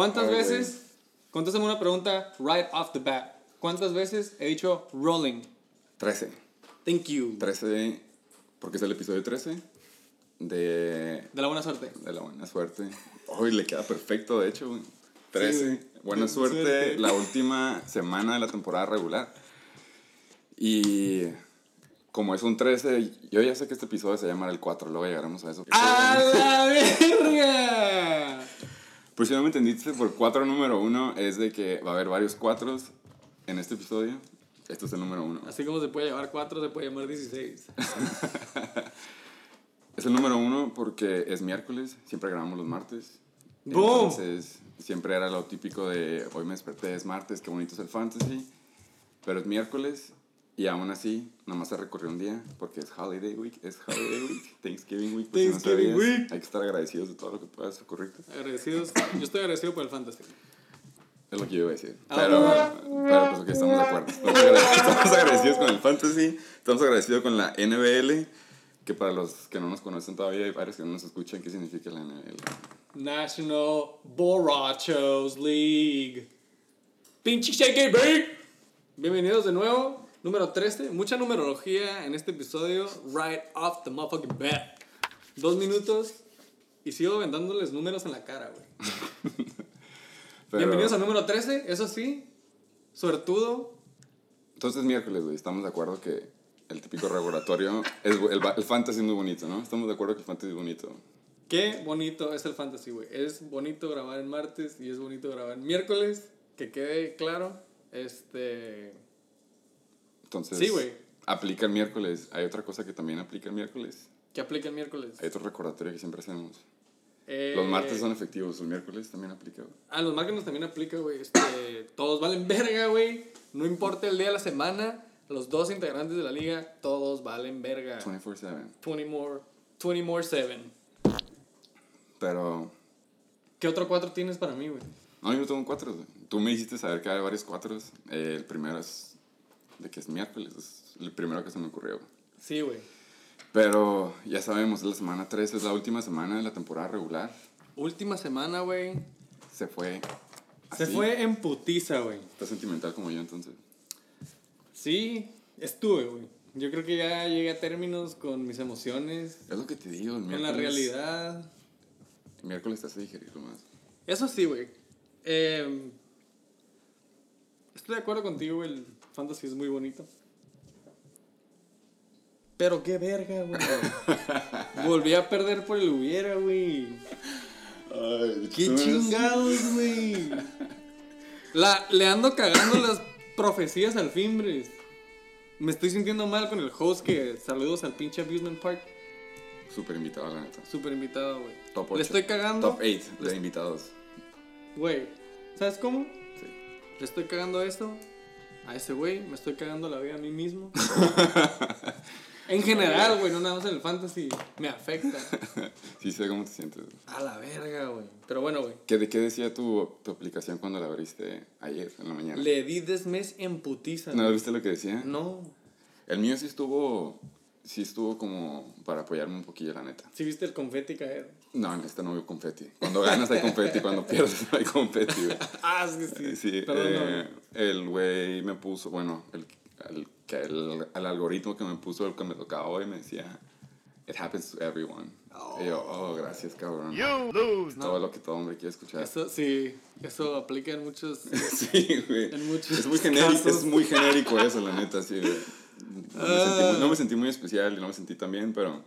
¿Cuántas veces? Contéstame una pregunta right off the bat. ¿Cuántas veces he dicho rolling? 13. Thank you. 13, porque es el episodio 13 de, De la buena suerte. de la buena suerte. Hoy le queda perfecto, de hecho, güey. 13. güey. buena Buena suerte, suerte. la última semana de la temporada regular. Y como es un 13, yo ya sé que este episodio se llamará el 4, luego llegaremos a eso. ¡A la verga! Pues si no me entendiste, por 4 número 1 es de que va a haber varios 4 en este episodio. Este es el número 1. Así como se puede llamar 4, se puede llamar 16. Es el número 1 porque es miércoles, siempre grabamos los martes. ¡Boom! Entonces, siempre era lo típico de hoy me desperté, es martes, qué bonito es el fantasy. Pero es miércoles y aún así, nomás se recorrió un día porque es Holiday Week, es Holiday Week, Thanksgiving Week. si no Thanksgiving sabías. Week. Hay que estar agradecidos de todo lo que puedas ocurrirte. Agradecidos. Yo estoy agradecido por el fantasy. Es lo que yo iba a decir. Ah, Pero, pero pues ok, estamos de acuerdo. Estamos agradecidos, estamos agradecidos con el fantasy, estamos agradecidos con la NBL, que para los que no nos conocen todavía hay varios que no nos escuchan, ¿qué significa la NBL? National Borrachos League. Pinche shake baby. Bienvenidos de nuevo. Número 13. Mucha numerología en este episodio. Right off the motherfucking bat. Dos minutos y sigo vendándoles números en la cara, güey. Pero- Bienvenidos al número 13. Eso sí, suertudo. Entonces miércoles, güey, estamos de acuerdo que el típico regulatorio, es, el, el fantasy es muy bonito, ¿no? Estamos de acuerdo que el fantasy es bonito. Qué bonito es el fantasy, güey. Es bonito grabar en martes y es bonito grabar en miércoles. Que quede claro. Este. Entonces, Sí, güey. aplica el miércoles. Hay otra cosa que también aplica el miércoles. ¿Qué aplica el miércoles? Hay otro recordatorio que siempre hacemos. Eh, Los martes son efectivos, el miércoles también aplica. güey. Ah, los martes también aplica, güey. Este, todos valen verga, güey. No importa el día de la semana. Los dos integrantes de la liga, todos valen verga. 24-7. 20 more, 20 more 7. Pero, ¿Qué otro cuatro tienes para mí, güey? no, yo no tengo cuatro. güey. Tú me hiciste saber que hay varios cuatros. Eh, el primero es de que es miércoles. Es el primero que se me ocurrió. Sí, güey. Pero ya sabemos, es la semana 3, es la última semana de la temporada regular. Última semana, güey. Se fue. Se fue en putiza, güey. Está sentimental como yo entonces. Sí, estuve, güey. Yo creo que ya llegué a términos con mis emociones. Es lo que te digo, el miércoles. la realidad. El miércoles te hace digerirlo más. Eso sí, güey. Eh, estoy de acuerdo contigo, güey. Fantasy es muy bonito. Pero qué verga, güey. Volví a perder por el hubiera, güey. Qué chingados, güey. La, le ando cagando las profecías al Fimbres. Me estoy sintiendo mal con el host que saludos al pinche Amusement Park. Súper invitado, la neta. Súper invitado, güey. Top 8. Le estoy cagando. Top 8 de invitados. Güey, ¿sabes cómo? Sí. Le estoy cagando esto a ese güey, me estoy cagando la vida a mí mismo. en general, güey, no nada más en el fantasy, me afecta. sí sé cómo te sientes. A la verga, güey. Pero bueno, güey. ¿Qué, ¿De qué decía tu, tu aplicación cuando la abriste ayer en la mañana? Le di desmes en putiza. ¿No güey. viste lo que decía? No. El mío sí estuvo, sí estuvo como para apoyarme un poquillo, la neta. ¿Sí viste el confeti caer? No, en este no veo confeti. Cuando ganas hay confeti, cuando pierdes no hay confeti, güey. Ah, sí, sí. Sí, Perdón, eh, el güey me puso, bueno, el, el, que el, el algoritmo que me puso, el que me tocaba hoy, me decía, it happens to everyone. Y yo, oh, gracias, cabrón. You lose. Todo lo que todo hombre quiere escuchar. Eso sí, eso aplica en muchos. sí, güey. En muchos Es muy genérico, casos. es muy genérico eso, la neta, sí, güey. No me, sentí muy, no me sentí muy especial y no me sentí tan bien, pero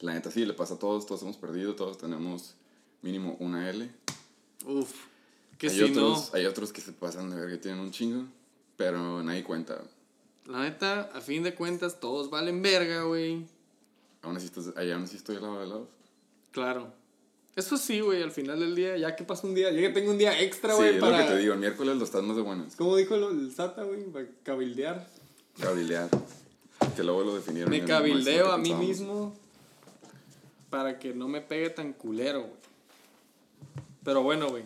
la neta sí, le pasa a todos, todos hemos perdido, todos tenemos mínimo una L. Uf. Que hay, si otros, no. hay otros que se pasan de ver que tienen un chingo, pero nadie cuenta. La neta, a fin de cuentas, todos valen verga, güey. Aún así, aún así estoy al lado de love. Claro. Eso sí, güey, al final del día, ya que pasa un día, ya que tengo un día extra, Sí, güey, es para. lo que te digo, el miércoles lo estás más de buenas. ¿Cómo dijo el, el Sata, güey? Para cabildear. Cabilear. Que luego lo definieron. Me cabildeo a mí mismo para que no me pegue tan culero, güey. Pero bueno, güey.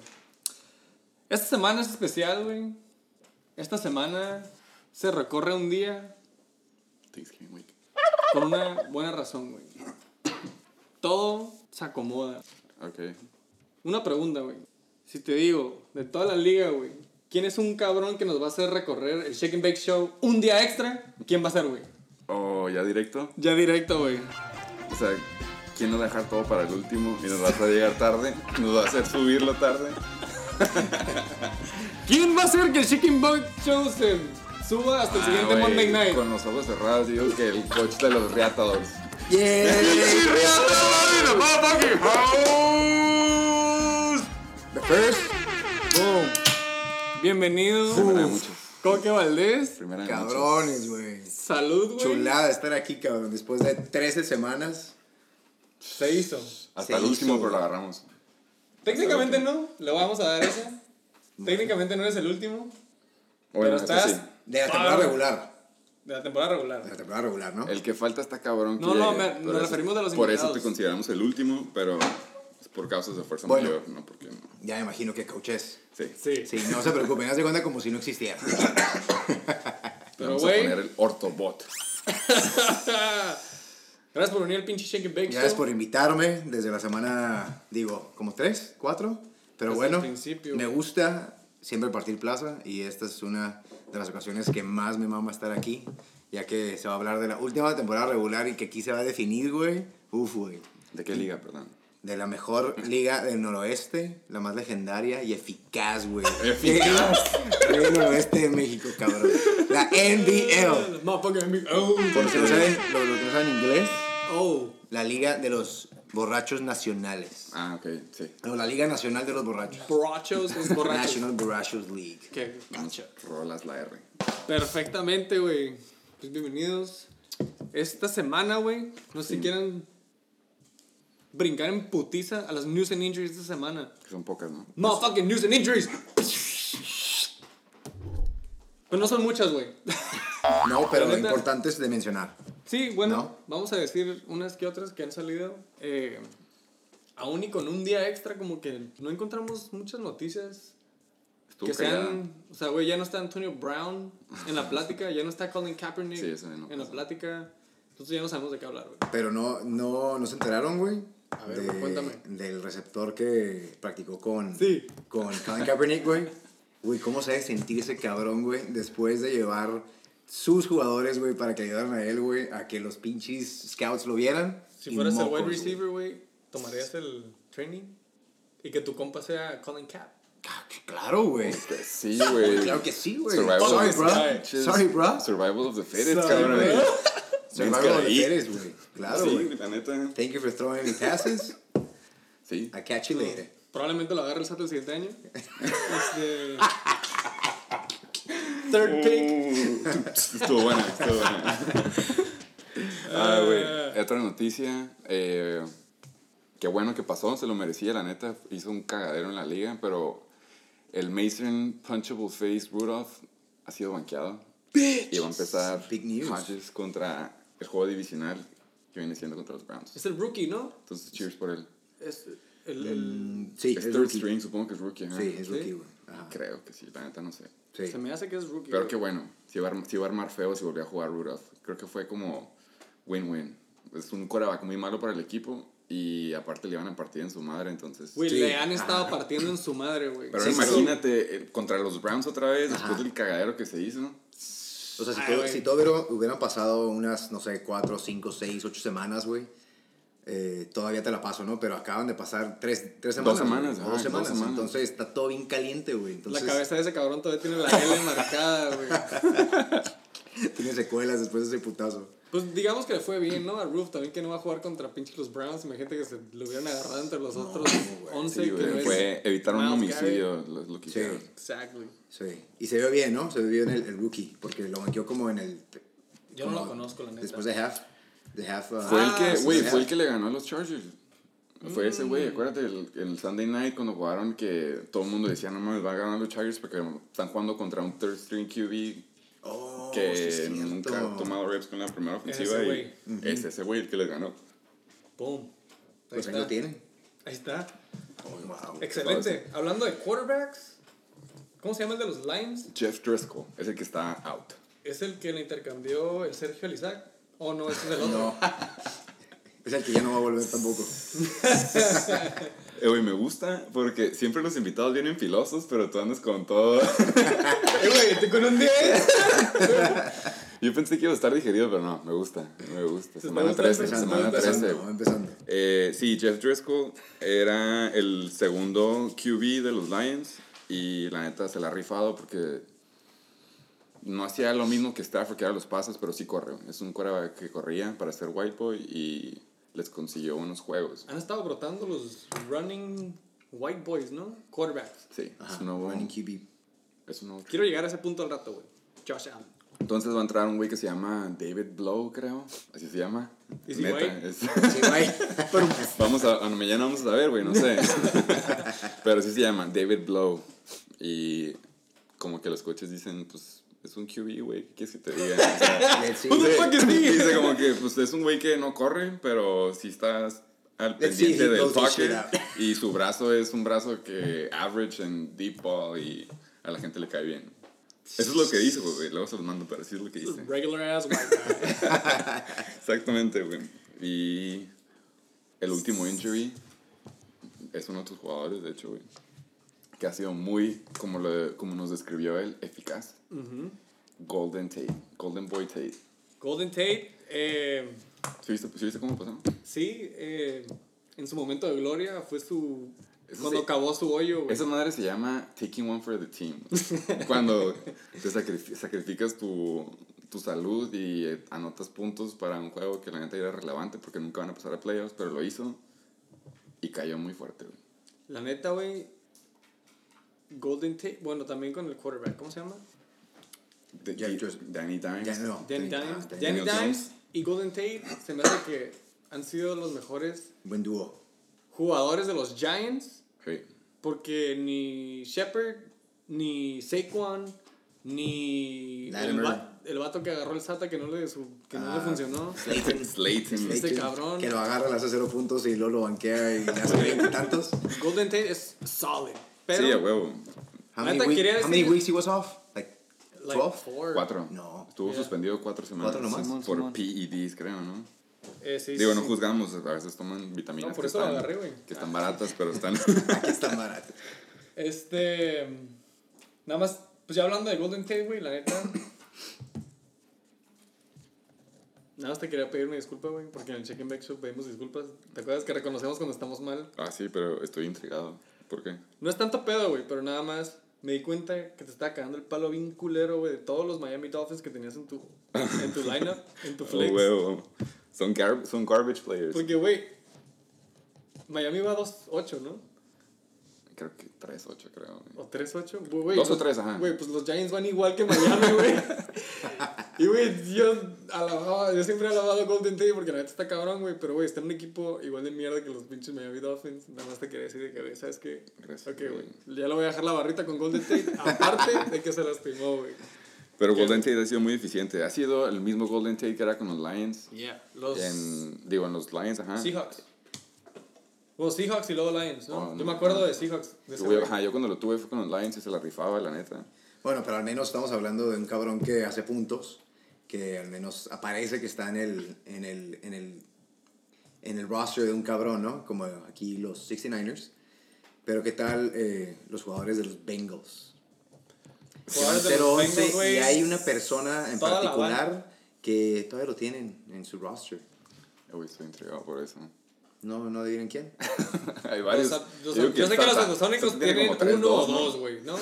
Esta semana es especial, güey. Esta semana se recorre un día Thanksgiving week. con una buena razón, güey. Todo se acomoda. Ok. Una pregunta, güey. Si te digo, de toda la liga, güey, ¿quién es un cabrón que nos va a hacer recorrer el Shake and Bake Show un día extra? ¿Quién va a ser, güey? Oh, ya directo. Ya directo, güey. O sea, ¿quién nos va a dejar todo para el último y nos va a hacer llegar tarde? ¿Nos va a hacer subirlo tarde? ¿Quién va a hacer que el Shake and Bake Show se suba hasta el Ah, siguiente Monday Night? Con los ojos cerrados digo que el coach de los Reatadores. Yeah. The first. Boom. Bienvenido. Primera de muchos. Coque Valdés. Primera de. Cabrones, güey. Salud, güey. Chulada estar aquí, cabrón. Después de 13 semanas. Se hizo. Hasta Se el último, pero lo agarramos. Técnicamente no, le vamos a dar esa. Técnicamente no eres el último Bueno, Pero estás- sí. De la temporada Ah. regular. de la temporada De regular. la temporada regular, ¿no? El que falta está cabrón. que No, no, llegue, me- nos eso- referimos a los Por eso invitados. te consideramos el último, pero por causas de fuerza Bueno. mayor, no porque no. Ya me imagino que coaches. Sí. Sí. Sí, no se preocupen. Haz de cuenta como si no existiera. Pero, Vamos a güey, poner el ortobot. gracias por venir al pinche Shake and Bake Gracias Show. por invitarme desde la semana, digo, como tres, cuatro. Pero Desde bueno, me gusta siempre partir plaza y esta es una de las ocasiones que más me mama estar aquí, ya que se va a hablar de la última temporada regular y que aquí se va a definir, güey. Uf, güey. ¿De qué liga, perdón? De la mejor liga del noroeste, la más legendaria y eficaz, güey. Eficaz. Liga del noroeste de México, cabrón. La NBL. Oh, Por si no saben, lo, lo que no saben inglés, oh. la liga de los borrachos nacionales. Ah, ok, sí. No, la Liga Nacional de los Borrachos. Borrachos, los borrachos. National Borrachos League. Que gacho. Rolas la R. Perfectamente, güey. Pues bienvenidos. Esta semana, güey, no sé si quieran brincar en putiza a las news and injuries de esta semana. Que son pocas, ¿no? Motherfucking news and injuries. Pues no son muchas, güey. No, pero lo importante es de mencionar. Sí, bueno, ¿No? vamos a decir unas que otras que han salido. Eh, aún y con un día extra, como que no encontramos muchas noticias Estuvo que callada. sean. O sea, güey, ya no está Antonio Brown en la plática, ya no está Colin Kaepernick Sí, no en la plática. Entonces ya no sabemos de qué hablar, güey. Pero no, no, no se enteraron, güey. A ver, de- cuéntame. Del receptor que practicó con, Sí. con Colin Kaepernick, güey. Güey, ¿cómo se debe sentir ese cabrón, güey? Después de llevar sus jugadores, güey, para que ayudaran a él, güey, a que los pinches scouts lo vieran. Si fueras el mocos, wide güey. receiver, güey, ¿tomarías el training? Y que tu compa sea Colin Cap. Claro, güey. Sí, güey. Claro que sí, güey. Sorry, bro. Sorry, bro. Survival of the fittest, cabrón. Survival of the fittest, güey. Claro, Sí, güey. la neta. Thank you for throwing me passes. Sí. I catch you later. Probablemente lo agarre el SAT el siguiente año. Este, Third pick. Estuvo buena, estuvo buena. Ah, güey. Otra noticia. Eh, qué bueno que pasó, se lo merecía, la neta. Hizo un cagadero en la liga, pero el Mason Punchable Face Rudolph ha sido banqueado. Y va a empezar Big news. Contra el juego divisional que viene siendo contra los Browns. Es el rookie, ¿no? Entonces, cheers por él. Es el, el- Sí, Es es third rookie. string, supongo que es rookie. ajá. Sí, es rookie, güey. Creo que sí, la neta no sé. Sí. Se me hace que es rookie. Pero qué bueno, si iba, a arm- si iba a armar feo si volvió a jugar Rudolph. Creo que fue como win-win. Es un coreback muy malo para el equipo y aparte le iban a partir en su madre, entonces... Güey, Sí. le han estado partiendo en su madre, güey. Pero Sí, imagínate, eh, contra los Browns otra vez, Ajá. después del cagadero que se hizo. O sea, si, Ay, todo, güey. si todo hubiera- hubieran pasado unas, no sé, cuatro, cinco, seis, ocho semanas, güey, eh, todavía te la paso, ¿no? Pero acaban de pasar tres, tres semanas. Dos güey, semanas, o ajá, dos dos semanas. semanas. Entonces está todo bien caliente, güey. La Entonces cabeza de ese cabrón todavía tiene la L marcada, güey. tiene secuelas después de ese putazo. Pues digamos que le fue bien, ¿no? A Roof también que no va a jugar contra pinches los Browns. Imagínate que se lo hubieran agarrado entre los otros 11 Sí, que no es fue evitar un homicidio, lo, lo que Sí. hicieron. Exactly. Sí. Y se ve bien, ¿no? Se ve bien el, el rookie, porque lo banqueó como en el... Yo no lo conozco, la neta. Después de half. De half uh, Fue Ah, el que, güey, sí. fue el que le ganó a los Chargers. Fue ese Mm. güey, acuérdate, el, el Sunday night cuando jugaron que todo el mundo decía, no mames, va a ganar los Chargers porque están jugando contra un third string QB que sí es cierto. nunca ha tomado reps con la primera ofensiva ese es ese güey el que les ganó. Boom. Ahí Pues ahí está. lo tienen. Ahí está. Oh, wow. Excelente. Hablando de quarterbacks, ¿cómo se llama el de los Lions? Jeff Driscoll es el que está out. ¿Es el que le intercambió el Sergio Alizac? ¿O no? Ese es el otro. No. Es el que ya no va a volver tampoco. Eh, güey, me gusta porque siempre los invitados vienen filosos, pero tú andas con todo. Eh, güey, te con un 10. Yo pensé que iba a estar digerido, pero no, me gusta, me gusta. Semana gusta 13, empezando, semana empezando, 13. vamos empezando. Eh, sí, Jeff Driscoll era el segundo QB de los Lions y la neta se la ha rifado porque no hacía lo mismo que Stafford, que era los pases, pero sí corre. Es un quarterback que corría para ser white boy y les consiguió unos juegos. Han estado brotando los running white boys, ¿no? Quarterbacks. Sí, Ajá, es un nuevo... running QB. Es un nuevo Quiero llegar a ese punto al rato, güey. Josh Allen. Entonces va a entrar un güey que se llama David Blow, creo. Así se llama. ¿Y si Neta, güey? es- Sí, güey. Vamos a, a- mañana vamos a saber, güey, no sé. Pero sí se llama David Blow. Y como que los coches dicen, pues, es un QB, güey, ¿qué quieres que te diga? O sea, Let's see. Who the fuck is he? dice como que, pues, es un güey que no corre, pero sí estás al pendiente he del pocket. Y su brazo es un brazo que average en deep ball y a la gente le cae bien. Eso es lo que dice, güey. Luego se los mando, pero sí es lo que dice. Regular ass white guy. Exactamente, güey. Y el último injury es uno de tus jugadores, de hecho, güey. Que ha sido muy, como, lo, como nos describió él, eficaz. Golden Tate. Golden Boy Tate. Golden Tate, eh, ¿Sí viste, sí viste cómo pasó? sí, eh, en su momento de gloria fue su. Eso cuando sí. acabó su hoyo, güey. Esa madre se llama Taking One for the Team. Cuando te sacrifi- sacrificas tu, tu salud y eh, anotas puntos para un juego que la neta era relevante porque nunca van a pasar a playoffs, pero lo hizo y cayó muy fuerte, güey. La neta, güey. Golden Tate, bueno, también con el quarterback, ¿cómo se llama? Driscoll. Danny Dimes. No. Danny Danny- Dimes. Danny Dimes y Golden Tate se me hace que han sido los mejores Buen dúo. jugadores de los Giants Sí. porque ni Shepard, ni Saquon, ni el, va- el vato que agarró el SATA que no le, su- que no le Ah, funcionó. Slayton. Slayton. Este cabrón. Que lo agarra, le hace cero puntos y luego lo banquea y le hace 20 tantos. Golden Tate es solid. Pero, Sí, a huevo. How many, week- quería how many decir- weeks he was off? Like like 12? four. Cuatro. No. Estuvo Yeah. suspendido cuatro semanas. ¿Cuatro nomás? Simón, Por PEDs, creo, ¿no? Eh, sí, Digo, sí, no sí. juzgamos, a veces toman vitaminas No, por que, eso lo están, agarré, güey. que están baratas, pero están... Aquí está barato. Este. Nada más, pues ya hablando de Golden Tate, güey, la neta. Nada más te quería pedir una disculpa, güey, porque en el Check-in Back Show pedimos disculpas. ¿Te acuerdas que reconocemos cuando estamos mal? ah, sí, pero estoy intrigado. ¿Por qué? No es tanto pedo, güey, pero nada más me di cuenta que te estaba cagando el palo bien culero, güey, de todos los Miami Dolphins que tenías en tu, en tu lineup, en tu Oh, flex. huevo. Son, gar son garbage players. Porque, güey, Miami va 2-8, ¿no? Creo que 3-8, creo. güey. O 3-8. Güey, Dos o los- tres, ajá. Güey, pues los Giants van igual que Miami, güey. y, güey, yo alababa, yo siempre he alabado a Golden Tate porque la neta está cabrón, güey. Pero, güey, está en un equipo igual de mierda que los pinches Miami Dolphins. Nada más te quería decir de que, güey, ¿sabes qué? Gracias, Ok, güey. Ya le voy a dejar la barrita con Golden Tate. aparte de que se lastimó, güey. Pero. Golden Tate ha sido muy eficiente. Ha sido el mismo Golden Tate que era con los Lions. Yeah. Los En, digo, en los Lions, ajá. Seahawks. Bueno, Seahawks y luego Lions, ¿no? Oh, yo no, me acuerdo no. de Seahawks. De güey. ajá, yo cuando lo tuve fue con los Lions y se la rifaba, la neta. Bueno, pero al menos estamos hablando de un cabrón que hace puntos, que al menos aparece que está en el, en el, en el, en el roster de un cabrón, ¿no? Como aquí los 69ers. Pero ¿qué tal eh, los jugadores de los Bengals? Jugadores de los 0-11 Bengals, güey, y hay una persona en particular que todavía lo tienen en su roster. Eh, Güey, estoy intrigado por eso. No, no adivinen quién. Hay O varios. sea, yo sé que los tiene tienen tres, uno o dos, güey, ¿no?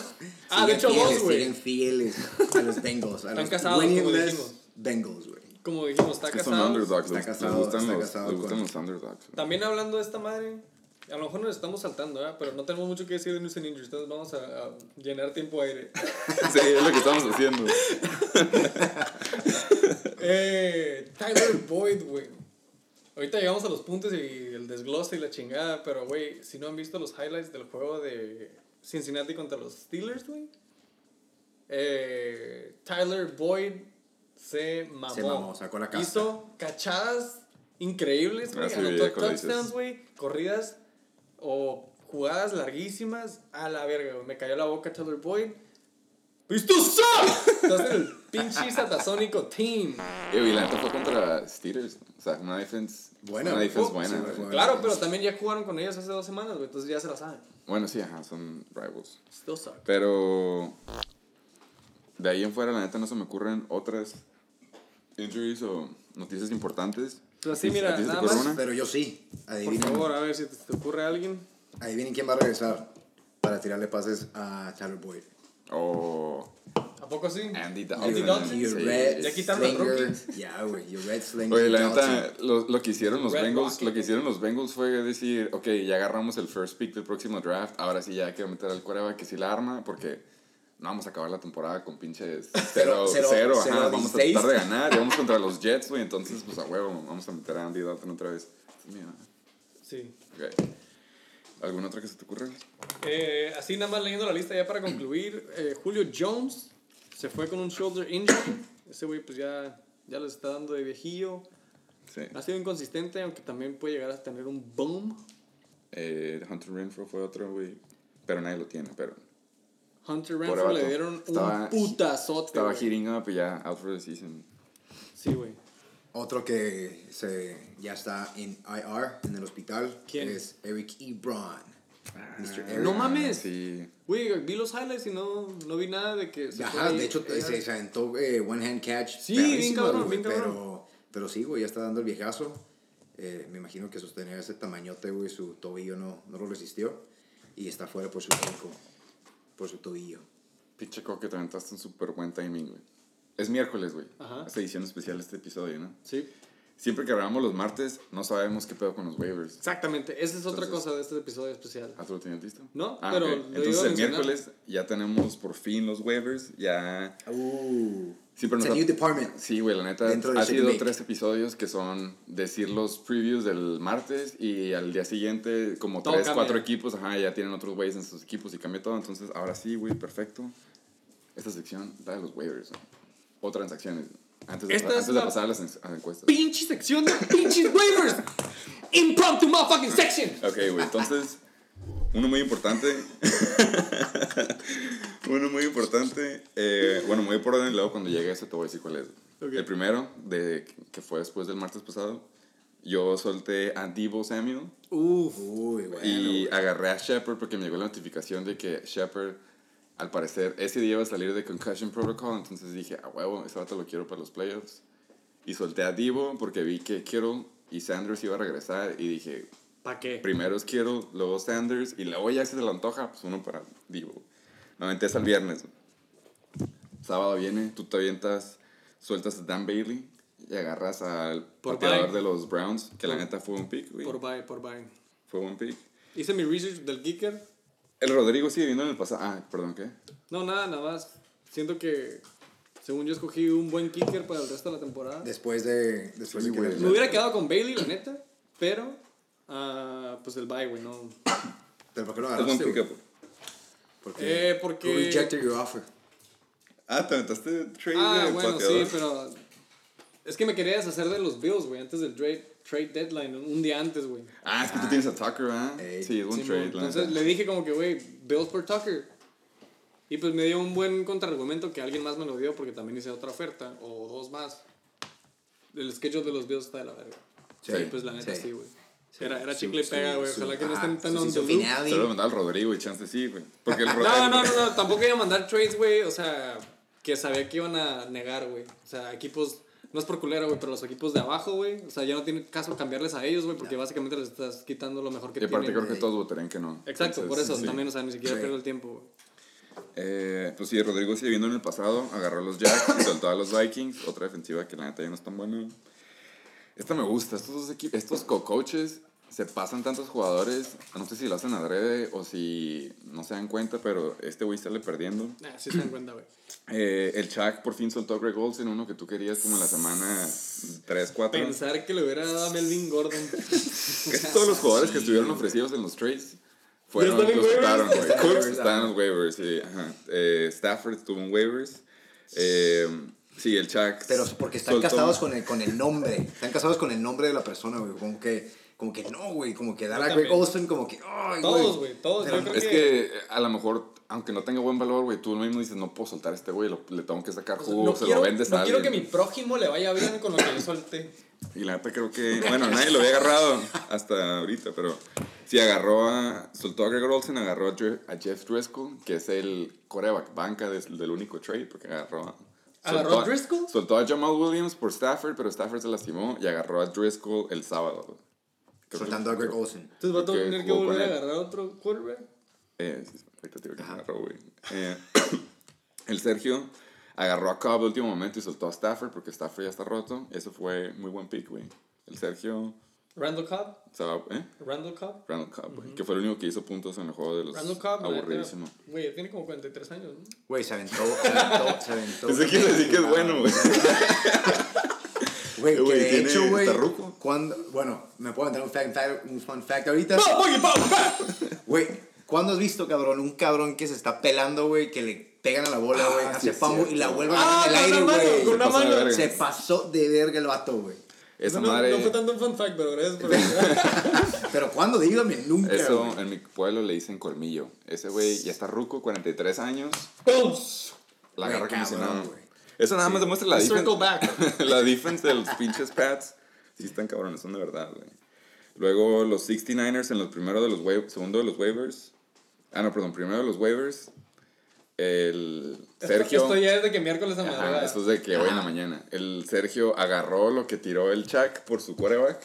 Ah, de hecho fieles, dos, güey. Siguen fieles a los Bengals. A Están los casados, como dijimos. Bengals, güey. Como dijimos, está Es que son casado. underdogs. Está casado, les gustan está los, casado les gustan con- los underdogs. También hablando de esta madre, a lo mejor nos estamos saltando, ¿verdad? Pero no tenemos mucho que decir de News and Injuries, entonces vamos a, a llenar tiempo aire. Sí, es lo que estamos haciendo. eh, Tyler Boyd, güey. Ahorita llegamos a los puntos y el desglose y la chingada, pero, güey, si no han visto los highlights del juego de Cincinnati contra los Steelers, güey. Eh, Tyler Boyd se mamó. Se mamó, sacó la casta. Hizo cachadas increíbles, güey. Anotó touchdowns, güey. Corridas o jugadas larguísimas. A la verga, güey. Me cayó la boca Tyler Boyd. ¡Visto suck! Estás en el Pinche satasónico team. Eh, Y la neta fue contra Steelers. O sea, una defense Buena, Una defense oh, buena. sí, Claro, pero también ya jugaron con ellos hace dos semanas, güey. Entonces ya se la saben. Bueno, sí, ajá, son rivals. Still suck. Pero de ahí en fuera, la neta, no se me ocurren otras injuries o noticias importantes. Pero sí, ¿A ti mira, nada más- una? Pero yo sí. Por Adivinen, favor, a ver si te, te ocurre alguien. adivinen quién va a regresar para tirarle pases a Tyler Boyd. O ¿A poco sí? Andy Andy Dalton. Dalton. Your Sí. red Ya quitaron slinger. Ya, güey. Your red slinger. Oye, la Dalton. neta, lo, lo que hicieron los Red Bengals, lo que hicieron los Bengals fue decir, ok, ya agarramos el first pick del próximo draft, ahora sí ya hay que meter al quarterback que sí la arma, porque no vamos a acabar la temporada con pinches 0 Cero- 0 cero- ajá, cero vamos a 16. tratar de ganar, y vamos contra los Jets, güey, entonces pues a huevo, vamos a meter a Andy Dalton otra vez. Mira, Sí. ok. ¿Alguna otra que se te ocurra? Eh, así nada más leyendo la lista ya para concluir. eh, Julio Jones se fue con un shoulder injury. Ese güey pues ya, ya les está dando de viejillo. Sí. Ha sido inconsistente, aunque también puede llegar a tener un boom. Eh, Hunter Renfro fue otro, güey, pero nadie lo tiene, pero Hunter Renfro le dieron Estaba- un putazote. estaba güey. heating up y ya out for the season. Sí, güey. Otro que se, ya está en IR, en el hospital, ¿Quién? es Eric Ebron. Mr. Ah, Eric. No mames. Sí. Güey, vi los highlights y no, no vi nada de que se Ajá, de hecho Eh, se, se aventó eh, one hand catch. Sí, bien cabrón, güey, bien cabrón. Pero, pero sí, güey, ya está dando el viejazo. Eh, me imagino que sostener ese tamañote, güey, su tobillo no, no lo resistió. Y está fuera por su tronco, por su tobillo. Pinche coque, te aventaste un súper buen timing, güey. Es miércoles, güey. Ajá. Esta edición especial de este episodio, ¿no? Sí, Siempre que grabamos los martes, no sabemos qué pedo con los waivers. exactamente. Esa es otra Entonces- cosa de este episodio especial. ¿Ah, tú lo tenías listo? No, Ah, pero ok. lo iba a Entonces el mencionar. miércoles ya tenemos por fin los waivers. Ya. Uh, Siempre it's nos a ha- new department. Sí, güey, la neta. Dentro de Ha sido tres episodios que son decir los previews del martes y al día siguiente, como Todo tres, cambia. cuatro equipos, ajá, ya tienen otros waivers en sus equipos y cambia todo. Entonces, ahora sí, güey, perfecto. Esta sección, de los waivers. güey. O transacciones. Antes de, Esta antes es de la- pasar a las en- a las encuestas. Pinche sección de pinches waivers. Impromptu motherfucking section. Ok, güey, entonces, uno muy importante. uno muy importante. eh, bueno, muy por orden, luego cuando llegue a ese te voy a decir cuál es. Ok. El primero, de, que fue después del martes pasado, yo solté a Debo Samuel Uf. Uy, bueno. y agarré a Shepard porque me llegó la notificación de que Shepard, al parecer, ese día iba a salir de Concussion Protocol, entonces dije, a huevo, ese vato lo quiero para los playoffs. Y solté a Debo porque vi que Kittle y Sanders iba a regresar y dije, ¿Para qué? Primero es Kittle, luego Sanders y luego ya si se le antoja, pues uno para Divo. Normalmente es el viernes. Sábado viene, tú te avientas, sueltas a Dan Bailey y agarras al Por pateador bye. de los Browns, que la neta fue un pick, güey. Por bye, por bye. Fue un pick. Hice mi research del kicker. El Rodrigo sigue viendo en el pasado. Ah, perdón, ¿qué? No, nada, nada más. Siento que, según yo, escogí un buen kicker para el resto de la temporada. Después de, después Sí, de que. Me hubiera quedado con Bailey, la neta. Pero, ah, pues el bye, güey, no. ¿Pero por qué lo Es buen agarraste, pick Porque Eh, porque. rejected your offer. Ah, te aventaste trade Ah, de bueno, pateador. sí, pero. Es que me quería deshacer de los Bills, güey, antes del trade, trade deadline, un día antes, güey. Ah, es que tú tienes a Tucker, ¿ah? Ey. Sí, es Sí, trade, Entonces le dije como que, güey, Bills por Tucker. Y pues me dio un buen contraargumento que alguien más me lo dio porque también hice otra oferta, o dos más. El schedule de los Bills está de la verga. Sí, pues la neta sí, güey. Sí. Era, era chicle y pega, güey. Ojalá que no estén tan on the season loop. finale. Se lo mandaba al Rodrigo y chance sí, güey. Porque el No, no, no, no, tampoco iba a mandar trades, güey. O sea, que sabía que iban a negar, güey. O sea, equipos, no es por culero, güey, pero los equipos de abajo, güey. O sea, ya no tiene caso cambiarles a ellos, güey, porque básicamente les estás quitando lo mejor que Y aparte tienen. creo que todos votarían que no. Exacto, por Entonces, eso sí. también, o sea, ni siquiera Sí. pierdo el tiempo, güey. Eh, pues sí, Rodrigo sigue viendo en el pasado, agarró a los Jacks y soltó a los Vikings, otra defensiva que la neta ya no es tan buena. Esta me gusta, estos dos equipos, estos co-coaches se pasan tantos jugadores, no sé si lo hacen adrede o si no se dan cuenta, pero este güey sale perdiendo. Ah, sí se dan cuenta, güey. Eh, el Chuck por fin soltó a Greg Olsen, uno que tú querías como en la semana 3, 4. Pensar que le hubiera dado a Melvin Gordon. Todos los jugadores que estuvieron ofrecidos en los trades fueron ¿Ya están los waivers? soltaron, güey. Están en Cooks waivers, está en los waivers, sí. Ajá. Eh, Stafford estuvo en waivers. Eh, sí, el Chuck. Pero porque están soltó- casados con el, con el nombre. Están casados con el nombre de la persona, güey. Como que como que no, güey, como que dar a Greg. Olsen, como que, ay, Todos, güey, todos. Yo Pero creo Es que, que a lo mejor, aunque no tenga buen valor, güey, tú mismo dices, no puedo soltar a este güey, lo- le tengo que sacar o sea, jugo, no se quiero, lo vendes no a quiero que alguien. mi prójimo le vaya bien con lo que yo solté. Y la neta creo que, bueno, nadie lo había agarrado hasta ahorita, pero sí agarró a, soltó a Gregor Olsen, agarró a, Jeff Driscoll, que es el coreback banca del único trade, porque agarró a... ¿Agarró a Driscoll? Soltó a Jamal Williams por Stafford, pero Stafford se lastimó y agarró a Driscoll el sábado. Soltando a Greg Olsen. Entonces va a tener que volver a agarrar otro quarterback. Eh, sí, digo que agarró, güey. Eh, el Sergio agarró a Cobb de último momento y soltó a Stafford porque Stafford ya está roto. Eso fue muy buen pick, güey. El Sergio Randall Cobb. ¿eh? Randall Cobb. Randall Cobb, güey. Que fue el único que hizo puntos en el juego de los Randall Cobb. aburridísimo. Güey, tiene como 43 años, ¿no? Güey, se aventó, se aventó, se aventó. Pensé que decir que es bueno, güey. Güey, que Güey, de tiene- hecho, güey, está ruco. cuando, bueno, me puedo entrar un, fact, un fun fact ahorita. Güey, ¿cuándo has visto, cabrón, un cabrón que se está pelando, güey, que le pegan a la bola, güey, Ah, sí hace es fumble y la vuelven Ah, en el aire, güey? con una Se pasó de mano. verga. Se pasó de verga el vato, güey. Esa no, madre. no fue tanto un fun fact, pero gracias por. Pero ¿cuándo? Dígame, nunca, Eso güey. en mi pueblo le dicen colmillo. Ese güey ya está ruco, 43 años. Bones. La agarra como si nada. Eso nada más demuestra la defensa. la defense de los pinches Pats. Sí están cabrones, son de verdad, güey. Luego los 69ers en los primeros de los waivers, segundo de los waivers. Ah, no, perdón, primero de los waivers. El Sergio. Esto ya es de que miércoles a Ajá, madrugada. esto es de que hoy en la mañana. El Sergio agarró lo que tiró el Chuck por su quarterback.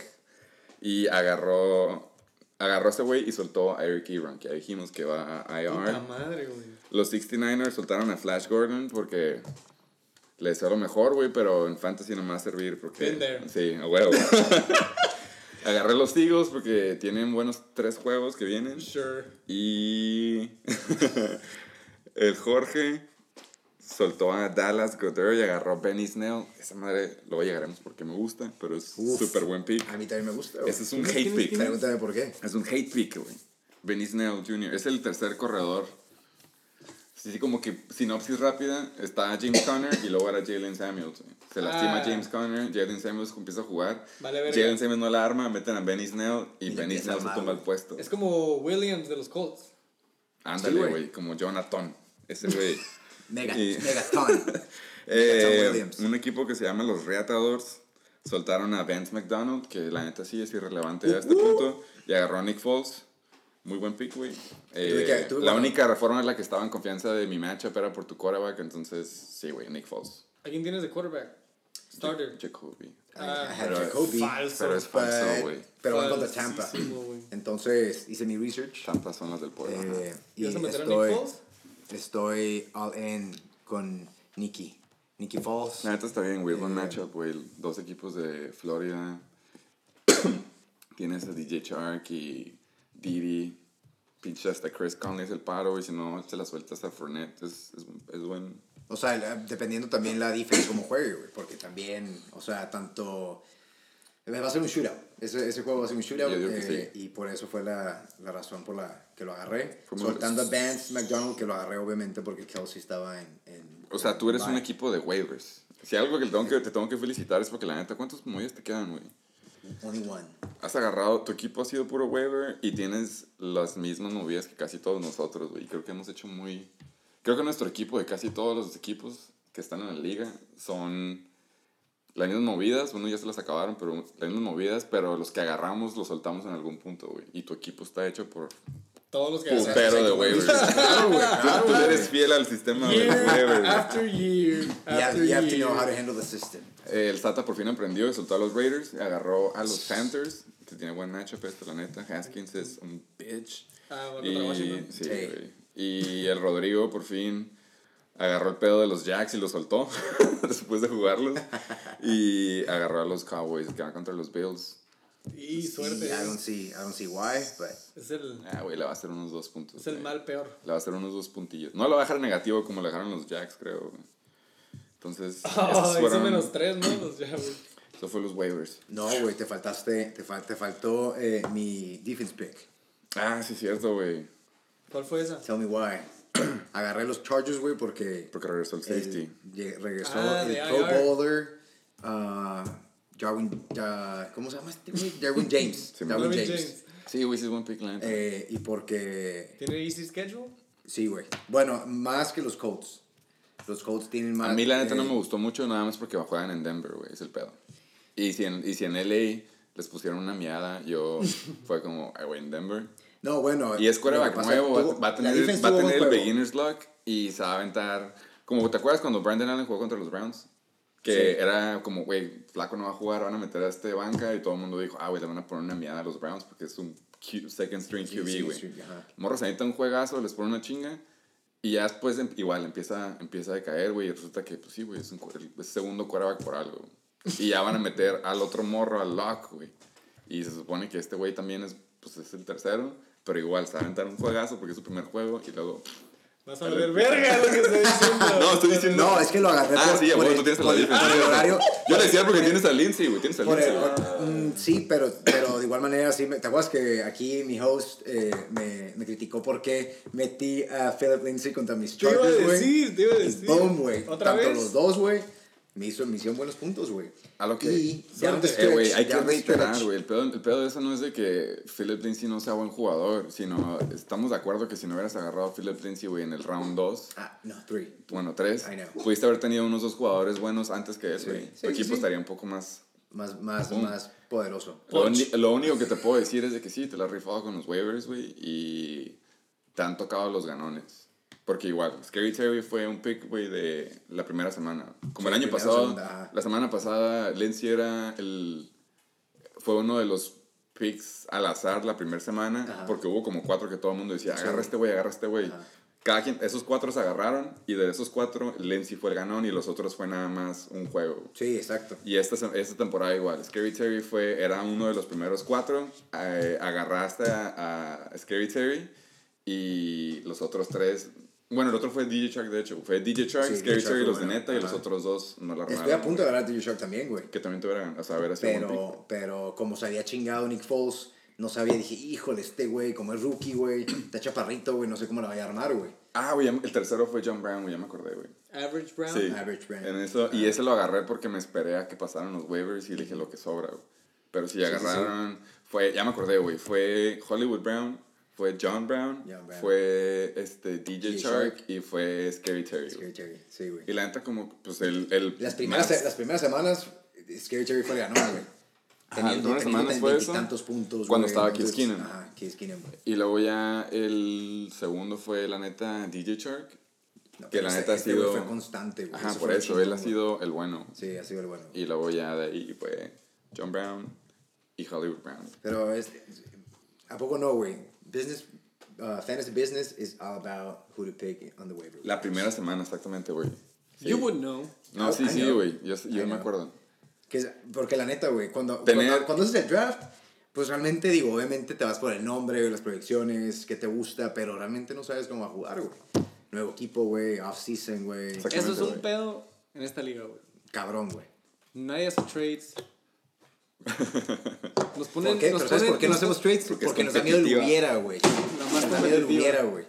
Y agarró. Agarró a ese güey y soltó a Eric Ebron, que ya dijimos que va a IR. Puta madre, güey. Los 69ers soltaron a Flash Gordon porque le deseo lo mejor, güey, pero en Fantasy no me va a servir porque... Been there. Sí, a huevo. Agarré los Eagles porque tienen buenos tres juegos que vienen. Sure. Y el Jorge soltó a Dallas Goddard y agarró a Benny Snell. Esa madre, luego llegaremos porque me gusta, pero es súper buen pick. A mí también me gusta, güey. Ese es un hate pick. Pregúntame por qué. Es un hate pick, güey. Benny Snell Jr. Es el tercer corredor. Sí, sí, como que sinopsis rápida. Está James Conner y luego era Jalen Samuels. Se lastima Ah. James Conner, Jalen Samuels empieza a jugar. Vale. Jalen Samuels no la arma, meten a Benny Snell y, Benny Snell se toma el puesto. Es como Williams de los Colts. Ándale, güey. como Jonathan. Ese güey. Mega, Y- Megaton. Eh, Williams. un equipo que se llama los Reatadores soltaron a Vance McDonald, que la neta sí es irrelevante a este punto, y agarró a Nick Foles. Muy buen pick, güey. Eh, la bueno. única reforma en la que estaba en confianza de mi matchup era por tu quarterback, entonces sí, güey, Nick Foles. ¿A quién tienes de quarterback? Starter. Jacoby. I had pero- Jacoby, falso. Pero es falso, güey. pero van contra Tampa. Entonces hice mi research. Tampas son las del pueblo. Eh, y ¿Y vas a meter a Nick estoy, Foles? estoy all in con Nicky. Nicky Falls. La neta está bien, güey. Buen Eh, matchup, güey. Dos equipos de Florida. Tienes a DJ Shark y Didi. Pinche hasta Chris Conley es el paro, y si no, se la sueltas a Fournette. Es, es, es buen. O sea, dependiendo también la defense como juegue, güey. Porque también, o sea, tanto... Va a ser un shootout. Ese, ese juego va a ser un shootout. Eh, sí. Y por eso fue la, la razón por la que lo agarré. Fue Soltando a Vance McDonald, que lo agarré obviamente porque Kelsey estaba en... en O sea, tú eres un bye. equipo de waivers. Si algo que, te tengo que te tengo que felicitar es porque la neta, ¿cuántos movidas te quedan, güey? Only one. Has agarrado, tu equipo ha sido puro waiver y tienes las mismas movidas que casi todos nosotros, güey. Creo que hemos hecho muy... Creo que nuestro equipo, de casi todos los equipos que están en la liga, son las mismas movidas. Unos ya se las acabaron, pero las mismas movidas, pero los que agarramos los soltamos en algún punto, güey. Y tu equipo está hecho por Todos los que putero de waivers. Claro, güey, claro, Tú eres fiel al sistema de Year waivers. after year. You have, After you have to year. know how to handle the system. Eh, El Sata por fin aprendió y soltó a los Raiders. Agarró a los Panthers, que tiene buen matchup esto, la neta. Haskins es un bitch. Ah, contra Y, Washington. sí, Sí. güey. y el Rodrigo por fin agarró el pedo de los Jacks y lo soltó después de jugarlos. Y agarró a los Cowboys que van contra los Bills. Y suerte. I don't see, I don't see why, but... Es el, Ah, güey, le va a hacer unos dos puntos. es el güey. mal peor. Le va a hacer unos dos puntillos. No lo va a dejar negativo como le dejaron los Jacks, creo. Entonces, Oh, esos fueron- menos tres, ¿no? Los ya, güey. eso fue los waivers. No, güey, te faltaste, te, fal- te faltó eh, mi defense pick. Ah, sí, cierto, güey. ¿Cuál fue esa? Tell me why. Agarré los Chargers, güey, porque Porque regresó el el- safety. lle- regresó Ah, el Pro. Bowler, ah, Jarwin, ya- ¿cómo se llama este güey? Jarwin James. Sí, Jarwin Jarwin James. James. Sí, güey, sí es buen pick, la neta. Eh, y porque, ¿Tiene easy schedule? sí, güey. Bueno, más que los Colts. Los Colts tienen más. A mí la neta no eh, me gustó mucho, nada más porque juegan en Denver, güey, es el pedo. Y si en, y si en LA les pusieron una miada, yo fue como, "Ay, güey, en Denver. No, bueno. Y es quarterback nuevo, va, tuvo- va a tener, va a tener el beginner's luck y se va a aventar. Como, ¿te acuerdas cuando Brandon Allen jugó contra los Browns? Que Sí. era como, güey, Flaco no va a jugar, van a meter a este banca y todo el mundo dijo, ah, güey, le van a poner una miada a los Browns porque es un Q- second string Sí, QB, sí, güey. sí, ajá. Morros necesita un juegazo, les pone una chinga. Y ya después em- igual empieza, empieza a decaer, güey. Y resulta que, pues sí, güey, es un segundo quarterback por algo. Y ya van a meter al otro morro, al Lock, güey. Y se supone que este güey también es, pues, es el tercero. Pero igual se va a aventar un juegazo porque es su primer juego. Y luego. Vas a ver verga lo que estoy diciendo. No, estoy diciendo. No, es que lo agarré Ah, por, sí, a por el, tú tienes por el- por el horario. Yo le decía porque tienes a Lindsay, güey. Tienes a Lindsay, güey. mm, sí, pero, pero de igual manera, sí, me- ¿te acuerdas que aquí mi host eh, me, me criticó porque metí a Philip Lindsay contra mis Te iba a Chargers, güey? decir, te iba a decir. Boom, güey. ¿Otra Tanto vez? los dos, güey. Me hizo, me hicieron buenos puntos, güey. A lo que. Y ya Eh, güey, stretch, hay que reiterar, güey. El pedo, el pedo de eso no es de que Philip Lindsay no sea buen jugador, sino estamos de acuerdo que si no hubieras agarrado a Philip Lindsay, güey, en el round 2, Ah, no, three. bueno, 3, I know. pudiste haber tenido unos dos jugadores buenos antes que Sí. güey. Sí, Tu sí, equipo sí. estaría un poco más. Más, más, Boom. más poderoso. Lo, lo único que te puedo decir es de que sí, te la has rifado con los waivers, güey, y te han tocado los ganones. Porque igual, Scary Terry fue un pick, güey, de la primera semana. Como Sí, el año pasado, segunda, la semana pasada, Lindsay era el... Fue uno de los picks al azar la primera semana, Ajá. porque hubo como cuatro que todo el mundo decía, agarra este güey, agarra este güey. Cada quien, esos cuatro se agarraron, y de esos cuatro, Lindsay fue el ganón, y los otros fue nada más un juego. Sí, exacto. Y esta, esta temporada igual. Scary Terry fue, era uno de los primeros cuatro. eh, agarraste a, a Scary Terry y los otros tres. Bueno, el otro fue DJ Shark, de hecho. Fue DJ Shark, Sí, Scary DJ Shark Terry, los de neta, y los otros dos no la Estoy armaron. a punto de hablar de Shark también, güey. Que también te hubieran, o sea, sido buen pick. Pero, pero como se había chingado Nick Foles, no sabía, dije, híjole, este güey, como es rookie, güey, está chaparrito, güey, no sé cómo la vaya a armar, güey. Ah, güey, el tercero fue John Brown, güey, ya me acordé, güey. Average Brown. Sí. Average Brown. En eso, y ese lo agarré porque me esperé a que pasaran los waivers y le dije lo que sobra, güey. Pero si sí, agarraron, fue, ya me acordé, güey, fue Hollywood Brown, fue John Brown, John Brown. fue este DJ Shark, Shark. y fue Scary Terry. Scary Terry, sí, güey. Y la neta como, pues el... el Las primeras, más- las primeras semanas, Scary Terry fue ganador, güey. Ajá, las primeras semanas fue eso. tantos puntos, Cuando güey, estaba Case Keenum. Ajá, güey. Y luego ya el segundo fue, la neta, DJ Shark. No, Que la este- neta ha este sido- fue constante, güey. Ajá, Eso por eso, él ha sido el bueno. Sí, ha sido el bueno. Y luego ya de ahí fue John Brown y Hollywood Brown. Pero es- ¿a poco no, güey? Business, uh, fantasy business is all about who to pick on the waiver. La primera semana, exactamente, güey. Sí. You would know. No, sí, I sí, know. güey. Yo, yo I me acuerdo. Que porque la neta, güey, cuando, Tener- cuando, cuando haces el draft, pues realmente digo, obviamente te vas por el nombre, las proyecciones, qué te gusta, pero realmente no sabes cómo va a jugar, güey. Nuevo equipo, güey, off-season, güey. Eso es un güey. pedo en esta liga, güey. Cabrón, güey. Nadie hace trades. Nos ponen, ¿Por qué? nos ¿Pero sabes ponen- por qué no hacemos trades? Porque Porque, nos da miedo el hubiera, güey. Nos da miedo el hubiera, güey.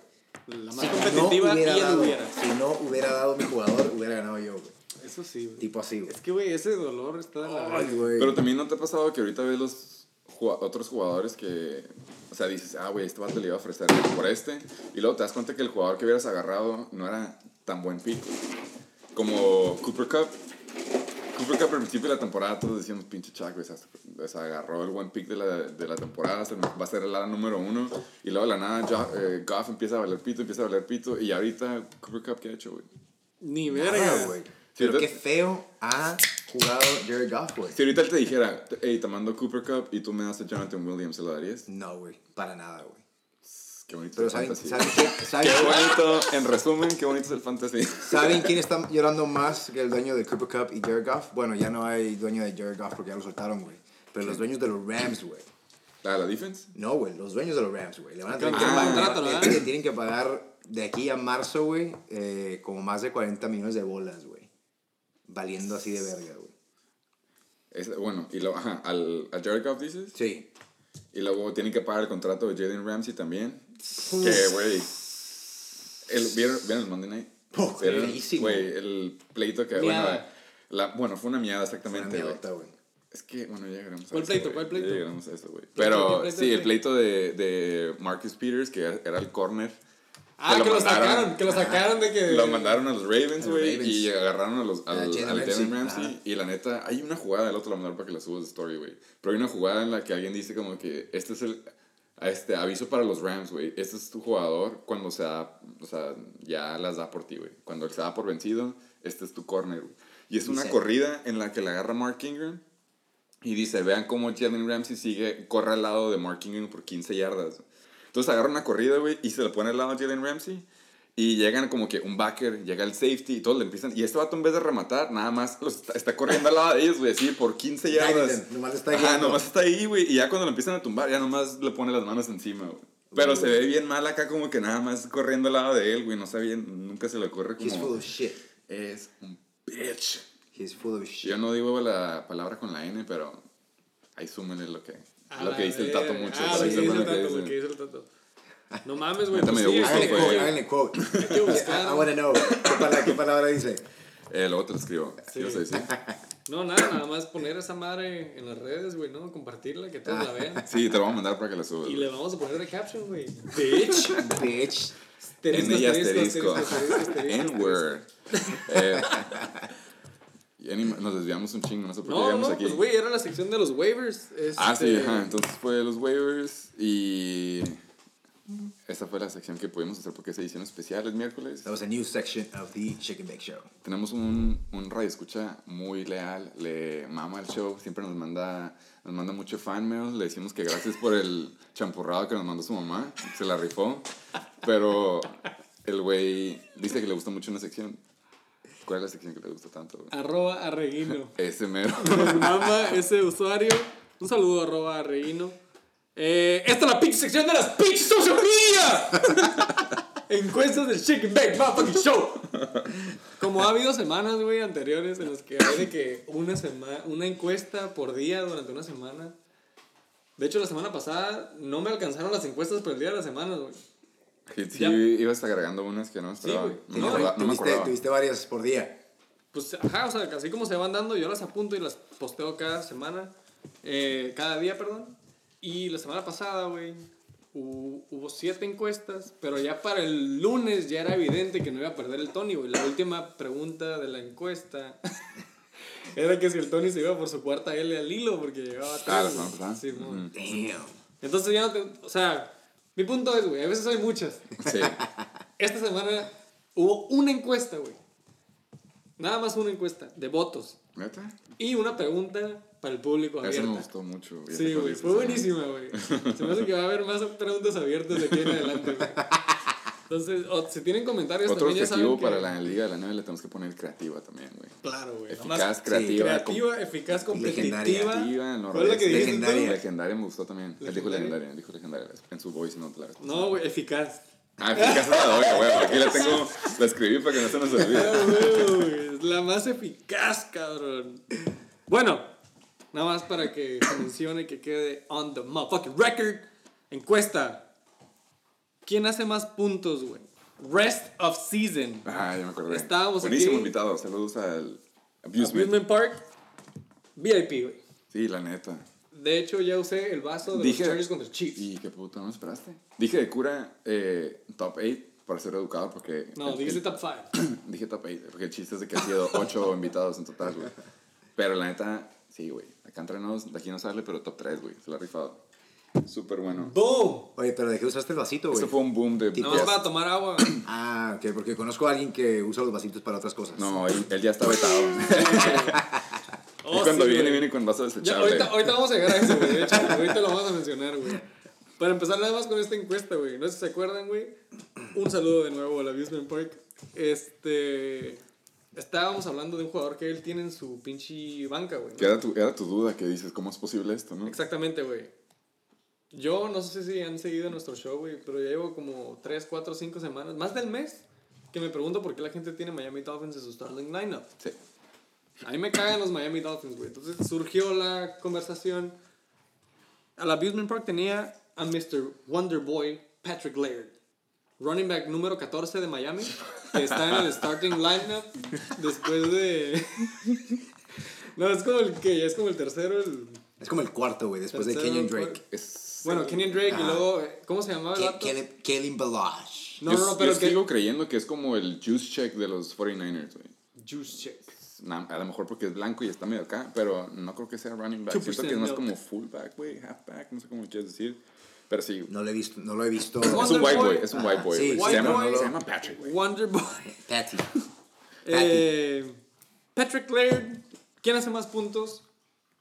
La más Si competitiva no hubiera y el dado, hubiera. Si no hubiera dado mi jugador, hubiera ganado yo, güey. Eso sí, güey. Tipo así, güey. Es que, güey, ese dolor está de la Ay, güey. Pero también no te ha pasado que ahorita ves los otros jugadores que, o sea, dices, ah, güey, este vato le iba a ofrecer por este, y luego te das cuenta que el jugador que hubieras agarrado no era tan buen pick. Como Cooper Cup. Cooper Cup al principio de la temporada todos decíamos, pinche Chuck, güey, se, se agarró el buen pick de la, de la temporada, se- va a ser el ala número uno, y luego de la nada Jo- eh, Goff empieza a valer pito, empieza a valer pito, y ahorita Cooper Cup, ¿qué ha hecho, güey? Ni verga. güey. Sí, Pero qué feo ha jugado Jared Goff, güey. Si ahorita él te dijera, hey, te mando Cooper Cup y tú me das a Jonathan Williams, ¿se lo darías? No, güey. Para nada, güey. Qué bonito Pero ¿saben. ¿saben, quién, saben, Qué bonito, en resumen, qué bonito es el fantasy. ¿saben quién está llorando más que el dueño de Cooper Cup y Jared Goff? Bueno, ya no hay dueño de Jared Goff porque ya lo soltaron, güey. Pero los dueños de los Rams, güey. ¿La, la defense? No, güey, los dueños de los Rams, güey. Le van a tener Ah, que pagar. le- le tienen que pagar de aquí a marzo, güey, eh, como más de 40 millones de bolas, güey. Valiendo así de verga, güey. Es, bueno, y luego, ajá, al, a Jared Goff dices. Sí. Y luego tienen que pagar el contrato de Jalen Ramsey también. Que, güey. el- ¿Vieron, ¿Vieron el Monday Night? Güey, el pleito que. Bueno, la, bueno, fue una miada Fue una exactamente, güey. Es que, bueno, ya llegaremos a ¿Cuál eso, pleito? güey. ¿Cuál pleito? Ya llegaremos a eso, güey. ¿Qué Pero sí, el pleito de, de Marcus Peters, que era el corner. Ah, lo que lo mandaron. sacaron, que lo sacaron de que. Lo mandaron a los Ravens, güey, y agarraron a los, al, A al Jalen Jalen Ramsey. Y la neta, hay una jugada, el otro lo mandaron para que la subas de story, güey. Pero hay una jugada en la que alguien dice como que este es el este aviso para los Rams, güey. Este es tu jugador cuando se da, o sea, ya las da por ti, güey. Cuando él se da por vencido, este es tu corner, güey. Y es una Dice- corrida en la que le agarra Mark Ingram. Y dice, vean cómo Jalen Ramsey sigue, corre al lado de Mark Ingram por 15 yardas. Entonces agarra una corrida, güey, y se la pone al lado de Jalen Ramsey. Y llegan como que un backer, llega el safety y todos le empiezan. Y este vato en vez de rematar, nada más los está, está corriendo al lado de ellos, güey, así por 15 yardas. Nomás está Ajá, guiando. nomás está ahí, güey. Y ya cuando lo empiezan a tumbar, ya nomás le pone las manos encima, güey. Pero se ve bien mal acá, como que nada más corriendo al lado de él, güey. No sé bien, nunca se le ocurre He's full como. of shit. Es un bitch. He's full of shit. Yo no digo la palabra con la N, pero ahí súmenle lo que, A lo la que dice el tato mucho. Ah, lo que dice sepan el lo que tato, lo dice. que dice el tato. No mames, güey. Pues sí, Háganle quote, háganle quote. Hay que buscar. I, I wanna know. ¿Qué palabra, qué palabra dice? Eh, luego te lo escribo. ¿Qué ibas a decir? No, nada, nada más poner esa madre en las redes, güey, ¿no? Compartirla, que todos la vean. Sí, te lo voy a mandar para que la subas. Y güey. le vamos a poner de caption, güey. Bitch. Bitch. Asterisco, N y asterisco, asterisco. asterisco, asterisco, N-word. Eh, nos desviamos un chingo, no sé por qué No, llegamos no, aquí. pues, güey, era la sección de los waivers. ah, sí, este, ajá. Entonces fue los waivers y. Esta fue la sección que pudimos hacer porque es edición especial el miércoles. That was a new section of the Chicken Bake Show. Tenemos un, un radio escucha muy leal, le mama el show, siempre nos manda, nos manda mucho fan mail, le decimos que gracias por el champurrado que nos mandó su mamá, se la rifó, pero el güey dice que le gusta mucho una sección. ¿Cuál es la sección que le gusta tanto? güey? Arroba arreguino. Ese mero. Mama ese usuario. Un saludo, arroba arreguino. Eh, esta es la pinche sección de las pinches social media. Encuestas del Chicken Bake Motherfucking Show. Como ha habido semanas, güey, anteriores en las que hay de que una, semana una encuesta por día durante una semana. De hecho, la semana pasada no me alcanzaron las encuestas por el día de la semana, güey. Sí, sí, Ya. ibas agregando unas que no esperaba. güey. no, me No, acordaba, no me tuviste, acordaba. tuviste varias por día. Pues, ajá, o sea, así como se van dando, yo las apunto y las posteo cada semana, eh, cada día, perdón. Y la semana pasada, güey, hu- hubo siete encuestas, pero ya para el lunes ya era evidente que no iba a perder el Tony, güey. La última pregunta de la encuesta era que si el Tony se iba por su cuarta L al hilo, porque llevaba Ah, tres, la güey. semana pasada. Sí. Damn. Entonces ya no te, o sea, mi punto es, güey, a veces hay muchas. Sí. Esta semana hubo una encuesta, güey. Nada más una encuesta de votos. ¿Neta? Y una pregunta para el público Eso abierta. me gustó mucho. Sí, güey, fue buenísima, güey. Se me hace que va a haber más preguntas abiertas de aquí en adelante, güey. Entonces, o, si tienen comentarios Otro también ya saben objetivo que... para la Liga de la 9 le tenemos que poner creativa también, güey. Claro, güey. Eficaz, Nomás creativa. creativa, eficaz, competitiva. Legendaria. No, ¿Cuál es la que legendaria. Legendaria me gustó también. Él dijo ¿Legendaria? él dijo legendaria en su voice note la. No, güey, eficaz. Ah, eficaz es la doy, güey. Aquí la tengo, la escribí para que no se nos Ah, olvide. güey, Es la más eficaz, cabrón. Bueno, nada más para que se mencione que quede on the motherfucking record. Encuesta. ¿Quién hace más puntos, güey? Rest of season. Ah, ya me acordé. Estábamos Buenísimo aquí. invitado. Saludos al Abusement. Amusement Park. VIP, güey. Sí, la neta. De hecho, ya usé el vaso de Dije- los Chargers contra Chiefs. Y qué puto, no me esperaste. Dije de cura eh, top 8 para ser educado porque. No, el- dijiste el- top 5. Dije top 8 porque el chiste es de que ha sido 8 invitados en total, güey. Pero la neta, sí, güey. Acá entre nos, de aquí no sale, pero top 3, güey. Se lo ha rifado. Súper bueno. ¡Boom! Oye, pero ¿de qué usaste el vasito, güey? Este fue un boom de más BTS. para tomar agua. Ah, ok, porque conozco a alguien que usa los vasitos para otras cosas. No, él, él ya está vetado. Oh, y cuando sí, viene, güey. viene con vaso Ya, desechable. ahorita, ahorita vamos a llegar a eso, güey. De hecho, ahorita lo vamos a mencionar, güey. Para empezar nada más con esta encuesta, güey. No sé si se acuerdan, güey. Un saludo de nuevo al Abusement Park. Este... Estábamos hablando de un jugador que él tiene en su pinche banca, güey. ¿no? Que era tu, era tu duda que dices, ¿cómo es posible esto, no? Exactamente, güey. Yo no sé si han seguido nuestro show, güey, pero ya llevo como 3, 4, 5 semanas, más del mes, que me pregunto por qué la gente tiene Miami Dolphins en su starting lineup. Sí. A mí me cagan los Miami Dolphins, güey. Entonces surgió la conversación. Al Abusement Park tenía a Mr. Wonderboy Patrick Laird, running back número 14 de Miami, que está en el starting lineup después de No, es como el que es como el tercero, el... Es como el cuarto, güey, después de Tercero, Kenyon cuarto. Drake. Es, Bueno, Kenyon Drake y luego, eh, ¿cómo se llamaba el Ke- vato? Kellen- Balazs. No, yo, no, no, pero yo que... sigo creyendo que es como el juice check de los 49ers, güey. Juice check. Na- A lo mejor porque es blanco y está medio acá, pero no creo que sea running back. Siento 2% que es más como fullback, güey, halfback, no sé cómo quieres decir. Pero sí, No lo he visto, no lo he visto. es un white Boy. es un white Ah, boy. sí, güey. White se, llama, boy. se llama Patrick, güey. Wonder Boy. Patty. Eh, Patrick Laird. ¿Quién hace más puntos?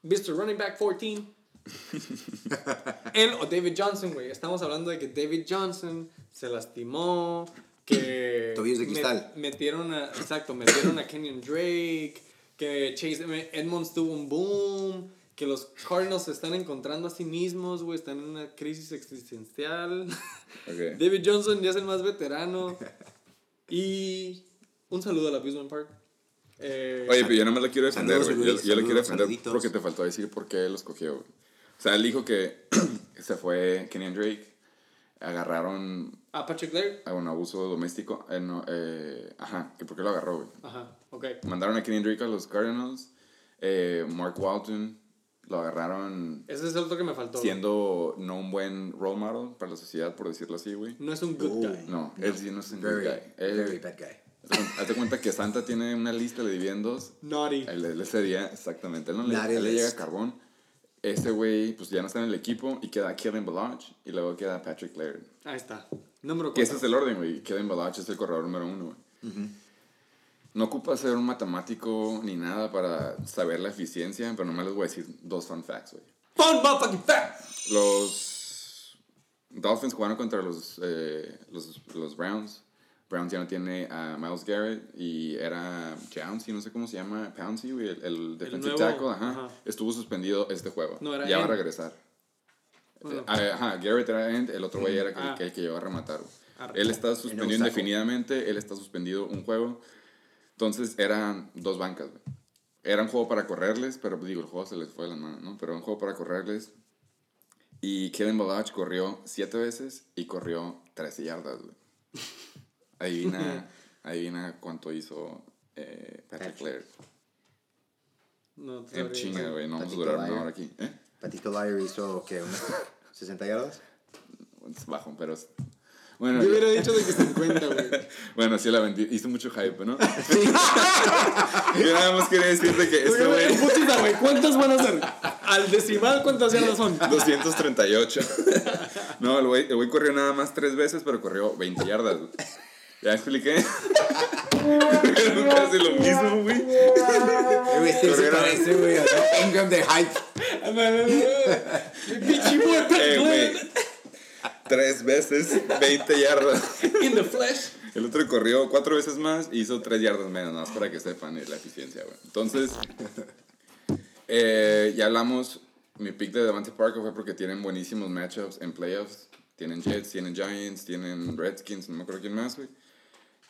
Mr. Running Back 14. Él o David Johnson, güey. Estamos hablando de que David Johnson se lastimó. Que. Tobillos de met- cristal. metieron a. Exacto, metieron a Kenyon Drake. Que Chase Edmonds tuvo un boom. Que los Cardinals se están encontrando a sí mismos, güey. Están en una crisis existencial. David Johnson ya es el más veterano. Y un saludo a la Abusement Park. Eh, Oye, pero yo nada más le quiero defender, güey. Yo, yo le quiero defender saluditos. porque te faltó decir por qué él escogió, güey. O sea, él dijo que se fue Kenyon Drake, agarraron a Patrick Laird. a un abuso doméstico. eh, no, eh, ajá, que por qué lo agarró, güey. Ajá, ok. Mandaron a Kenyon Drake a los Cardinals. eh, Mark Walton lo agarraron Ese es el otro que me faltó. siendo no un buen role model para la sociedad, por decirlo así, güey. No es un good Oh. guy. No, él sí no es un good Very, guy. Él- very bad guy. Hazte cuenta que Santa tiene una lista, le divide en dos. Naughty. Él, él ese día, exactamente. Él, no le, él le llega carbón. Ese güey, pues ya no está en el equipo y queda Kevin Balach y luego queda Patrick Laird. Ahí está. Número Que ese 4. es el orden, güey. Kevin Balach es el corredor número uno, güey. No ocupa ser un matemático ni nada para saber la eficiencia, pero nomás les voy a decir dos fun facts, güey. Fun motherfucking fact. Los Dolphins jugaron contra los, eh, los, los Browns. Browns ya no tiene a Miles Garrett y era Jouncey, no sé cómo se llama, Pouncey, güey, el, el defensive nuevo, tackle, ajá, ajá. estuvo suspendido este juego. No, era ya va a regresar. Bueno. Ah, Ajá, Garrett era end, el otro güey era el, Ah. que, el que llegó a rematar. Arre. Él está suspendido indefinidamente, él está suspendido un juego. Entonces eran dos bancas, güey. Era un juego para correrles, pero digo, el juego se les fue de la mano, ¿no? Pero era un juego para correrles. Y Kevin Balach corrió siete veces y corrió 13 yardas, güey. Adivina, adivina cuánto hizo eh, Patrick Patrick. Laird. No, te Eh, chinga, güey, no vamos a durar una hora aquí. ¿Eh? Patito Liar hizo, ¿qué? ¿Unas 60 yardas? Es bajo, pero... es- Bueno, Yo hubiera dicho de que 50, güey. Bueno, sí la vendí. Hizo mucho hype, ¿no? Yo nada más quería decirte que este güey... putita, güey, ¿cuántas van a ser? Al decimal, ¿cuántas yardas son? 238. No, el güey, el güey corrió nada más tres veces, pero corrió 20 yardas. ¿Ya expliqué? Corrieron casi lo mismo, güey. Güey, Este se parece, güey, Ingram de hype. Pinche Patrick Eh, güey. Tres veces, 20 yardas. In the flesh. El otro corrió cuatro veces más y hizo tres yardas menos, nada más para que sepan eh, la eficiencia, güey. Entonces, eh, ya hablamos, mi pick de Devante Parker fue porque tienen buenísimos matchups en playoffs. Tienen Jets, tienen Giants, tienen Redskins, no me acuerdo quién más, güey.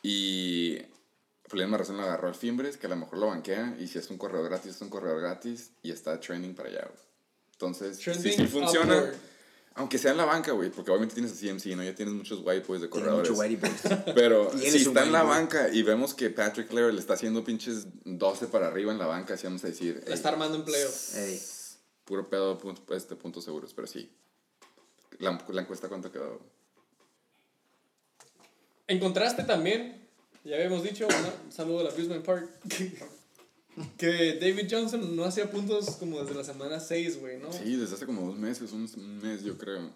Y Flynn Marrazón lo agarró al Fimbres, que a lo mejor lo banquea, y si es un corredor gratis, es un corredor gratis, y está trending para allá, güey. Entonces, si sí funciona, upward. aunque sea en la banca, güey, porque obviamente tienes a CMC, ¿no? Ya tienes muchos white boys de corredores. mucho whitey boys. Pero si está en la white boy. banca y vemos que Patrick Laird le está haciendo pinches 12 para arriba en la banca, así vamos a decir. La "Ey, está armando. Ey, Puro pedo, punto, este, puntos seguros, pero sí. La, la encuesta, ¿cuánto quedó? En contraste también, ya habíamos dicho, saludo a la Abusement Park, que David Johnson no hacía puntos como desde la semana 6, güey, ¿no? Sí, desde hace como dos meses, un, mes, yo creo.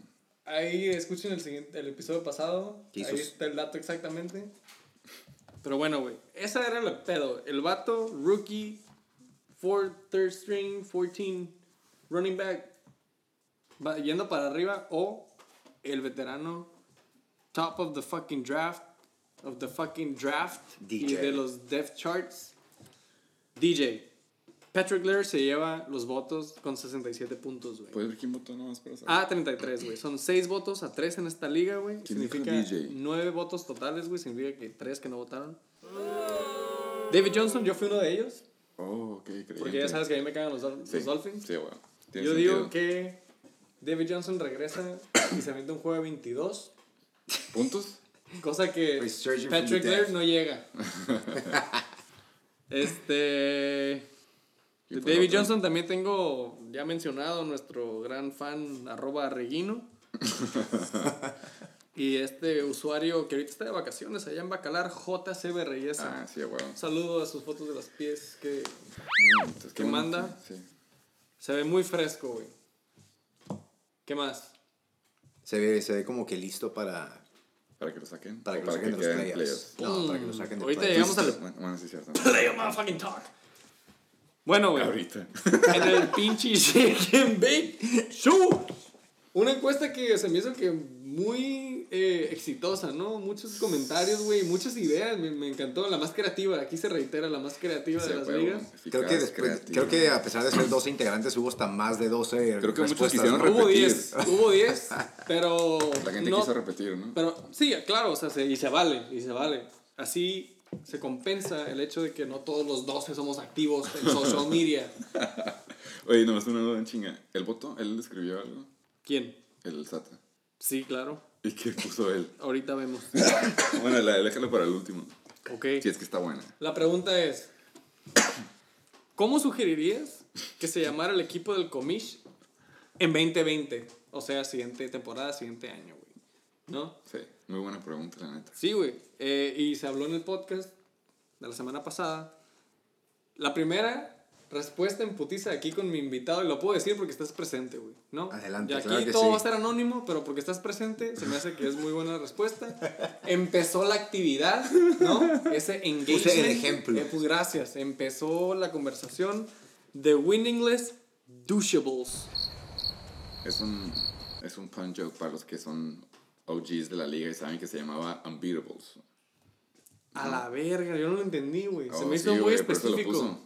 Ahí escuchen el, siguiente, el episodio pasado, ¿Qué ahí está el dato exactamente. Pero bueno, güey, esa era el pedo. El vato, rookie, four, third string, 14, running back, yendo para arriba, o el veterano, top of the fucking draft, of the fucking draft, y DJ. de los depth charts, DJ. Patrick Laird se lleva los votos con 67 puntos, güey. ¿Puedes ver quién votó nomás para saber? Ah, 33, güey. Son 6 votos a 3 en esta liga, güey. ¿Quién dijo Significa DJ? 9 votos totales, güey. Significa que 3 que no votaron. David Johnson, yo fui uno de ellos. Oh, ok, creyente. Porque ya sabes que a mí me cagan los, Sí, los Dolphins. Sí, bueno. tiene yo sentido. digo que David Johnson regresa y se mete un juego de 22. ¿Puntos? Cosa que from Patrick Laird no llega. este. De David otro. Johnson también tengo ya mencionado nuestro gran fan arroba Reguino. y este usuario que ahorita está de vacaciones allá en Bacalar, JCB Reyes. Ah, sí, huevo. Un saludo a sus fotos de los pies que Muy bonitos, ¿Qué qué manda? Sí. se ve muy fresco, güey. ¿Qué más? Se ve, se ve como que listo para, Para que lo saquen. para que lo saquen de los playoffs. No, para que lo saquen de Ahorita llegamos al Bueno, sí, es cierto. Play a motherfucking talk. Bueno, güey. Ahorita. en el pinche Shake and Bake Show. Una encuesta que se me hizo que muy eh, exitosa, ¿no? Muchos comentarios, güey, muchas ideas. Me, me encantó. La más creativa. Aquí se reitera la más creativa Sí, de las ligas. Creo que, después, creo que a pesar de ser 12 integrantes hubo hasta más de 12 Creo que muchos quisieron ¿no? Hubo repetir. 10, hubo 10, pero La gente no, quiso repetir, ¿no? Pero sí, claro, o sea, se- y se vale, y se vale. Así se compensa el hecho de que no todos los 12 somos activos en social media. Oye, nomás una duda en chinga. ¿El voto? ¿Él escribió algo? ¿Quién? El Sata. Sí, claro. ¿Y qué puso él? Ahorita vemos. Bueno, la, déjalo para el último. Ok. Si es que está buena. La pregunta es, ¿cómo sugerirías que se llamara el equipo del Comish en 2020? O sea, siguiente temporada, siguiente año, güey. ¿No? Sí, muy buena pregunta, la neta. Sí, güey. Eh, y se habló en el podcast de la semana pasada. La primera respuesta en putiza aquí con mi invitado, y lo puedo decir porque estás presente, güey. ¿No? Adelante, Y aquí claro que todo sí. va a ser anónimo, pero porque estás presente, se me hace que es muy buena respuesta. Empezó la actividad, ¿no? Ese engagement. Puse el ejemplo. Eh, pues gracias. Empezó la conversación de Winningless Douchables. Es un, es un pun joke para los que son OGs de la liga y saben que se llamaba Unbeatables. A la verga, yo no lo entendí, güey. Se Oh, me hizo sí, muy güey, por eso lo específico. puso.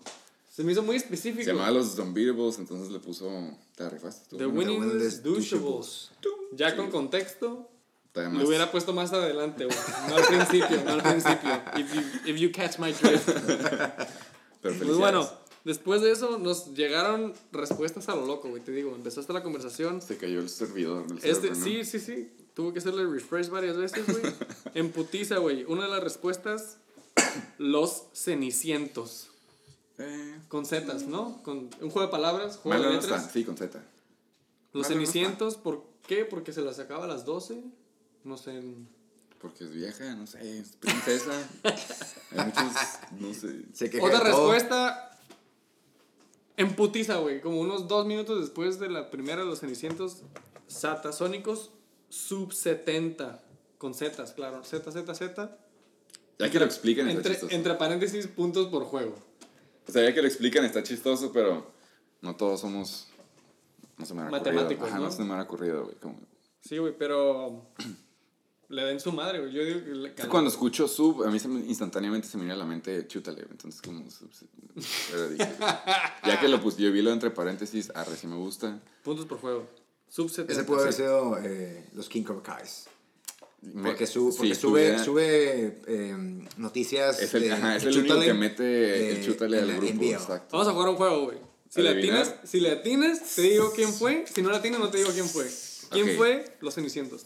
Se me hizo muy específico. Se llamaba los Unbeatables, entonces le puso... ¿Te la rifaste tú? The Winning Douchables. Ya con contexto, todavía lo hubiera puesto más adelante, güey. No al principio, no al principio. If you, if you catch my drift. Pero Pues bueno, después de eso nos llegaron respuestas a lo loco, güey. Te digo, empezó hasta la conversación. Se cayó el servidor del Este, server, ¿no? sí, sí, sí. Tuvo que hacerle refresh varias veces, güey. En putiza, güey. Una de las respuestas, los cenicientos. Eh, Con zetas, ¿no? Con un juego de palabras, juego malo de no letras. está. Sí, con Z. Los Malo no cenicientos, ¿por qué? Porque se las sacaba a las 12. No sé. Porque es vieja, no sé, es princesa. Hay muchos, no sé. Se Otra respuesta. En putiza, güey. Como unos dos minutos después de la primera de los cenicientos satasónicos sub 70. Con zetas, claro. Z, Z, Z. Ya que lo explican está Entre, entre paréntesis, puntos por juego. O sea, ya que lo explican está chistoso, pero no todos somos... No se me ha ocurrido. Matemáticos, Ajá, ¿no? no se me ha ocurrido, güey. como- Sí, güey, pero. Le den su madre, güey. Yo digo que. le- cuando escucho sub, a mí se me- instantáneamente se me viene a la mente chútale, entonces como... sub- pero dije, ya que lo puse, yo vi lo entre paréntesis, arre, si me gusta. Puntos por juego. Sub 70. Ese puede haber sido eh, los King Cobra Kais. Porque, su- porque sube, sube eh, noticias. Es el, de- ajá, es de el único Chútale, que mete el chútale al la grupo, exacto. Vamos a jugar un juego, güey. Si le ¿Adivinar? atinas, si atinas, te digo quién fue. Si no le atinas, no te digo quién fue. ¿Quién fue? Los cenicientos.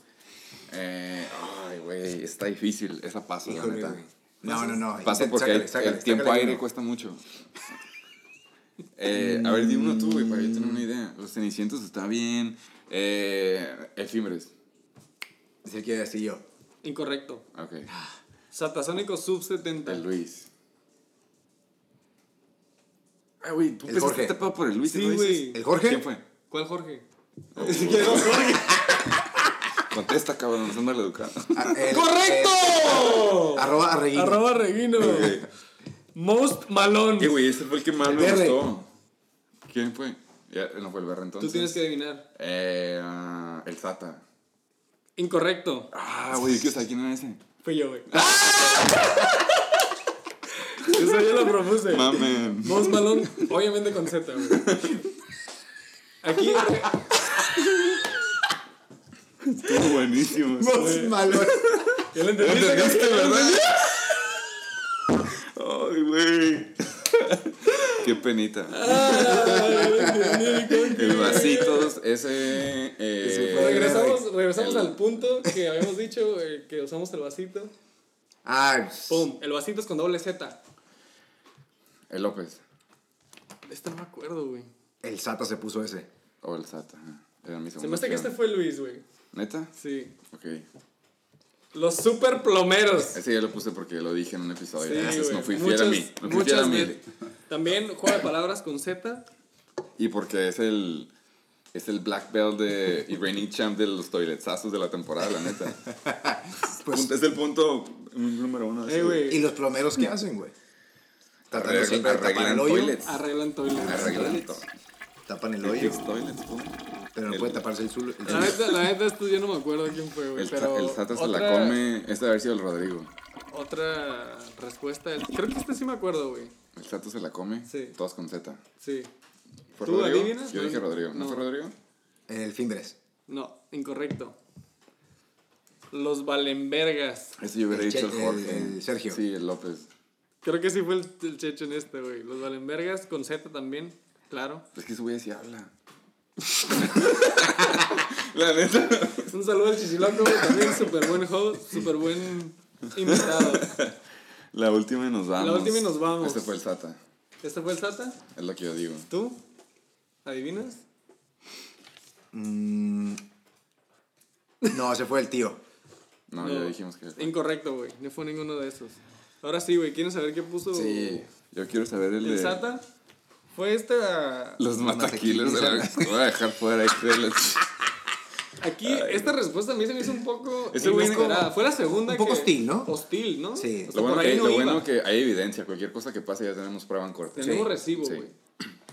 Eh, ay, güey, está difícil esa paso, la neta. No, no, no. Paso Intent- porque sácale, el- sácale, el tiempo sácale aire cuesta mucho. Eh, a ver, di uno tú, güey, para yo tener una idea. Los Cenicientos está bien. Eh, efímeres. Es el que decía yo. Incorrecto. Ok. Satasónico sub 70. El Luis. Ay, güey, tú El empezaste Jorge. este pedo por el Luis. Sí, ¿no dices? güey. ¿El Jorge? ¿Quién fue? ¿Cuál Jorge? Contesta, cabrón, nos anda educado. Ah, el- ¡Correcto! el- arroba arreguino. Arroba Reguino. Most Malón. Eh, güey, ese fue el que más me gustó. ¿Quién fue? Ya, no fue el Berre entonces. Tú tienes que adivinar. Eh, ah, el Zata. Incorrecto. Ah, güey, saber quién era ese. Fui yo, güey. Eso yo lo propuse. Mamen. Most Malón, obviamente con Z, güey. Aquí, Estuvo buenísimo. Most malo. ¿ya lo ¿Lo entendiste? entendiste, verdad? Ay, güey. Qué penita. El vasitos, ese. Eh, Regresamos, regresamos El- al punto que habíamos dicho, eh, que usamos el vasito. Ah, Pum, el vasito es con doble Z. el López. Este no me acuerdo, güey. El Sata se puso ese. O el SATA. Era mi Se me hace que este fue Luis, güey. ¿Neta? Sí. Ok. Los super plomeros. Ese ya lo puse porque lo dije en un episodio. Sí, güey. no fui fiel a mí. No fui fiel a mí. También juego de palabras con Z. Y porque es el. Es el black belt de y reigning champ de los toiletsazos de la temporada, la neta. Pues- es el punto número uno. de Eh, ese. ¿Y los plomeros qué hacen, güey? Arreglan- arreglan toilets. Arreglan toilets. Arreglan todo. Tapan el hoyo, toilets, pero no El- puede taparse el suelo. La neta, la neta, esto yo no me acuerdo quién fue, güey. El, Pero el Sata se la otra- come. Este debe haber sido el Rodrigo. Otra respuesta. Creo que este sí me acuerdo, güey. El Sata se la come. Sí. Todos con Z. Sí. ¿Fue ¿Tú Rodrigo? adivinas? Yo dije Rodrigo. ¿No, No. fue Rodrigo? El Fimbres. No, incorrecto. Los Valenvergas. Ese yo hubiera El dicho el Che- Jorge. el- el Sergio. Sí, el López. Creo que sí fue el, el checho en este, güey. Los Valenvergas con Z también, claro. Es que ese güey sí habla. la neta. Un saludo al Chichiloco, güey. También súper buen host, súper buen invitado. La última y nos vamos. La última y nos vamos. Este fue el Sata. ¿Este fue el Sata? Es lo que yo digo. ¿Tú? ¿Adivinas? Mm, No, ese fue el tío. No, ya dijimos que. Incorrecto, güey. No fue ninguno de esos. Ahora sí, güey. ¿Quieren saber qué puso Sí, yo quiero saber el, el de. Sata? Fue esta... Los mataquiles de la. Voy a dejar fuera este. Aquí, esta respuesta a mí se me hizo un poco inesperada. como- Fue la segunda un poco que- hostil, ¿no? Hostil, ¿no? Sí. O sea, Lo bueno, que, no lo iba. bueno que hay evidencia. Cualquier cosa que pase ya tenemos prueba en corte. Tenemos Sí, recibo, sí. güey.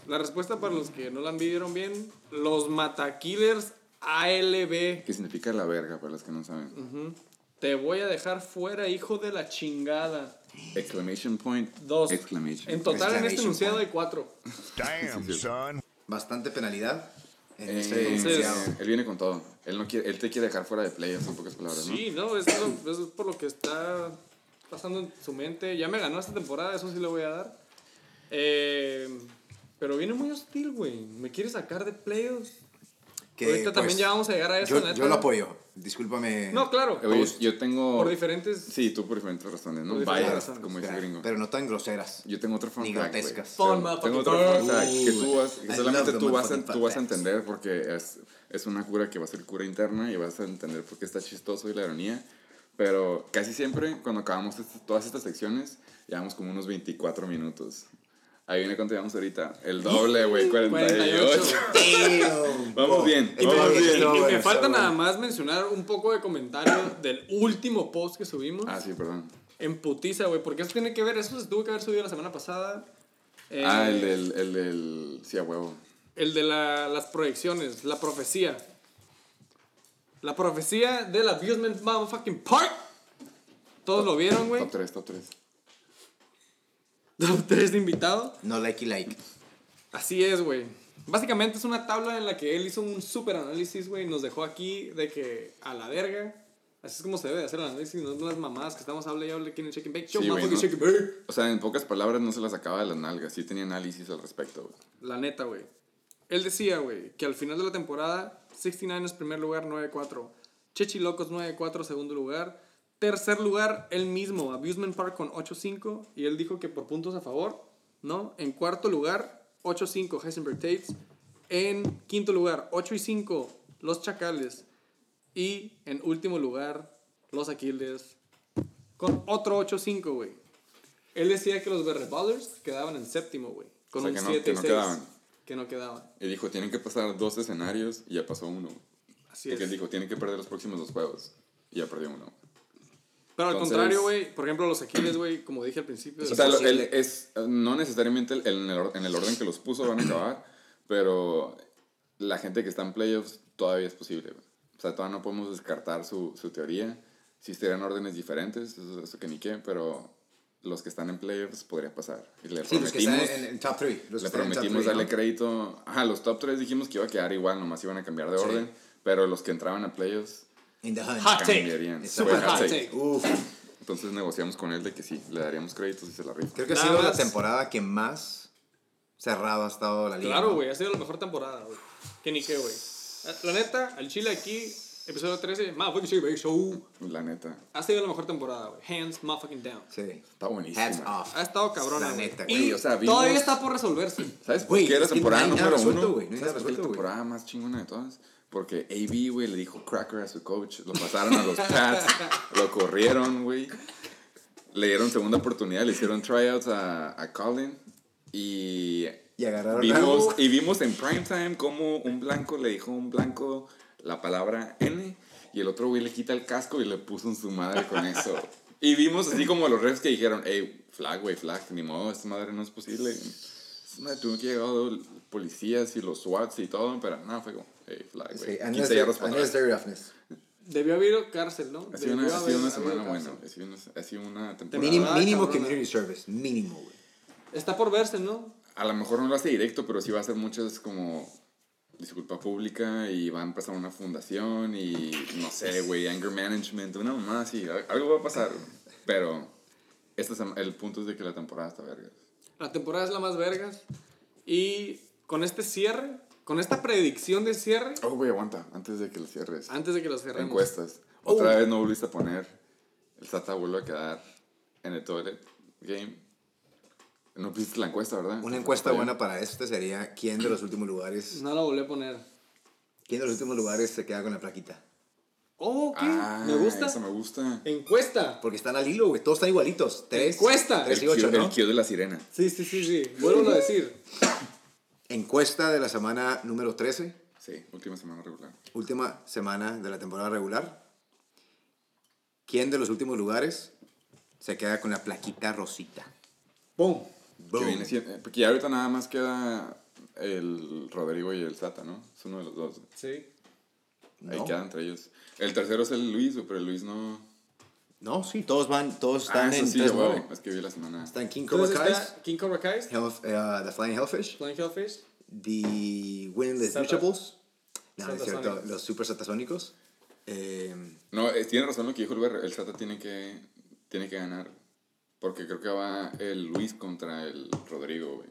La respuesta para los que no la vieron bien, los Matakillers ALB. ¿Qué significa la verga para los que no saben? Te voy a dejar fuera, hijo de la chingada. Exclamation point. Dos. Exclamation. En total en este enunciado hay cuatro. Damn, son. Bastante penalidad en Eh, ese Entonces- enunciado. él viene con todo. Él, no quiere, él te quiere dejar fuera de playoffs, en pocas palabras, ¿no? Sí, no, es, lo- es por lo que está pasando en su mente. Ya me ganó esta temporada, eso sí le voy a dar. Eh, pero viene muy hostil, güey. ¿Me quiere sacar de playoffs? Que, Ahorita también pues, ya vamos a llegar a eso, Yo, neta. yo lo apoyo. Discúlpame. No, claro. Oye, Por, yo tengo... por diferentes... Sí, tú por diferentes razones, ¿no? Razones, como dice gringo. pero no tan groseras. Yo tengo otro fun Ni fact, grotescas. Tengo otro motherfucker. fun fact que tú vas, que solamente tú vas, a, tú vas a entender porque es, es una cura que va a ser cura interna y vas a entender por qué está chistoso y la ironía. Pero casi siempre cuando acabamos este- todas estas secciones, llevamos como unos 24 minutos. Ahí viene cuánto llevamos ahorita. El doble, güey, 48. 48. Damn. Vamos Oh, bien, esto vamos bien, bueno, me falta bueno. nada más mencionar un poco de comentario del último post que subimos. Ah, sí, perdón. En putiza, güey. Porque eso tiene que ver, eso se tuvo que haber subido la semana pasada. Eh, Ah, el del, el del... Sí, a huevo. El de la- las proyecciones, la profecía. La profecía del Abusement Motherfucking Park. Todos lo vieron, güey. Top 3, top 3. Top 3 de invitado. No likey like. Así es, güey. Básicamente es una tabla en la que él hizo un super análisis, güey. y Nos dejó aquí de que a la verga. Así es como se debe de hacer el análisis, no las mamadas que estamos hable y hable aquí en el Check and Bake Show. Sí, motherfucking ¿no? Shake and Bake. O sea, en pocas palabras no se las sacaba de las nalgas. Sí tenía análisis al respecto, güey. La neta, güey. Él decía, güey, que al final de la temporada, 69 es primer lugar, 9-4. Chechi Locos, 9-4, segundo lugar. Tercer lugar, él mismo, Abusement Park con 8-5. Y él dijo que por puntos a favor, ¿no? En cuarto lugar, 8-5, Heisenberg Tates. En quinto lugar, 8 y 5, Los Chacales. Y en último lugar, Los Aquiles. Con otro 8-5, güey. Él decía que los Berre Ballers quedaban en séptimo, güey. Con O sea, un que no- 7 que no quedaban. Que no quedaban. Y dijo, tienen que pasar dos escenarios y ya pasó uno. Así Porque es. él dijo, tienen que perder los próximos dos juegos. Y ya perdió uno. Pero al Entonces- contrario, güey, por ejemplo, los Aquiles, güey, como dije al principio. O sea, él es, no necesariamente el- en el, en el orden que los puso van a acabar, pero la gente que está en playoffs todavía es posible. güey. O sea, todavía no podemos descartar su, su teoría. Si estuvieran órdenes diferentes, eso, eso que ni qué, pero los que están en playoffs podría pasar. Y le Sí, los que están prometimos, en el top 3. Los que le prometimos darle crédito. Ajá, los top 3 dijimos que iba a quedar igual, nomás iban a cambiar de Sí. orden, pero los que entraban a playoffs In the hunt. Hot take. cambiarían. Super Fue hot take. Uf. Entonces negociamos con él de que sí, le daríamos créditos y se la rifa. Creo que ha Nada sido la más- temporada que más cerrado ha estado la liga. Claro, ¿no? güey, ha sido la mejor temporada, güey. Que ni qué, güey. La neta, al Chile aquí, Episodio 13, Motherfucking Shake Show. La neta. Ha sido la mejor temporada, güey. Hands motherfucking down. Sí. Está buenísimo. Hats off. Ha estado cabrona, La güey. neta, Y güey, o sea, vimos- todavía está por resolverse. ¿Sabes por qué que temporada número resuelto, uno? güey, no ¿Sabes por qué la temporada más chingona de todas? Porque AB, güey, le dijo cracker a su coach. Lo pasaron a los Pats. lo corrieron, güey. Le dieron segunda oportunidad. Le hicieron tryouts a, a Colin. Y Y agarraron vimos, algo. y vimos en primetime cómo un blanco le dijo a un blanco la palabra N. Y el otro güey le quita el casco y le puso en su madre con eso. Y vimos así como los refs que dijeron, hey, flag, güey, flag, ni modo, esta madre no es posible. Esta madre tuvo que llegar policías y los SWATs y todo, pero no, fue como, hey, flag, Sí, güey. 15 unnecessary yardas para atrás. Debió haber cárcel, ¿no? Ha sido una, ha sido una semana buena, ha sido una, ha sido una temporada. Mínimo, mínimo community service. Mínimo, güey. Está por verse, ¿no? A lo mejor no lo hace directo, pero sí va a hacer muchas como disculpa pública y va a empezar una fundación y no sé, güey, anger management, una mamá así, al- algo va a pasar, pero este es el punto es de que la temporada está verga. La temporada es la más vergas. Y con este cierre, con esta predicción de cierre, Oh, güey, aguanta, antes de que lo cierres. antes de que lo cerremos. Encuestas. Oh. Otra vez no volviste a poner. El Sata vuelve a quedar en el toilet game. No pusiste la encuesta, ¿verdad? Una encuesta buena para este sería quién de los últimos lugares, No la volví a poner. quién de los últimos lugares se queda con la plaquita. Oh, ¿qué? Ah, Me gusta. Eso me gusta. Encuesta. Porque están al hilo, güey. Todos están igualitos. Tres. Encuesta. Tres y El ocho, ¿no? El Q de la sirena. Sí, sí, sí, sí. Vuelvo a decir. Encuesta de la semana número 13. Sí, última semana regular. Última semana de la temporada regular. ¿Quién de los últimos lugares se queda con la plaquita rosita? Boom. Que viene eh, porque ya ahorita nada más queda el Rodrigo y el Sata, ¿no? Es uno de los dos. Sí. Ahí No. queda entre ellos. El tercero es el Luis, pero el Luis no. No, sí, todos van, todos Ah, están eso en sí, 3-9. güey. Es que vi la semana. Están King Cobra está King Cobra Kai, uh, The Flying Hellfish, Flying Hellfish. The Winless Luchables, no, es cierto, los Super Satasónicos. Eh, No, eh, tiene razón lo que dijo el BR. El Sata tiene que, tiene que ganar. Porque creo que va el Luis contra el Rodrigo, güey.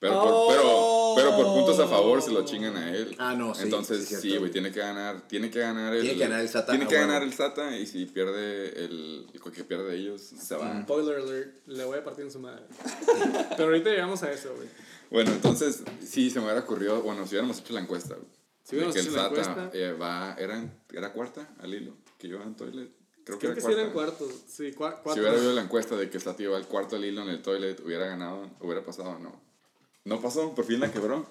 Pero, por, pero, pero por puntos a favor se lo chingan a él. Ah, no, sí, Entonces, sí, güey, tiene que ganar. Tiene que ganar el. Tiene que ganar el Sata, Tiene que huevo. ganar el Sata. Y si pierde el. El que pierde ellos, se va. Spoiler alert. Le voy a partir en su madre. Pero ahorita llegamos a eso, güey. Bueno, entonces, sí, se me hubiera ocurrido. Bueno, si hubiéramos hecho la encuesta, güey. Si hubiéramos el hecho la Sata encuesta. eh, va. Era, era cuarta al hilo. Que yo en toilet. Creo que Creo que sí eran cuartos. Sí, cua- cuatro. Si hubiera habido la encuesta de que Sati iba al cuarto al hilo en el toilet, hubiera ganado, hubiera pasado, no. No pasó, por fin la quebró.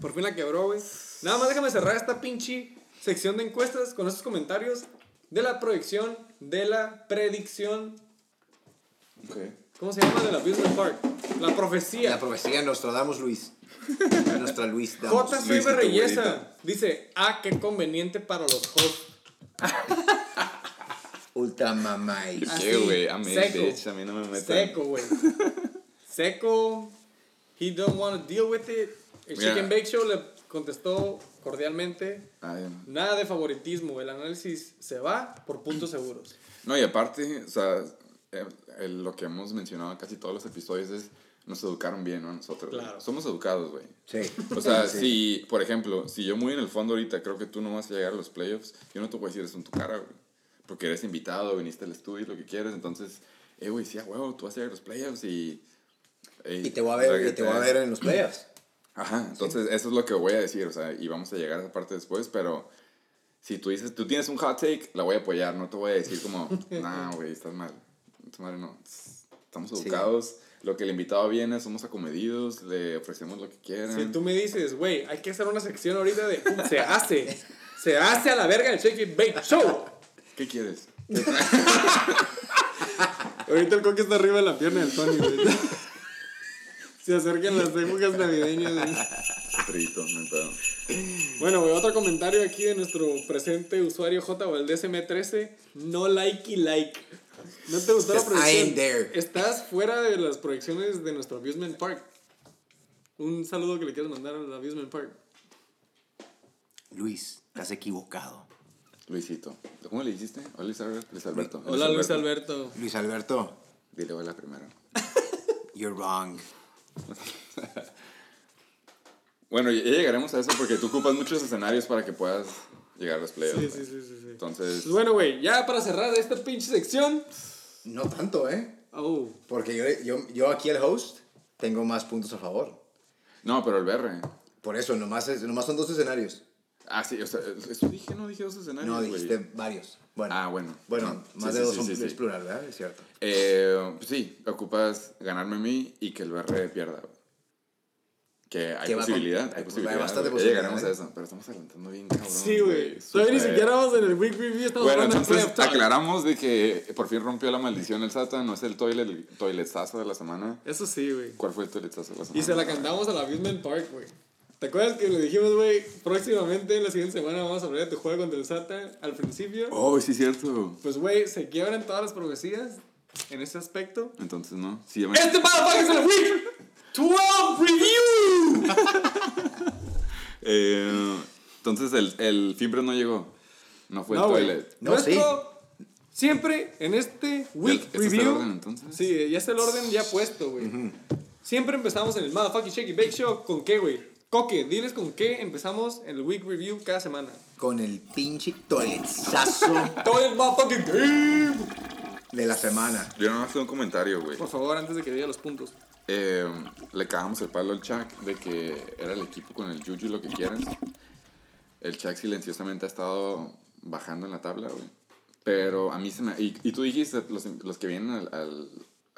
Por fin la quebró, güey. Nada más déjame cerrar esta pinche sección de encuestas con estos comentarios de la proyección, de la predicción. ¿Cómo se llama? De la Business Park. La profecía. la profecía Nostradamus Luis. Nuestra Luis Damos. JC Luisito Reyesa dice: Ah, qué conveniente para los hosts. Ultra mamay. ¿Qué, Así, güey? A mí, seco. bitch, a mí no me metan. Seco, güey. Seco. He don't want to deal with it. El Mira. Chicken Bake Show le contestó cordialmente: Ay, Nada de favoritismo. El análisis se va por puntos seguros. no, y aparte, o sea, eh, lo que hemos mencionado en casi todos los episodios es, nos educaron bien, ¿no? Nosotros. Claro. Somos educados, güey. Sí. O sea, Sí. si, por ejemplo, si yo muy en el fondo ahorita creo que tú no vas a llegar a los playoffs, yo no te voy a decir eso en tu cara, güey. Porque eres invitado, viniste al estudio, lo que quieres, entonces, eh, güey, sí, a huevo, tú vas a llegar a los playoffs y... eh, Y te voy a ver, y te voy a ver en los playoffs. Ajá, entonces eso es lo que voy a decir, o sea, y vamos a llegar a esa parte después, pero si tú dices, tú tienes un hot take, la voy a apoyar, no te voy a decir como, nah, güey, estás mal. Esta madre no. Estamos Sí. educados, lo que el invitado viene, somos acomedidos, le ofrecemos lo que quieran. Si tú me dices, güey, hay que hacer una sección ahorita de. "Uh, Se hace. Se hace a la verga el Shake It Bake Show. ¿Qué quieres? Ahorita el coque está arriba de la pierna del Tony, güey. Se acercan las épocas navideñas. güey. Trito, pedo. Bueno, güey, otro comentario aquí de nuestro presente usuario J o el DSM13. No like y like. ¿No te gustó la proyección? there. Estás fuera de las proyecciones de nuestro Abusement Park. Un saludo que le quieras mandar al Abusement Park. Luis, estás equivocado. Luisito. ¿Cómo le hiciste? Hola, Luis Alberto. Luis Alberto. Hola, Luis Alberto. Luis Alberto, Dile hola primero. you're wrong. Bueno, ya llegaremos a eso porque tú ocupas muchos escenarios para que puedas llegar a los playoffs. Sí, sí, sí, sí, sí. Entonces, Pues bueno, güey, ya para cerrar esta pinche sección. No tanto, ¿eh? Oh, Porque yo, yo, yo aquí, el host, tengo más puntos a favor. no, pero el BR. Por eso, nomás, es, nomás son dos escenarios. Ah, sí, o sea, eso dije, no dije dos escenarios. No, dijiste varios. Bueno, Ah, bueno. bueno, Sí, más sí, de dos sí, son, sí, sí. es plural, ¿verdad? Es cierto. Eh, pues sí, ocupas ganarme a mí y que el BR pierda. güey. Que hay va con- posibilidad, hay- hay hay posibilidad. bastante posibilidad, llegaremos a ¿eh? eso, pero estamos adelantando bien cabrón. sí, güey. Todavía ni siquiera vamos en el week review, estamos Bueno, entonces talk. aclaramos de que por fin rompió la maldición el Satan, no es el toilet, el toiletazo de la semana. Eso sí, güey. ¿Cuál fue el toiletazo de la semana? Y se la cantamos a la Amusement Park, güey. ¿Te acuerdas que le dijimos, güey, próximamente en la siguiente semana vamos a hablar de tu juego contra el Satan al principio? Oh, sí, cierto. Pues, güey, se quiebran todas las profecías en ese aspecto. Entonces, ¿no? Sí, ya me- ¡Este motherfucker es el week 12 review! Eh, entonces, el, el Fimbres no llegó. No fue No, el toilet. No, Nuestro, siempre en este week ¿Este es el review. orden, entonces? Sí, ya está el orden ya puesto, güey. Siempre empezamos en el motherfucking Shake Bake Show. ¿Con qué, güey? Coque, diles con qué empezamos el week review cada semana. Con el pinche toiletazo Todo el motherfucking game. de la semana. Yo no hacer un comentario, güey. Por favor, antes de que diga los puntos. Eh, le cagamos el palo al Chuck de que era el equipo con el Juju, lo que quieras. El Chuck silenciosamente ha estado bajando en la tabla, güey. Pero a mí se me... Y, y tú dijiste, los, los que vienen al, al,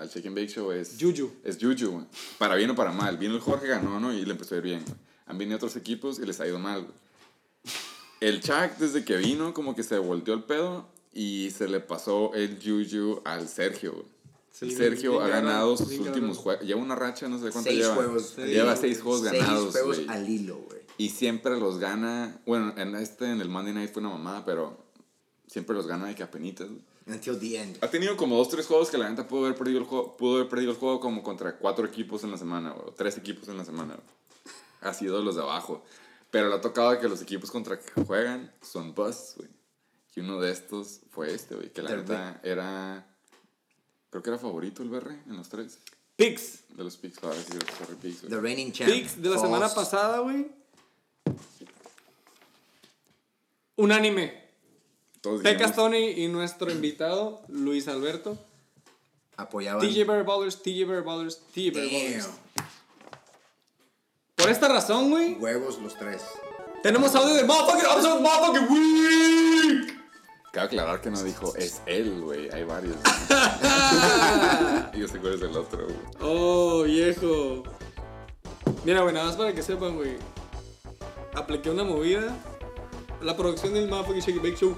al and Bake Show es... Juju. Es Juju, güey. Para bien o para mal. Vino el Jorge, ganó, ¿no? Y le empezó a ir bien, güey. Han venido otros equipos y les ha ido mal, güey. El Chuck, desde que vino, como que se volteó el pedo y se le pasó el Juju al Sergio, güey. Sí, El Sergio bien ha ganado sus bien últimos juegos. Lleva una racha, no sé cuánto Seis lleva. juegos. Lleva seis juegos Seis ganados, juegos güey. al hilo, güey. Y siempre los gana. Bueno, en este, en el Monday Night fue una mamada, pero siempre los gana de que apenitas. güey. Until the end. Ha tenido como dos, tres juegos que la neta pudo haber perdido el juego, pudo haber perdido el juego como contra cuatro equipos en la semana, o tres equipos en la semana. Ha sido los de abajo. Pero le ha tocado que los equipos contra que juegan son busts, güey. Y uno de estos fue este, güey, que la neta era. Creo que era favorito el BR en los tres. Picks. De los picks, ahora sí, sorry, picks. The reigning champ. Picks de la semana pasada, güey. Unánime. Todos Pecas Tony y nuestro invitado, Luis Alberto. Apoyaban. TJ Bear Ballers, TJ Bear Ballers, TJ Bear Ballers. Por esta razón, güey, Huevos los tres. tenemos audio de Motherfucking Episode Motherfucking Week. Cabe aclarar que no dijo es él, güey. Hay varios. Yo sé cuál es el otro, güey. Oh, viejo. Mira, güey, nada más para que sepan, güey. Apliqué una movida. La producción del Motherfucking Shake Bake Show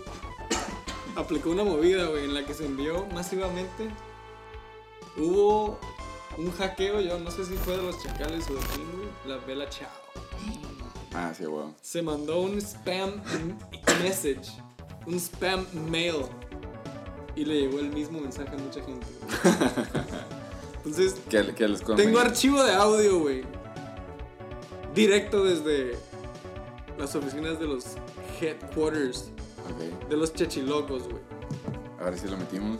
aplicó una movida, güey, en la que se envió masivamente. Hubo un hackeo, yo no sé si fue de los chacales o de quién, güey. La Bella Chao. Ah, sí, güey. Se mandó un spam message, un spam mail. Y le llegó el mismo mensaje a mucha gente. Entonces, Que, que les tengo archivo de audio, güey. Directo desde las oficinas de los headquarters Ok. de los chechilocos, güey. A ver si lo metimos.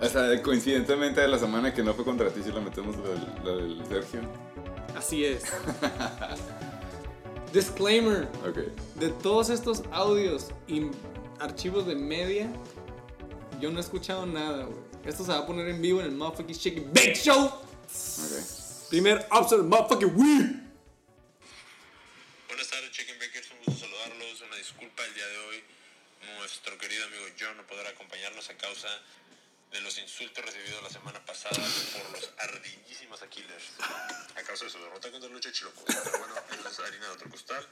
O sea, coincidentemente de la semana que no fue contra ti, sí lo metemos lo del, Sergio. Así es. Disclaimer. Ok. De todos estos audios y archivos de media, yo no he escuchado nada, güey. Esto se va a poner en vivo en el Motherfucking Chicken Bake Show. Ok. Primer episode del Motherfucking Week. Disculpa el día de hoy. Nuestro querido amigo John no podrá acompañarnos a causa de los insultos recibidos la semana pasada por los ardillísimos Aquiles a causa de su derrota contra Lucha Chiloco. Pero bueno, eso es harina de otro costal.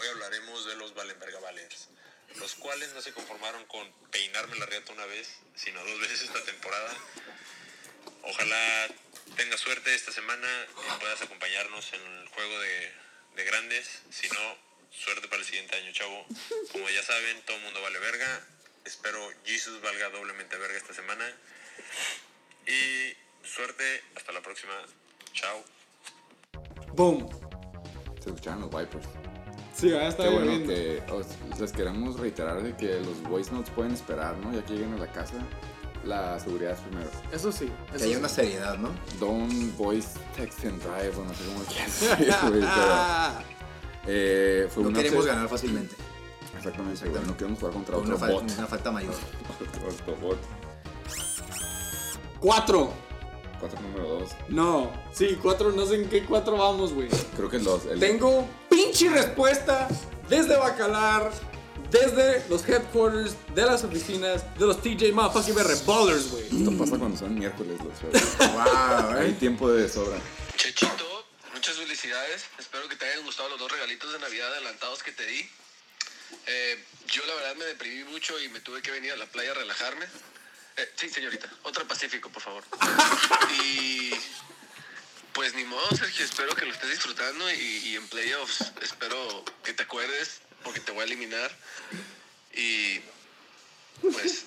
Hoy hablaremos de los Valenberga Valers, los cuales no se conformaron con peinarme la riata una vez, sino dos veces esta temporada. Ojalá tengas suerte esta semana y puedas acompañarnos en el juego de grandes. Si no, suerte para el siguiente año, chavo. Como ya saben, todo el mundo vale verga. Espero Jesus valga doblemente verga esta semana. Y suerte, hasta la próxima. Chao. Boom. Se escucharon los Vipers. Sí, ya está Qué bueno que os- les queremos reiterar de que los voice notes pueden esperar, ¿no? Ya que lleguen a la casa, la seguridad es primero. Eso sí. Que Eso haya sí. una seriedad, ¿no? Don't voice text and drive, o no sé cómo quieras decir, güey, pero Eh, fue No queremos ganar fácilmente. Exactamente, güey, no queremos jugar contra Con una, otro fal- bot. una falta mayor. Otro bot. Cuatro. Cuatro número dos. No. Sí, cuatro. No sé en qué cuatro vamos, güey. Creo que el dos. El, Tengo pinche respuesta desde Bacalar, desde los headquarters de las oficinas de los TJ Motherfucking BR Ballers, güey. Esto pasa cuando son miércoles los wow, Hay eh. tiempo de sobra. Chechito, muchas felicidades. Espero que te hayan gustado los dos regalitos de Navidad adelantados que te di. Eh, yo la verdad me deprimí mucho y me tuve que venir a la playa a relajarme. Eh, sí, señorita. Otro Pacífico, por favor. y pues ni modo, Sergio. Espero que lo estés disfrutando y, y en playoffs espero que te acuerdes porque te voy a eliminar. Y pues,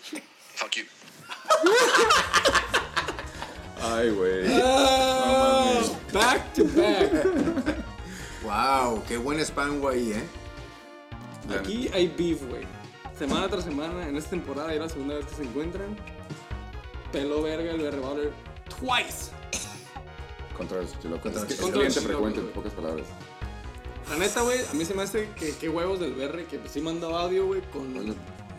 fuck you. Ay, güey. Ah, back to back. Wow, qué buen spam ahí, eh. Aquí hay beef, güey. Semana tras semana, en esta temporada, ya la segunda vez que se encuentran. Pelo verga el BR Baller twice. Contra los chilocos. Contra Es que Contra cliente los frecuente, en pocas palabras. La neta, güey, a mí se me hace que qué huevos del BR que pues, sí mandó audio, güey, con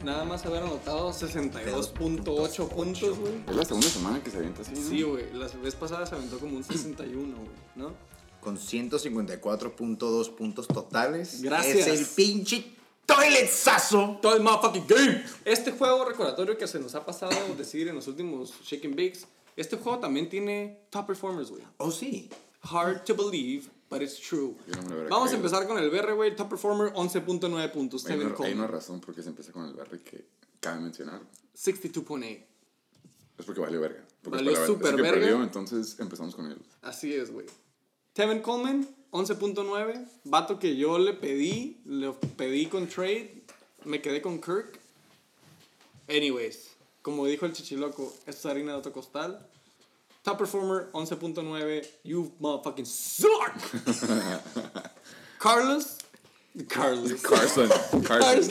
nada más haber anotado 62.8 puntos, güey. Es la segunda semana que se avienta así, ¿no? Sí, güey, la vez pasada se aventó como un 61, güey, ¿no? Con 154.2 puntos totales. Gracias. Es el pinche toiletsazo. Todo el motherfucking game. Este juego recordatorio que se nos ha pasado decir en los últimos Shaking Bigs, este juego también tiene top performers, güey. Oh, sí. Hard to believe, but it's true. No Vamos a empezar con el BR, güey. Top performer, 11.9 puntos. Hay Tevin una, hay una razón por qué se empieza con el Barry que cabe mencionar. 62.8. Es porque valió verga. Porque Valió que verga. perdió, entonces empezamos con él. Así es, güey. Tevin Coleman, 11.9. Vato que yo le pedí, le pedí con trade. Me quedé con Kirk. Anyways, como dijo el chichiloco, esto es harina de otro costal. Top performer, 11.9. You motherfucking suck. Carlos. Carlos. Carson. Carson. Carlos.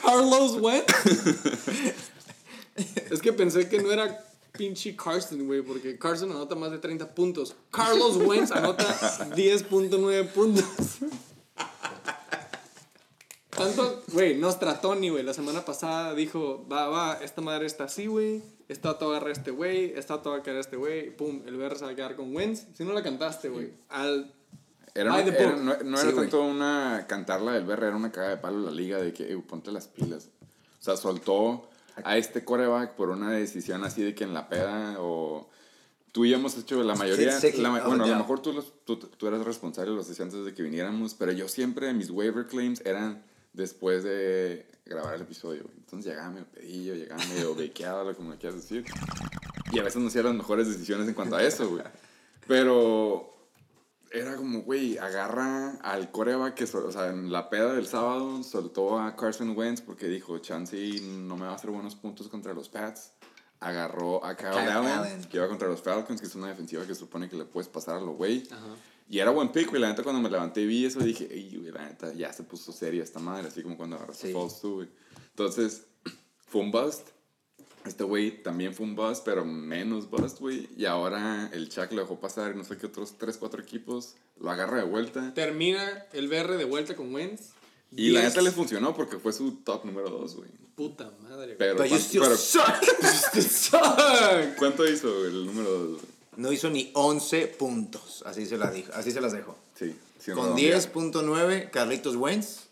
Carlos Wentz. es que pensé que no era pinche Carson, güey, porque Carson anota más de 30 puntos. Carlos Wentz anota 10.9 puntos. Tanto, güey, nos trató ni, güey. La semana pasada dijo, va, va, esta madre está así, güey. Esta auto agarra a este güey, esta auto va a caer a este güey. Pum, el BR se va a quedar con Wentz. Si no la cantaste, güey. Al Era, By the era- book. no, no Sí, era tanto una cantarla del BR, era una caga de palo la liga de que, "Ey, ponte las pilas. O sea, soltó a este coreback por una decisión así de que en la peda o... Tú y yo hemos hecho la mayoría... sí, la ma- oh, bueno, a ya. lo mejor tú, los- tú, tú eras responsable, los decía antes de que viniéramos, pero yo siempre, mis waiver claims eran después de grabar el episodio. güey. Entonces llegaba medio pedillo, llegaba medio bequeado, como le quieras decir. Y a veces no hacía las mejores decisiones en cuanto a eso, güey. Pero era como, güey, agarra al coreback que, o sea, en la peda del sábado soltó a Carson Wentz porque dijo, Chansey no me va a hacer buenos puntos contra los Pats. Agarró a Kyle, Allen, que iba contra los Falcons, que es una defensiva que supone que le puedes pasar a lo güey. Y era buen pick, güey. La neta, cuando me levanté y vi eso, dije, ey, güey, la neta, ya se puso seria esta madre. Así como cuando agarraste Sí. Tú, güey. Entonces, fue un bust. Este güey también fue un bust, pero menos bust, güey. Y ahora el Chuck lo dejó pasar y no sé qué otros 3, 4 equipos. Lo agarra de vuelta. termina el BR de vuelta con Wentz. Y la Diez- neta le funcionó porque fue su top número 2, güey. Puta madre. Pero, But you ¿cuánto- still pero suck. Suck. ¿cuánto hizo el número 2? No hizo ni 11 puntos. Así se, la dijo, así se las dejo. Sí. sí, Con redondear. 10.9, Carlitos Wentz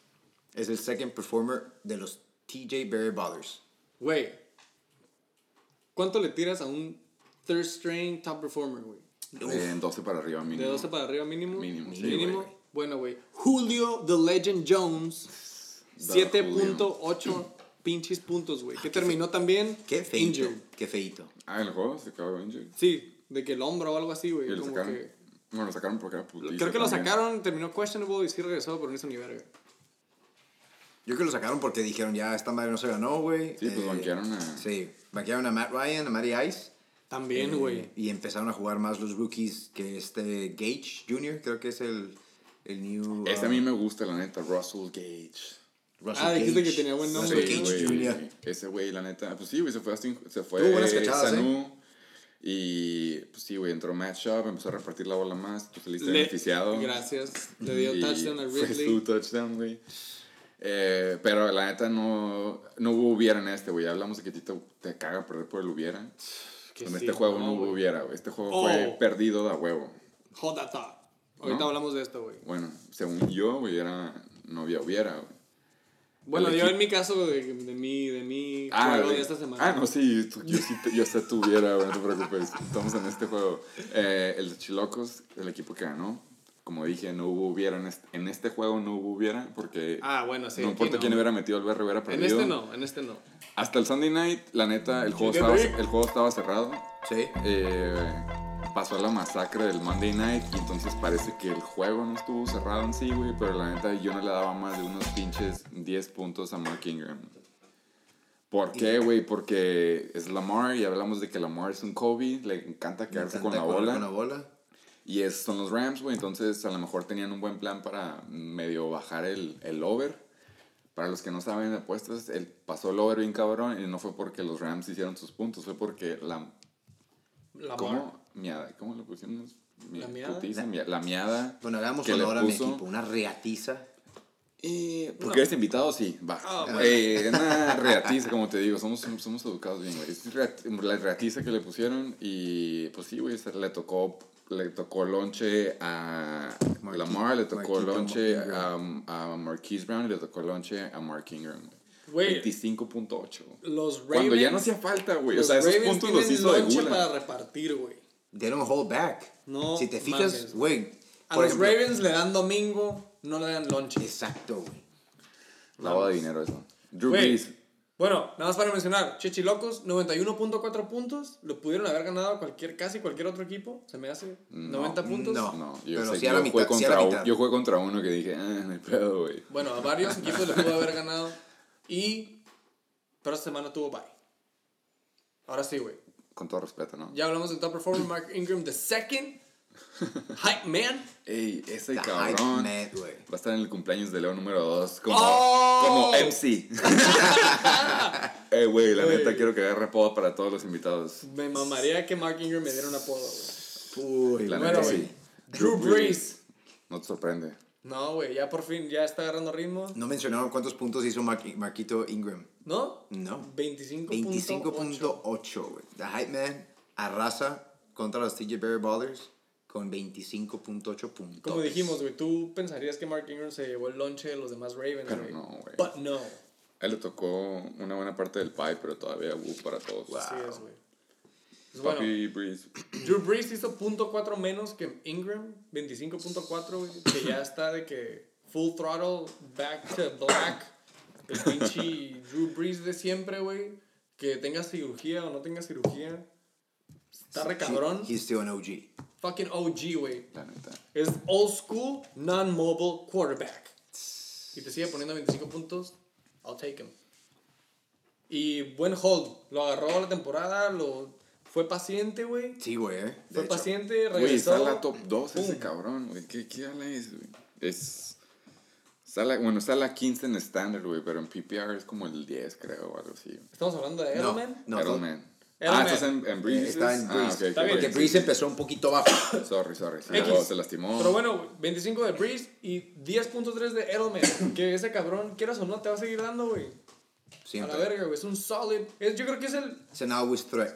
es el second performer de los TJ Berry Ballers. Güey. ¿Cuánto le tiras a un third string top performer, güey? Eh, En 12 para arriba, mínimo. De 12 para arriba mínimo. Mínimo, sí, Mínimo. güey. Bueno, güey. Julio The Legend Jones. Da, 7.8 pinches puntos, güey. Que terminó también Qué feito. injured. Qué feito. Ah, el juego se acabó injured. Sí, de que el hombro o algo así, güey. Y lo Como sacaron. que... Bueno, lo sacaron porque era putiza Creo que lo también. sacaron, terminó questionable y sí regresó, pero no hizo ni verga. Yo creo que lo sacaron porque dijeron, ya, esta madre no se ganó, güey. Sí, pues banquearon a- Sí, banquearon a Matt Ryan, a Matty Ice. También, Eh, güey. y empezaron a jugar más los rookies que este Gage Jr., creo que es el, el new... Ese a uh, mí me gusta, la neta, Russell Gage. Russell Ah, dijiste que tenía buen nombre. Russell Sí, Gage. Jr. Ese güey, la neta. Pues sí, güey, se fue, Austin- se fue Tuvo buenas cachadas, ¿eh? Y pues sí, güey, entró Matt Schaub, empezó a repartir la bola más, tú saliste Le- beneficiado. Gracias. Le dio touchdown a Fue Ridley. su touchdown, güey. Eh, pero la neta no, no hubo hubiera en este, güey. Hablamos de que te, te caga perder por el hubiera. Que en sí, este juego no, no, hubo hubiera, güey. Este juego Oh. fue perdido de a huevo. Hold that thought. Ahorita ¿No? hablamos de esto, güey. Bueno, según yo, güey, era no había hubiera, güey. Bueno, yo en mi caso, de, de mi, de mi Ah, juego de esta semana. Ah, no, sí, tú- yo sí, te- yo sé tuviera, no te preocupes. Estamos en este juego. Eh, el de Chilocos, el equipo que ganó, como dije, no hubo hubiera en este, en este juego, no hubo hubiera, porque Ah, bueno, sí. no importa quién hubiera metido el BR, hubiera En perdido. este no, en este no. Hasta el Sunday night, la neta, el juego, estaba, el juego estaba cerrado. Sí. Eh, pasó la masacre del Monday night y entonces parece que el juego no estuvo cerrado en sí, güey, pero la neta yo no le daba más de unos pinches 10 puntos a Mark Ingram. ¿Por qué, güey? Porque es Lamar y hablamos de que Lamar es un Kobe, le encanta quedarse encanta con la bola. Con la bola. Y esos son los Rams, güey. Entonces, a lo mejor tenían un buen plan para medio bajar el, el over. Para los que no saben de apuestas, él pasó el over bien cabrón y no fue porque los Rams hicieron sus puntos, fue porque la... La ¿Cómo? Miada. ¿Cómo lo pusimos? Mi- ¿La miada? putiza, la miada. Bueno, hagamos que le honor a mi equipo. Una reatiza. Y porque eres invitado, sí, va. Ah, bueno. Eh, una reatiza, como te digo, somos, somos educados bien, güey. Es la reatiza que le pusieron y pues sí, güey, le tocó, le tocó lonche a Lamar, le tocó Marquito lonche a, a Marquise Brown y le tocó lonche a Mark Ingram. Güey. 25.8. Los Ravens. Cuando ya no hacía falta, güey. O los sea, esos Ravens puntos los tienen hizo de lonche gula. para repartir, güey. They don't hold back. No Si te fijas, güey. A por los ejemplo- Ravens le dan domingo, no le dan lonche. Exacto, güey. Lavado de dinero eso. Drew. Brees. Bueno, nada más para mencionar, Chichilocos, 91.4 puntos, lo pudieron haber ganado cualquier, casi cualquier otro equipo, se me hace 90 puntos. no. No, yo, Pero sé, a jugué a la mitad. yo jugué contra uno que dije, ah, no hay pedo, güey. Bueno, a varios equipos le pudo haber ganado y... Pero esta semana tuvo bye. Ahora sí, güey. Con todo respeto, ¿no? Ya hablamos del top performer, Mark Ingram, the second. Hype man. Ey, ese The hype cabrón man, güey. va a estar en el cumpleaños de Leo número 2 como, ¡Oh! como MC. Ey, güey, la Güey. neta quiero que agarre apodo para todos los invitados. Me mamaría que Mark Ingram me diera un apodo, güey. Uy, La Bueno, neta güey. sí. Drew Brees. No te sorprende. No, güey, ya por fin, ya está agarrando ritmo. No mencionaron cuántos puntos hizo Marqui- Marquito Ingram. ¿No? No. 25.8. 25.8, güey. The Hype Man arrasa contra los TJ Barry Ballers con 25.8 puntos. Como dijimos, güey, tú pensarías que Mark Ingram se llevó el lonche de los demás Ravens, Pero güey. no, güey. But no. A él le tocó una buena parte del pie, pero todavía hubo para todos. Así es, güey. Pues bueno, Papi Breeze. Drew Brees hizo .4 menos que Ingram, 25.4, güey, que ya está de que full throttle, back to black. El pinche Drew Brees de siempre, güey. Que tenga cirugía o no tenga cirugía. Está re cabrón. He- he's still an OG. Fucking OG, güey. La neta. Es old school, non-mobile quarterback. Y te sigue poniendo 25 puntos, I'll take him. Y buen hold. Lo agarró la temporada, lo fue paciente, güey. Sí, güey, eh. Fue hecho. paciente, Güey, regresó. está la top 2 ese cabrón, güey. ¿Qué, qué es, güey? Es. Está la, bueno, está la 15 en estándar, güey, pero en PPR es como el 10, creo, o algo así. Estamos hablando de No, Edelman. no, Edelman. Edelman. Ah, estás en, en Breeze. Está en Ah, Breeze. ok, ok, Está bien. Porque. Breeze empezó un poquito bajo. Sorry, sorry. Sí, luego se lastimó. Pero bueno, güey, 25 de Breeze y 10.3 de Edelman. que ese cabrón, quieras o no, te va a seguir dando, güey. A Siempre. la verga, güey. Es un solid. Es, yo creo que es el. It's an always threat.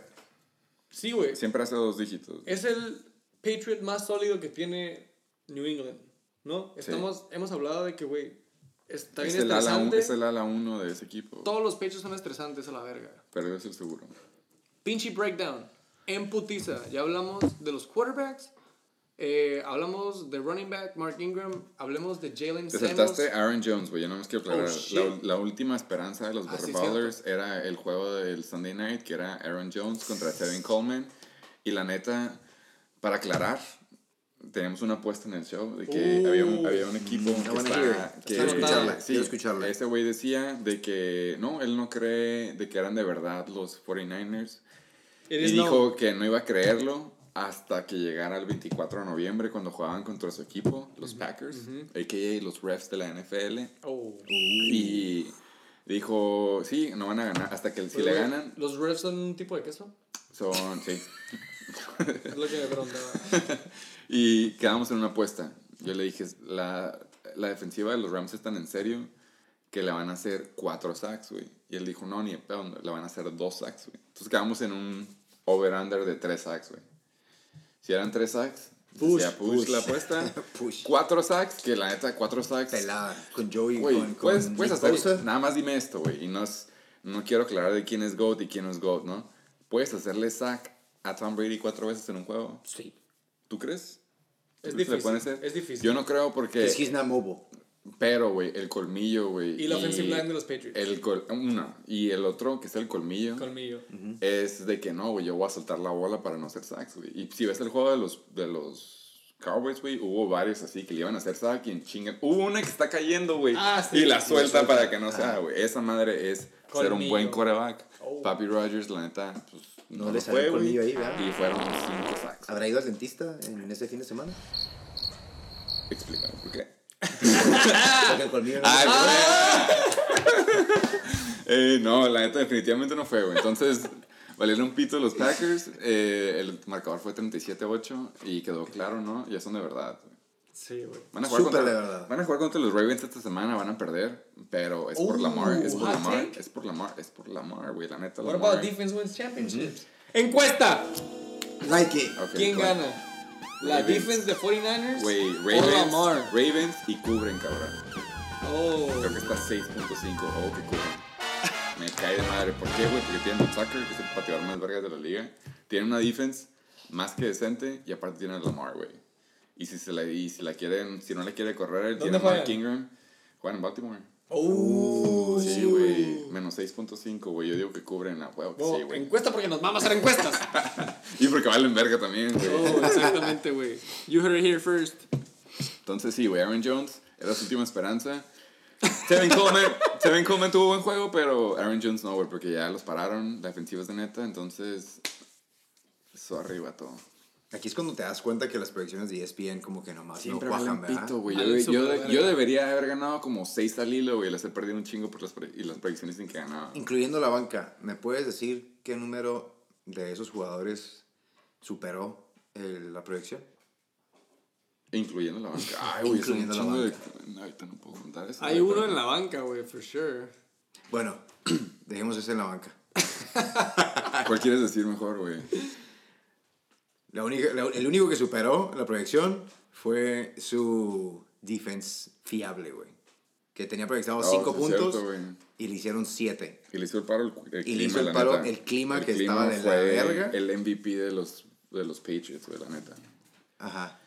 Sí, güey. Siempre hace dos dígitos. Es el Patriot más sólido que tiene New England, ¿no? Estamos, Hemos hablado de que, güey, está Es bien el, ala, un- estresante. es el ala 1 de ese equipo. Todos los Patriots son estresantes a la verga. Pero es el seguro. Pinche breakdown. En putiza. Ya hablamos de los quarterbacks. eh, hablamos de running back Mark Ingram. Hablemos de Jalen Te saltaste Aaron Jones, güey. Yo no más quiero aclarar. Oh, la, la última esperanza de los Ah, sí, era el juego del Sunday night, que era Aaron Jones contra Tevin Coleman. Y la neta, para aclarar, tenemos una apuesta en el show de que Uh. había, un, había un equipo que está... Que, Quiero escucharla, sí, quiero escucharla. Ese güey decía de que no, él no cree de que eran de verdad los 49ers. It Y dijo known. que no iba a creerlo hasta que llegara el 24 de noviembre cuando jugaban contra su equipo, los Packers, a.k.a. los refs de la NFL. Oh. Y dijo, sí, no van a ganar. Hasta que si Oye, le ganan, ¿Los refs son un tipo de queso? son, sí. Es lo que me preguntaba. Y quedamos en una apuesta. Yo le dije, la, la defensiva de los Rams es tan en serio que le van a hacer cuatro sacks, güey. Y él dijo, no, ni de pedo, le van a hacer dos sacks, güey. Entonces quedamos en un over-under de tres sacks, güey. Si eran tres sacks, Push, decía push, push. la apuesta. Push. Cuatro sacks, que la neta, cuatro sacks. Pelada. Con Joey, Güey, con, con puedes, puedes Nick hacer, Bosa. nada más dime esto, güey, y no es, no quiero aclarar de quién es GOAT y quién no es GOAT, ¿no? Puedes hacerle sack a Tom Brady cuatro veces en un juego. Sí. ¿Tú crees? Es ¿Tú le difícil, es difícil. Yo no creo porque, Es he's not mobile. pero, güey, el colmillo, güey. Y la offensive line de los Patriots. El col, uno, y el otro, que es el colmillo, Colmillo. es de que no, güey, yo voy a soltar la bola para no hacer sacks, güey. Y si ves el juego de los, de los Cowboys, güey, hubo varios así que le iban a hacer sack y en chinga. Hubo una que está cayendo, güey. Ah, sí. y la suelta para que no sea, güey. Esa madre es ser un buen coreback. Oh. Papi Rogers, la neta, pues No no, le salió el colmillo ahí, ¿verdad? Y fueron cinco sacks. ¿Habrá ido al dentista en ese fin de semana? Explícame por qué. Porque el colmillo no Ah, Eh, no, la neta definitivamente no fue, güey. Entonces, valieron un pito los Packers. eh, el marcador fue 37-8 y quedó claro, ¿no? Ya son de verdad. Sí, güey. Van a, jugar Súper contra, de verdad. van a jugar contra los Ravens esta semana, van a perder, pero es por Uh, Lamar, es por hot Lamar, take. es por Lamar, es por Lamar, güey, la neta What Lamar. about defense wins championships? Encuesta. Like it. Ok, ¿Quién gana? ¿La Ravens. defense de 49ers? Güey, o Ravens, Lamar? Ravens y cubren, cabrón. Oh. Creo que está 6.5, oh, que cubren. Me cae de madre. ¿Por qué, güey? Porque tienen a Tucker, que es el pateador más vergas de la liga. Tienen una defense más que decente y aparte tienen a Lamar, güey. Y si, se la, y si la quieren, si no le quiere correr, él tiene ¿Dónde a Mark? Ingram. Juegan en Baltimore. Oh. Sí, güey. Menos 6.5, güey. Yo digo que cubren a huevo. Oh, Sí, güey. encuesta porque nos vamos a hacer encuestas. Y porque valen verga también, güey. oh, exactamente, güey. You heard it here first. Entonces, sí, güey. Aaron Jones era su última esperanza. Tevin Coleman, Tevin Coleman tuvo buen juego, pero Aaron Jones no, güey, porque ya los pararon. La defensiva es de neta, entonces. Eso arriba todo. Aquí es cuando te das cuenta que las predicciones de ESPN como que nomás Siempre no cuajan, ¿verdad? pito, güey. Yo, debería haber ganado como 6 al hilo, güey. Les he perdido un chingo por las, y las predicciones sin que ganaba. Incluyendo la banca, ¿me puedes decir qué número de esos jugadores superó el- la proyección? Incluyendo la banca. Ay, güey, Incluyendo la un chingo de- No, ahorita no puedo contar eso. Hay güey, uno pero- en la banca, güey, for sure. Bueno, dejemos ese en la banca. ¿Cuál quieres decir mejor, güey? La única, la- el único que superó la proyección fue su defense fiable, güey. Que tenía proyectado Oh, 5 sí es puntos cierto, güey. y le hicieron 7. Y le hizo el paro el, el Y le clima, hizo el la paro neta. el clima que clima estaba de la verga. El MVP de los, de los Patriots, güey, la neta. Ajá.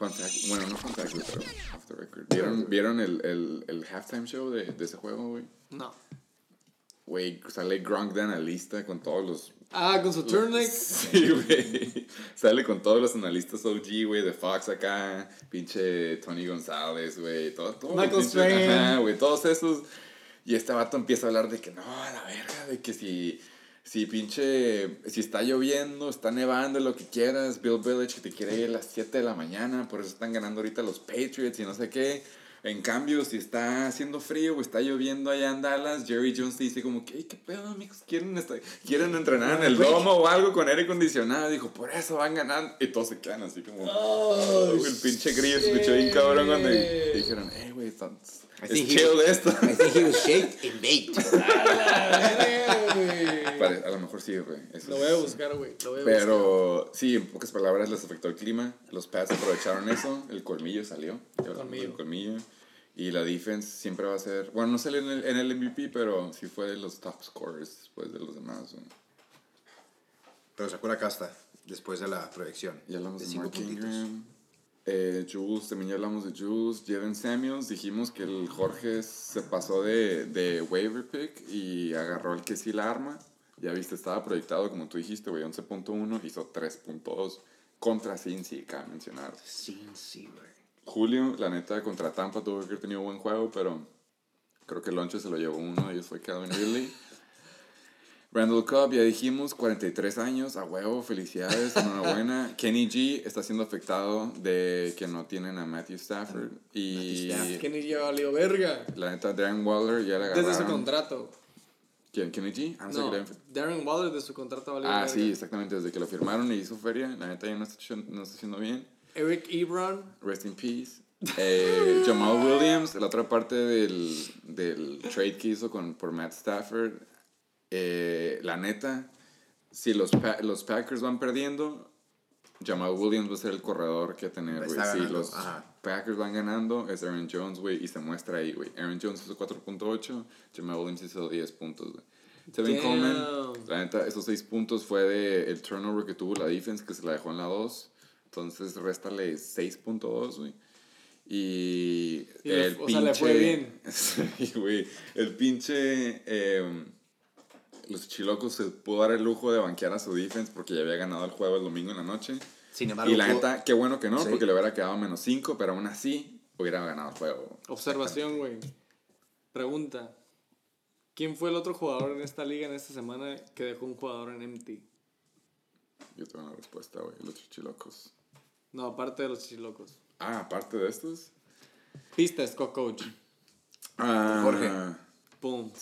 Bueno, no fun fact, pero off the record. ¿Vieron, ¿vieron el, el, el halftime show de, de ese juego, güey? No. Güey, sale Gronk de analista con todos los... Ah, con su turtleneck. Sí, güey. Sale con todos los analistas OG, güey, de Fox acá. Pinche Tony González, güey. Todo, todo Michael Strahan. Ajá, güey, todos esos. Y este vato empieza a hablar de que no, a la verga, de que si... Si pinche, si está lloviendo, está nevando, lo que quieras, Bill Belichick que te quiere ir a las 7 de la mañana, por eso están ganando ahorita los Patriots y no sé qué. En cambio, si está haciendo frío o está lloviendo allá en Dallas, Jerry Jones te dice como que, "Ey, ¿qué pedo, amigos? ¿Quieren, estar- ¿Quieren entrenar en el domo o algo con aire acondicionado? Dijo, por eso van ganando. Y todos se quedan así como... Oh, el pinche grillo escuchó bien cabrón cuando dijeron, eh, güey, es think he chill was- esto. I think he was shaped and baked. Pare- a lo mejor sí, güey. Lo voy a buscar, güey. Lo voy a buscar. Pero sí, en pocas palabras les afectó el clima. Los Pats aprovecharon eso. El colmillo salió. hablamos Colmillo. Y la defense siempre va a ser. Bueno, no salió en el, en el MVP, pero sí fue de los top scorers después de los demás. güey. Pero sacó la casta después de la proyección. Ya hablamos de, cinco Mark puntitos. Ingram. Eh, Jules, también ya hablamos de Jules. Jalen Samuels, dijimos que el Jorge se pasó de, de waiver pick y agarró el que sí la arma. Ya viste, estaba proyectado, como tú dijiste, güey, 11.1, hizo 3.2 contra Cincy, cabe mencionar. Sí, güey. Julio, la neta, contra Tampa tuvo que haber tenido buen juego, pero creo que el lonche se lo llevó uno de ellos, fue Calvin Ridley. Randall Cobb, ya dijimos, 43 años, a huevo, felicidades, enhorabuena. Kenny G está siendo afectado de que no tienen a Matthew Stafford. Y Stafford. Que ni yo valió verga. la neta, Darren Waller ya le Desde su agarraron. contrato. ¿Quién? ¿Kenny G? Ah, no, Darren Waller de su contrato valió Ah, verga. sí, exactamente. Desde que lo firmaron y hizo feria, la neta ya no está, haciendo- no está haciendo bien. Eric Ebron. Rest in peace. Eh, Jamal Williams, la otra parte del, del trade que hizo con, por Matt Stafford. Eh, la neta, si los, Pa- los Packers van perdiendo, Jamal Williams va a ser el corredor que tener, güey. Si los ajá. Packers van ganando, es Aaron Jones, güey, y se muestra ahí, güey. Aaron Jones hizo 4.8, Jamal Williams hizo 10 puntos, güey. Tevin. Coleman, la neta, esos 6 puntos fue de el turnover que tuvo la defense, que se la dejó en la 2. Entonces, réstale 6.2, güey. Y, el o pinche... sea, le fue bien. Sí, güey. El pinche... em, los chilocos se pudo dar el lujo de banquear a su defense porque ya había ganado el juego el domingo en la noche. Sin embargo, Y la neta, qué bueno que no, Sí. porque le hubiera quedado menos 5, pero aún así hubiera ganado el juego. Observación, güey. Pregunta. ¿Quién fue el otro jugador en esta liga en esta semana que dejó un jugador en empty? Yo tengo la respuesta, güey. Los chilocos. No, aparte de los chilocos. Ah, aparte de estos. Pista, Scott Coach. Ah, Jorge. Boom.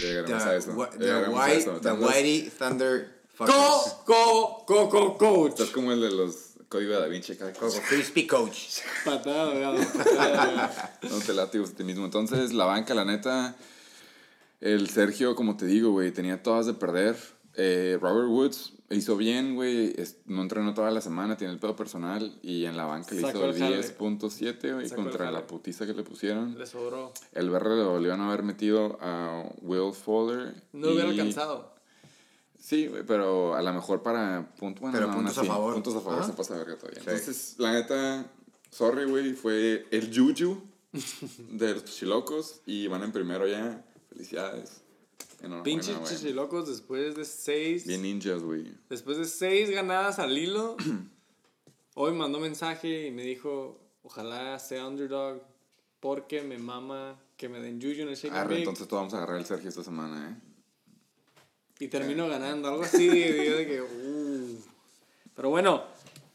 The, white, the Whitey Thunder Fuckers. Co, co, co, co, coach. Estás como el de los códigos de Da Vinci. Crispy Coach. Patada. No te late a ti mismo. Entonces, la banca, la neta, el Sergio, como te digo, güey, tenía todas de perder. Eh, Robert Woods hizo bien, güey. No entrenó toda la semana, tiene el pedo personal. Y en la banca le Sacó hizo el jale. 10.7, güey, contra la putiza que le pusieron. Le sobró. El BR le volvieron a haber metido a Will Fuller. No hubiera alcanzado. Sí, güey, pero a lo mejor para punto, bueno, Pero no, puntos a favor. Puntos a favor se pasa de verga todavía. Sí. Entonces, la neta, sorry, güey, fue el Juju de los chilocos y van en primero ya. Felicidades. Pinches chichilocos después de seis. Bien ninjas, güey. Después de seis ganadas al hilo. hoy mandó mensaje y me dijo: Ojalá sea underdog. Porque me mama que me den Juju en el Shake Arre, Bake". entonces todos vamos a agarrar el Sergio esta semana, ¿eh? Y termino ganando, algo así. yo de que, uh. Pero bueno,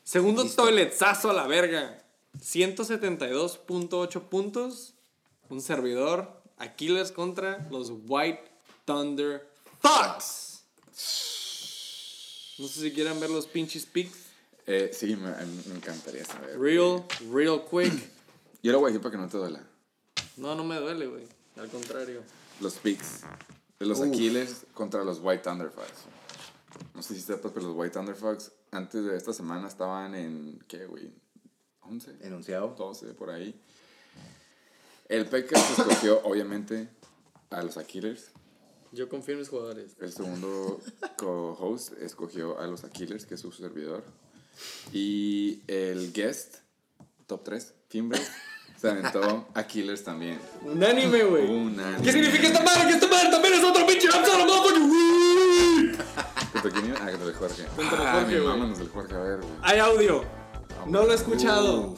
segundo toiletazo a la verga. 172.8 puntos. Un servidor. Aquiles contra los White Thunder Fox. No sé si quieran ver los pinches picks. Eh, sí, me, me encantaría saber. Real, real quick. Yo lo voy a decir para que no te duela. No, no me duele, güey. Al contrario. Los picks de los Aquiles contra los White Thunder Fox. No sé si sepas, pero los White Thunder Fox antes de esta semana estaban en, ¿qué, güey? ¿11? Enunciado. 12, por ahí. El Packers escogió, obviamente, a los Aquilers. Yo confío en mis jugadores. El segundo co-host escogió a los Aquilers, que es su servidor. Y el guest, top 3, Kimber, se aventó Aquilers también. Unánime, güey. Unánime. ¿Qué significa esta madre? Que esta madre también es otro pinche Ramsar, motherfucker. ¿Contra quién iba? Ah, contra el Jorge. Ah, mi mamá nos del Jorge, a ver, güey. Hay audio. No lo he escuchado.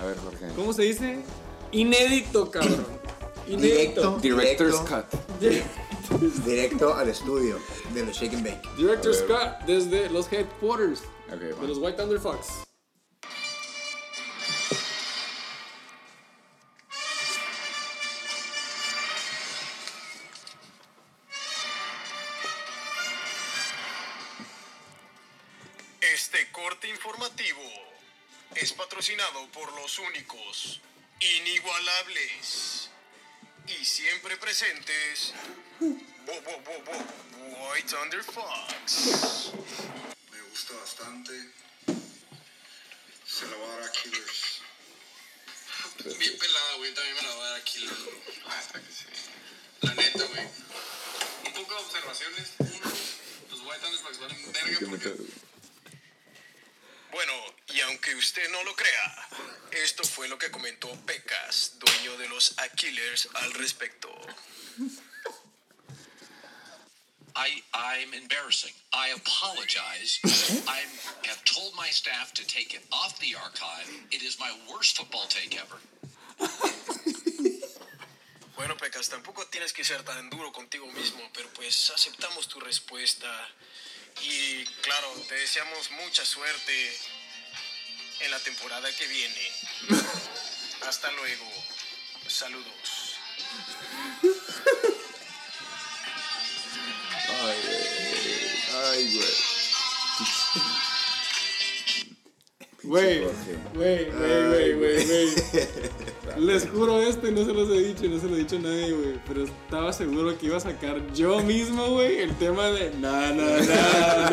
A ver, Jorge. ¿Cómo se dice? Inédito, cabrón. Inédito. Director's Directo. Cut. Directo al estudio de los Shake and Bake. Director A ver. Scott desde los headquarters Ok, de los White Thunder Fox. Este corte informativo es patrocinado por los únicos, inigualables y siempre presentes Bo- Bo- Bo- Bo- White Thunder Fox. Me gusta bastante. Se lo voy a dar a Killers. Bien pelada, güey. También me la voy a dar aquí. Hasta que sí. La neta, güey. Un poco de observaciones. Uno, los White Thunder Fox valen verga Que me porque Bueno, y aunque usted no lo crea, esto fue lo que comentó Pecas, dueño de los Aquilers, al respecto. I, I'm embarrassing. I apologize. I have told my staff to take it off the archive. It is my worst football take ever. Bueno, Pecas, tampoco tienes que ser tan duro contigo mismo, pero pues aceptamos tu respuesta. Y claro, te deseamos mucha suerte en la temporada que viene. Hasta luego. Saludos. Ay, ay, güey. Güey, güey, güey, güey, güey. Les juro esto y no se los he dicho, no se lo he dicho a nadie, güey. Pero estaba seguro que iba a sacar yo mismo, güey, el tema de na, na, na,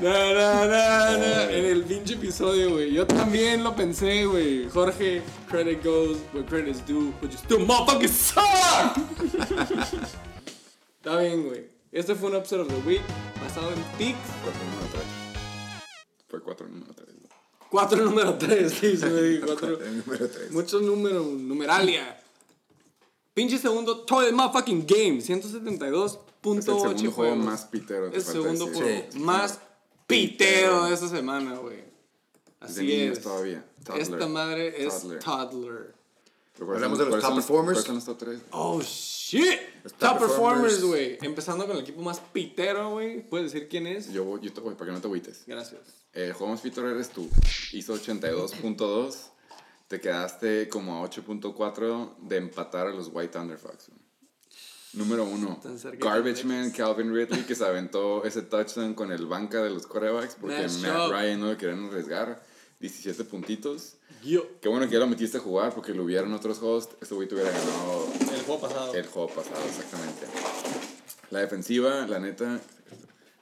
na, na, na, na, en el pinche episodio, güey. Yo también lo pensé, güey. Jorge, credit goes where credit's due, but you motherfucking suck. Está bien, güey. Este fue un Upset of the Week, basado en PIX. Cuatro número 3. Fue cuatro número 3. Cuatro número tres, sí, güey. Cuatro. El número 3. Muchos números, numeralia. Pinche segundo Toilet Motherfucking Game, 172.8 Es el segundo juego juegos. más pitero. el segundo juego Sí. más pitero de esta semana, güey. Así niños es. todavía. Toddler. Esta madre es Toddler. toddler. Pero ¿cuáles Hablamos de los cuáles top performers. ¿Cuáles son los top tres? Oh, shit. Los Top, top performers, güey. Empezando con el equipo más pitero, güey. ¿Puedes decir quién es? Yo, voy- yo te voy, para que no te agüites. Gracias. Juego más pitero eres tú. Hizo 82.2. Te quedaste como a 8.4 de empatar a los White Thunderfucks. güey. Número uno, Garbage Man Calvin Ridley que se aventó ese touchdown con el banca de los quarterbacks porque Matt job. Ryan no lo querían arriesgar. 17 puntitos. Yo. Qué bueno que ya lo metiste a jugar porque lo hubieran otros hosts. Este güey te hubiera ganado El juego pasado. el juego pasado, exactamente. La defensiva, la neta.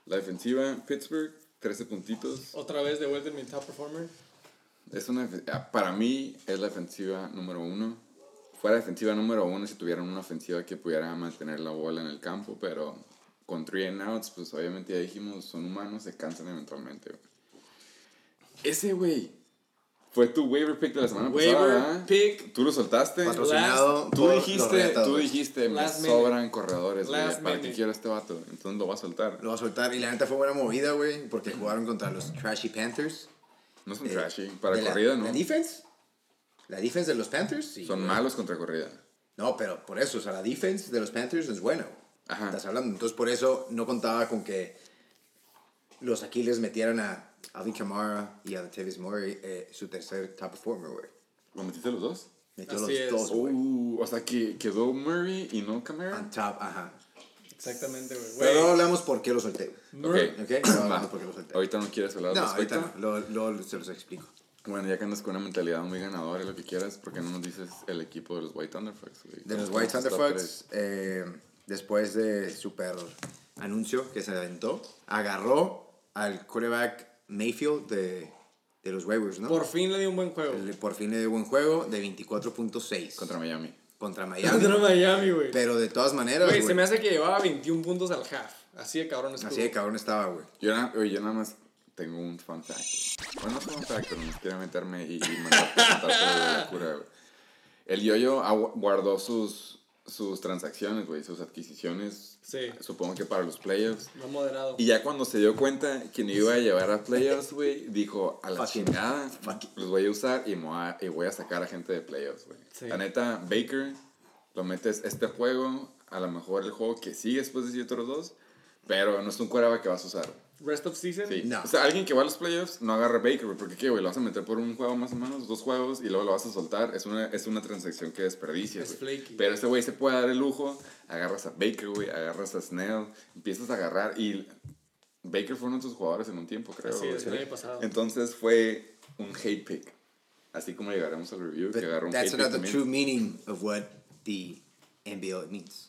La defensiva, Pittsburgh, 13 puntitos. Otra vez de vuelta en mi top performer. Es una, ah, para mí es la defensiva número uno. Fuera defensiva número uno si tuvieran una ofensiva que pudiera mantener la bola en el campo, pero con three and outs, pues obviamente ya dijimos, son humanos, se cansan eventualmente. güey. Ese güey fue tu waiver pick de la semana pasada, Waiver ¿verdad? pick. Tú lo soltaste. Patrocinado Tú dijiste, tú dijiste, me minute. sobran corredores, güey. ¿Para qué quiero este vato? Entonces lo voy a soltar. Lo va a soltar. Y la neta fue buena movida, güey. Porque jugaron contra los Trashy Panthers. No son Eh, trashy. Para la- corrida, ¿no? ¿La defense? ¿La defense de los Panthers? Sí. Son güey. malos contra corrida. No, pero por eso, o sea, la defense de los Panthers es buena. güey. Ajá. Estás hablando. Entonces, por eso no contaba con que los Aquiles metieran a Alvin Kamara y a Tavis Murray eh, su tercer top performer, güey. ¿Lo metiste los dos? Metió Así los es. dos, güey. Uh, o sea, que quedó Murray y no Camara. On top, ajá. Exactamente, güey. Pero no hablamos por qué lo solté. güey. Ok, Ok, no hablamos por qué lo solté. Ahorita no quieres hablar No, respecto. ahorita no. Lo, lo- se los explico. Bueno, ya que andas con una mentalidad muy ganadora y lo que quieras, ¿por qué no nos dices el equipo de los White Thunderfucks? güey? De los ¿Cómo White Thunderfucks, eh, después de super anuncio que se aventó, agarró al quarterback Mayfield de, de los waivers, ¿no? Por fin le dio un buen juego. El- por fin le dio buen juego de 24.6 tres? Contra Miami. contra Miami. Contra Miami, güey. Pero de todas maneras, Güey, güey, se me hace que llevaba 21 puntos al half. Así de cabrón estuvo. así de cabrón estaba, güey. Yo, na- oye, yo nada más tengo un fun fact. Bueno, no es fun fact, pero me quiero meterme y, y contarte de la cura, güey. El yo-yo agu- guardó sus, sus transacciones, güey, sus adquisiciones. Sí. Supongo que para los playoffs. No moderado. Y ya cuando se dio cuenta que no iba a llevar a playoffs, güey, dijo, a la Fucking- chingada, los voy a usar y, me voy a, y voy a sacar a gente de playoffs, güey. Sí. La neta, Baker, lo metes este juego, a lo mejor el juego que sigue después de otros dos, pero no es un quarterback que vas a usar. Rest of season. Sí. No. O sea, alguien que va a los playoffs no agarra Baker, porque ¿qué, güey? Lo vas a meter por un juego más o menos, dos juegos, y luego lo vas a soltar. Es una, es una transacción que desperdicias, Es güey. flaky. Pero ese güey se puede dar el lujo, agarras a Baker, güey, agarras a Snell, empiezas a agarrar, y Baker fue uno de tus jugadores en un tiempo, creo. El año pasado. Entonces fue un hate pick. Así como llegaremos al review, But que agarró un that's hate not pick the también. true meaning of what the NBL means.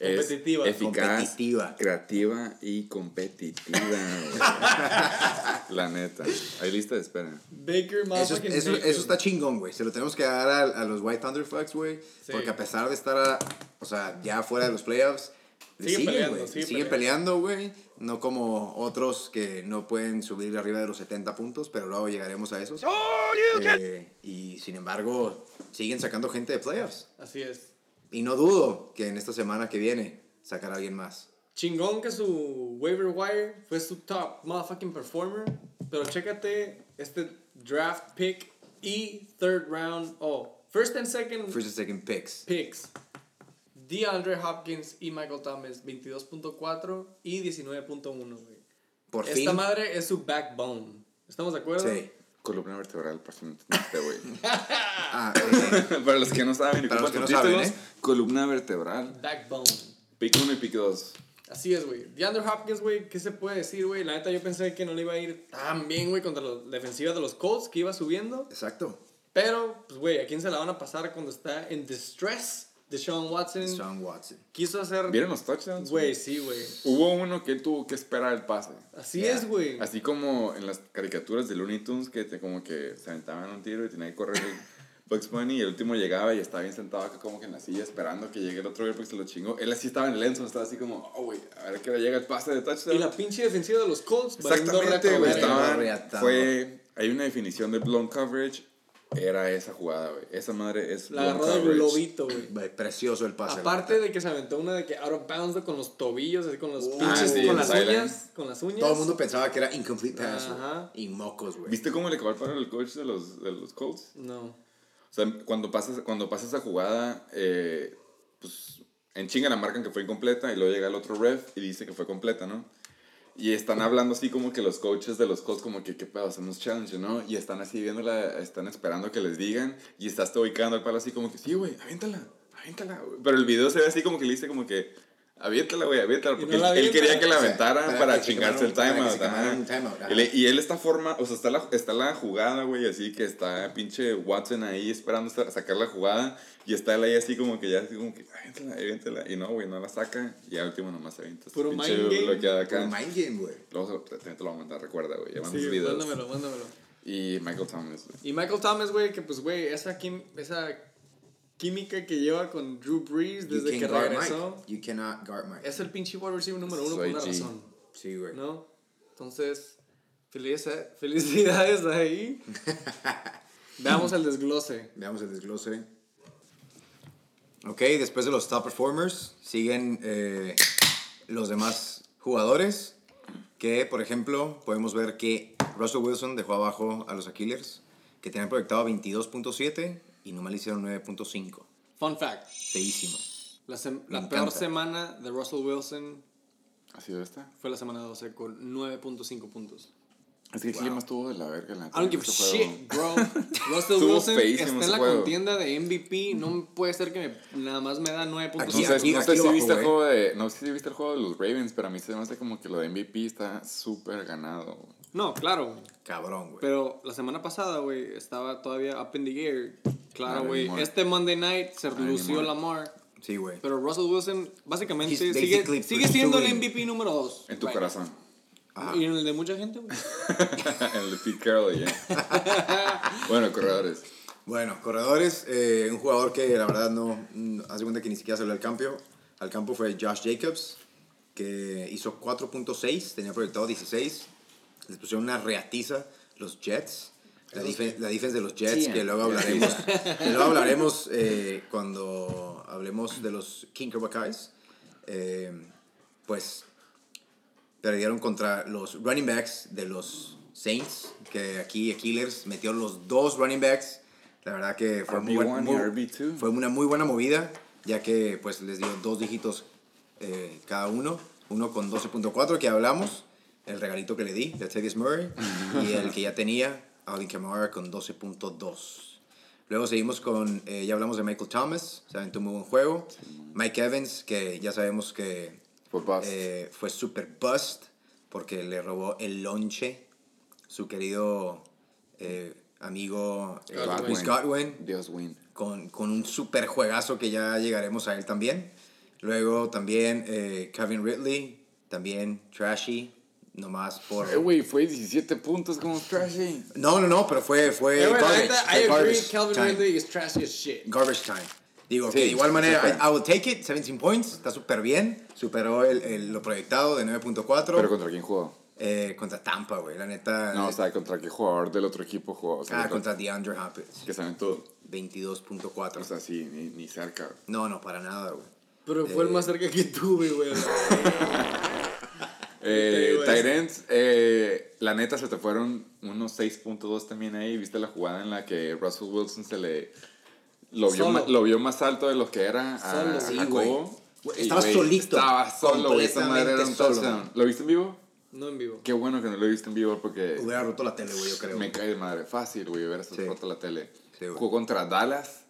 Es Competitiva. eficaz, Competitiva. creativa y competitiva. La neta. Hay lista de espera. Baker, Eso, eso, eso está chingón, güey. Se lo tenemos que dar a, a los White Thunderfucks, güey. Sí. Porque a pesar de estar, a- o sea, ya fuera de los playoffs, le Sigue siguen, peleando, güey. sigue Siguen peleando, güey. No como otros que no pueden subir arriba de los 70 puntos, pero luego llegaremos a esos. Eh, y sin embargo, siguen sacando gente de playoffs. Así es. Y no dudo que en esta semana que viene sacará alguien más. Chingón que su waiver wire fue su top motherfucking performer. Pero chécate este draft pick y third round. Oh, first and second First and second picks. picks. DeAndre Hopkins y Michael Thomas 22.4 y 19.1, güey. Por Esta fin. madre es su backbone. ¿Estamos de acuerdo? Sí. Columna vertebral, no entendiste, güey. Ah, eh, Para los que no saben, y Para los que no saben, ¿eh? columna vertebral. Backbone. Pick 1 y pick 2. Así es, güey. DeAndre Hopkins, güey, ¿qué se puede decir, güey? La neta, yo pensé que no le iba a ir tan bien, güey, contra la defensiva de los Colts, que iba subiendo. Exacto. Pero, pues, güey, ¿a quién se la van a pasar cuando está en distress? Deshaun Watson Sean Watson. quiso hacer... ¿Vieron los touchdowns? Güey, sí, güey. Hubo uno que él tuvo que esperar el pase. Así Yeah. es, güey. Así como en las caricaturas de Looney Tunes que te, como que se aventaban un tiro y tenía que correr el Bugs Bunny y el último llegaba y estaba bien sentado acá como que en la silla esperando que llegue el otro güey porque se lo chingó. Él así estaba en el enzo, estaba así como, oh, güey, a ver que llega el pase de touchdown. Y la pinche defensiva de los Colts. Exactamente, güey. fue, hay una definición de blown coverage. Era esa jugada, güey. Esa madre es La agarró de coverage. globito, güey. Precioso el pase. Aparte de que se aventó una de que out of bounds con los tobillos, así con los Oh. pinches, Ah, sí, con las uñas, con las uñas. Todo el mundo pensaba que era incomplete pass. Ajá. Y mocos, güey. ¿Viste cómo le acabó el paro al coach de los, de los Colts? No. O sea, cuando pasa, cuando pasa esa jugada, eh, pues en chinga la marcan que fue incompleta y luego llega el otro ref y dice que fue completa, ¿no? Y están hablando así como que los coaches de los Colts como que qué pedo, hacemos challenge, ¿no? Y están así viéndola, están esperando que les digan y estás te ubicando el palo así como que sí, güey, aviéntala, aviéntala. Pero el video se ve así como que le dice como que aviéntala, güey, aviéntala, porque no él, quería que la O sea, aventara para para, chingarse el timeout. ajá. Y él está forma, o sea, está la, está la jugada, güey, así que está pinche Watson ahí esperando sa- sacar la jugada y está él ahí así como que ya así como que, aviéntala, aviéntala. Y no, güey, no la saca y al último nomás se avienta. Puro pinche mind game. acá. Con mind game, güey. Luego te, te lo voy a mandar, recuerda, güey, llevan Sí, videos. mándamelo, mándamelo. Y Michael Thomas, güey. Y Michael Thomas, güey, que pues, güey, esa, quim- esa química que lleva con Drew Brees You desde que guard regresó, Mike. You cannot guard Mike. es el pinche wide receiver número uno Soy por una G. razón, Sí, güey. ¿no? Entonces, felici- felicidades ahí. Veamos el desglose. Veamos el desglose. Ok, después de los top performers, siguen eh, los demás jugadores. Que, por ejemplo, podemos ver que Russell Wilson dejó abajo a los Aquilers, que tenían proyectado 22.7 y nomás le hicieron 9.5. Fun fact, Feísimo. la, la peor semana de Russell Wilson ¿Ha sido esta? fue la semana 12 con 9.5 puntos. Es que el clima estuvo de la verga. La I don't give a shit, bro. Russell Wilson está en la juego. contienda de MVP. No puede ser que me- nada más me da 9.5. No Aquí- sé, no sé si viste el güey. juego de. No sé si viste el juego de los Ravens, pero a mí se me hace como que lo de MVP está súper ganado. No, claro. Cabrón, güey. Pero la semana pasada, güey, estaba todavía up in the air. Claro, güey. Este Monday night se anymore. Lamar. Sí, güey. Pero Russell Wilson, básicamente, He's sigue, basically sigue siendo el MVP número 2. En tu corazón. Y en el de mucha gente, güey. el de Pete Carroll, ya. bueno, corredores. Bueno, corredores, eh, un jugador que la verdad no, mm, hace cuenta que ni siquiera salió al campo. Al campo fue Josh Jacobs, que hizo 4.6, tenía proyectado 16. Les pusieron una reatiza los Jets. La, dife- la defensa de los Jets, Sí, que luego hablaremos, que luego hablaremos eh, cuando hablemos de los Buckeyes. Eh, pues perdieron contra los running backs de los Saints, que aquí Killers metió los dos running backs. La verdad que fue, muy, buen- RB1 y muy- RB2. fue una muy buena movida, ya que pues les dio dos dígitos eh, cada uno. Uno con 12.4 que hablamos, el regalito que le di de Tavis Murray, y el que ya tenía, Alvin Kamara con 12.2. Luego seguimos con, eh, ya hablamos de Michael Thomas, se aventó un muy buen juego. Mike Evans, que ya sabemos que eh, fue super bust porque le robó el lonche su querido eh, amigo Godwin. Godwin Dios win. con, con un super juegazo que ya llegaremos a él también. Luego también Kevin Ridley, también trashy, nomás por... Eh, güey, fue 17 puntos como trashy. No, no, no, pero fue, fue Eh, garbage, I agree, garbage Calvin time. Ridley is trashy as shit. Garbage time. Digo, Sí, que de igual manera, sí. I, I will take it, 17 points, está súper bien, superó el, el- lo proyectado de 9.4 ¿Pero contra quién jugó? eh, contra Tampa, güey, la neta. No, o sea, ¿contra qué jugador del otro equipo jugó? O sea, ah, contra DeAndre Hopkins, Que se aventó. 22.4. O sea, sí, ni, ni cerca. no, no, para nada, güey. Pero fue el más cerca que tuve, güey. Eh, Tyrants, eh, la neta se te fueron unos 6.2 también ahí. ¿Viste la jugada en la que Russell Wilson se le... Lo vio, ma- lo vio más alto de lo que era a, Sí, Jacobo. estaba güey, solito, Estaba solo. Esa madre era un touchdown. ¿Lo viste en vivo? No en vivo. Qué bueno que no lo viste en vivo porque Hubiera roto la tele, güey, yo creo. me cae de madre. Fácil, güey, esta Sí. roto la tele. Sí. Jugó contra Dallas,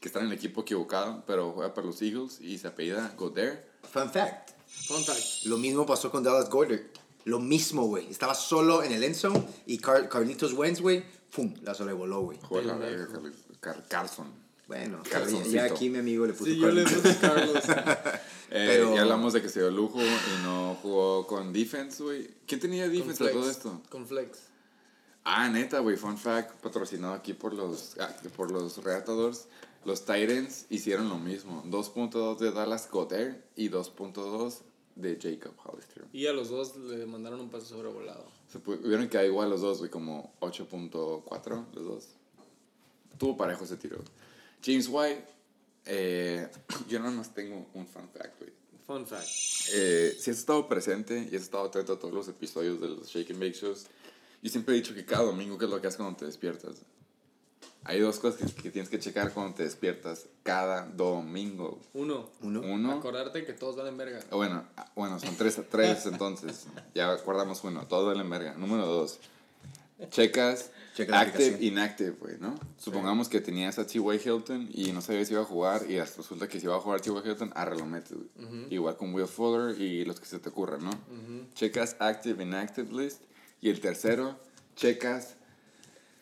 que está en el equipo equivocado, pero juega para los Eagles y se apellida Goddard. Fun fact, Fun fact. Lo mismo pasó con Dallas Goddard. Lo mismo, güey. Estaba solo en el end zone y Car- Carlitos Wentz, güey, pum, la sobrevoló, güey. Juega la verga, Carl- Car- Carlson. Bueno, ya, aquí mi amigo le puso Sí, yo le Carlitos. puse Carlos. Eh, Pero- Ya hablamos de que se dio lujo y no jugó con defense, güey. ¿Quién tenía Con defense de todo esto? Con flex. Ah, neta, güey, fun fact, patrocinado aquí por los, ah, por los Reatadores. Los Titans hicieron lo mismo. 2.2 de Dallas Goddard y 2.2 de Jacob Hollister. Y a los dos le mandaron un pase sobrevolado. Se vieron que da igual los dos, güey, como 8.4 los dos. Tuvo parejo ese tiro. James White, eh, yo nada más tengo un fun fact, güey. Fun fact. Eh, si has estado presente y has estado atento a todos los episodios de los Shake and Bake Shows, yo siempre he dicho que cada domingo, ¿qué es lo que haces cuando te despiertas? Hay dos cosas que, que tienes que checar cuando te despiertas cada domingo. Uno. Uno. Uno, Acordarte que todos valen verga. Ah, Bueno, ah, bueno, son tres, tres entonces. Ya acordamos uno, todo vale en verga. Número dos, checas Checa active, inactive, güey, ¿no? Supongamos que tenías a T.Y. Hilton y no sabías si iba a jugar y hasta resulta que si iba a jugar T.Y. Hilton, arre lo metes, güey. Igual con Will Fuller y los que se te ocurran, ¿no? Checas active, inactive list. Y el tercero, checas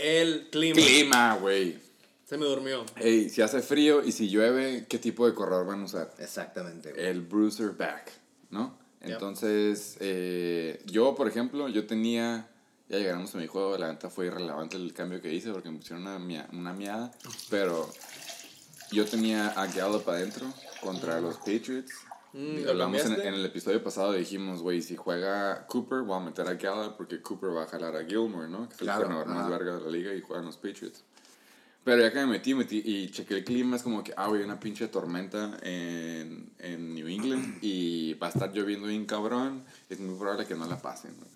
El clima. clima, güey. Se me durmió. Ey, si hace frío y si llueve, ¿qué tipo de corredor van a usar? Exactamente, güey. el bruiser back, ¿no? Yep. Entonces, eh, yo, por ejemplo, yo tenía, ya llegamos a mi juego, la venta fue irrelevante el cambio que hice porque me pusieron una, mia- una miada, pero yo tenía a Gallup adentro contra los Patriots. Mm, ¿lo Hablamos en, el episodio pasado, dijimos, güey, si juega Cooper, voy a meter a Gallup porque Cooper va a jalar a Gilmore, ¿no? Que es Claro, el corredor más verga de la liga y juegan los Patriots. Pero ya que me metí, metí y chequé el clima, es como que, ah, güey, una pinche tormenta en, en New England y va a estar lloviendo bien cabrón, es muy probable que no la pasen, güey.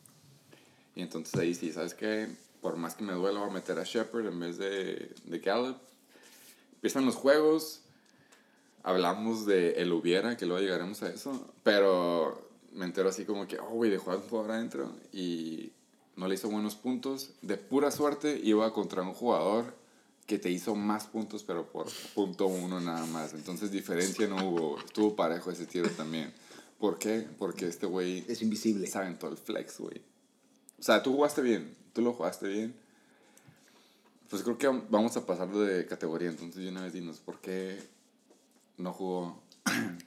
Y entonces ahí sí, ¿sabes qué? Por más que me duela, voy a meter a Shepard en vez de, de Gallup. Empiezan los juegos, hablamos de el hubiera, que luego llegaremos a eso, pero me entero así como que, oh, güey, dejó a un jugador adentro y no le hizo buenos puntos. De pura suerte iba contra un jugador que te hizo más puntos, pero por punto uno nada más. Entonces diferencia no hubo, estuvo parejo ese tiro también. ¿Por qué? Porque este güey Es invisible. se aventó el flex, güey. O sea, tú jugaste bien, tú lo jugaste bien. Pues creo que vamos a pasarlo de categoría. Entonces, de una vez dinos, ¿por qué no jugó?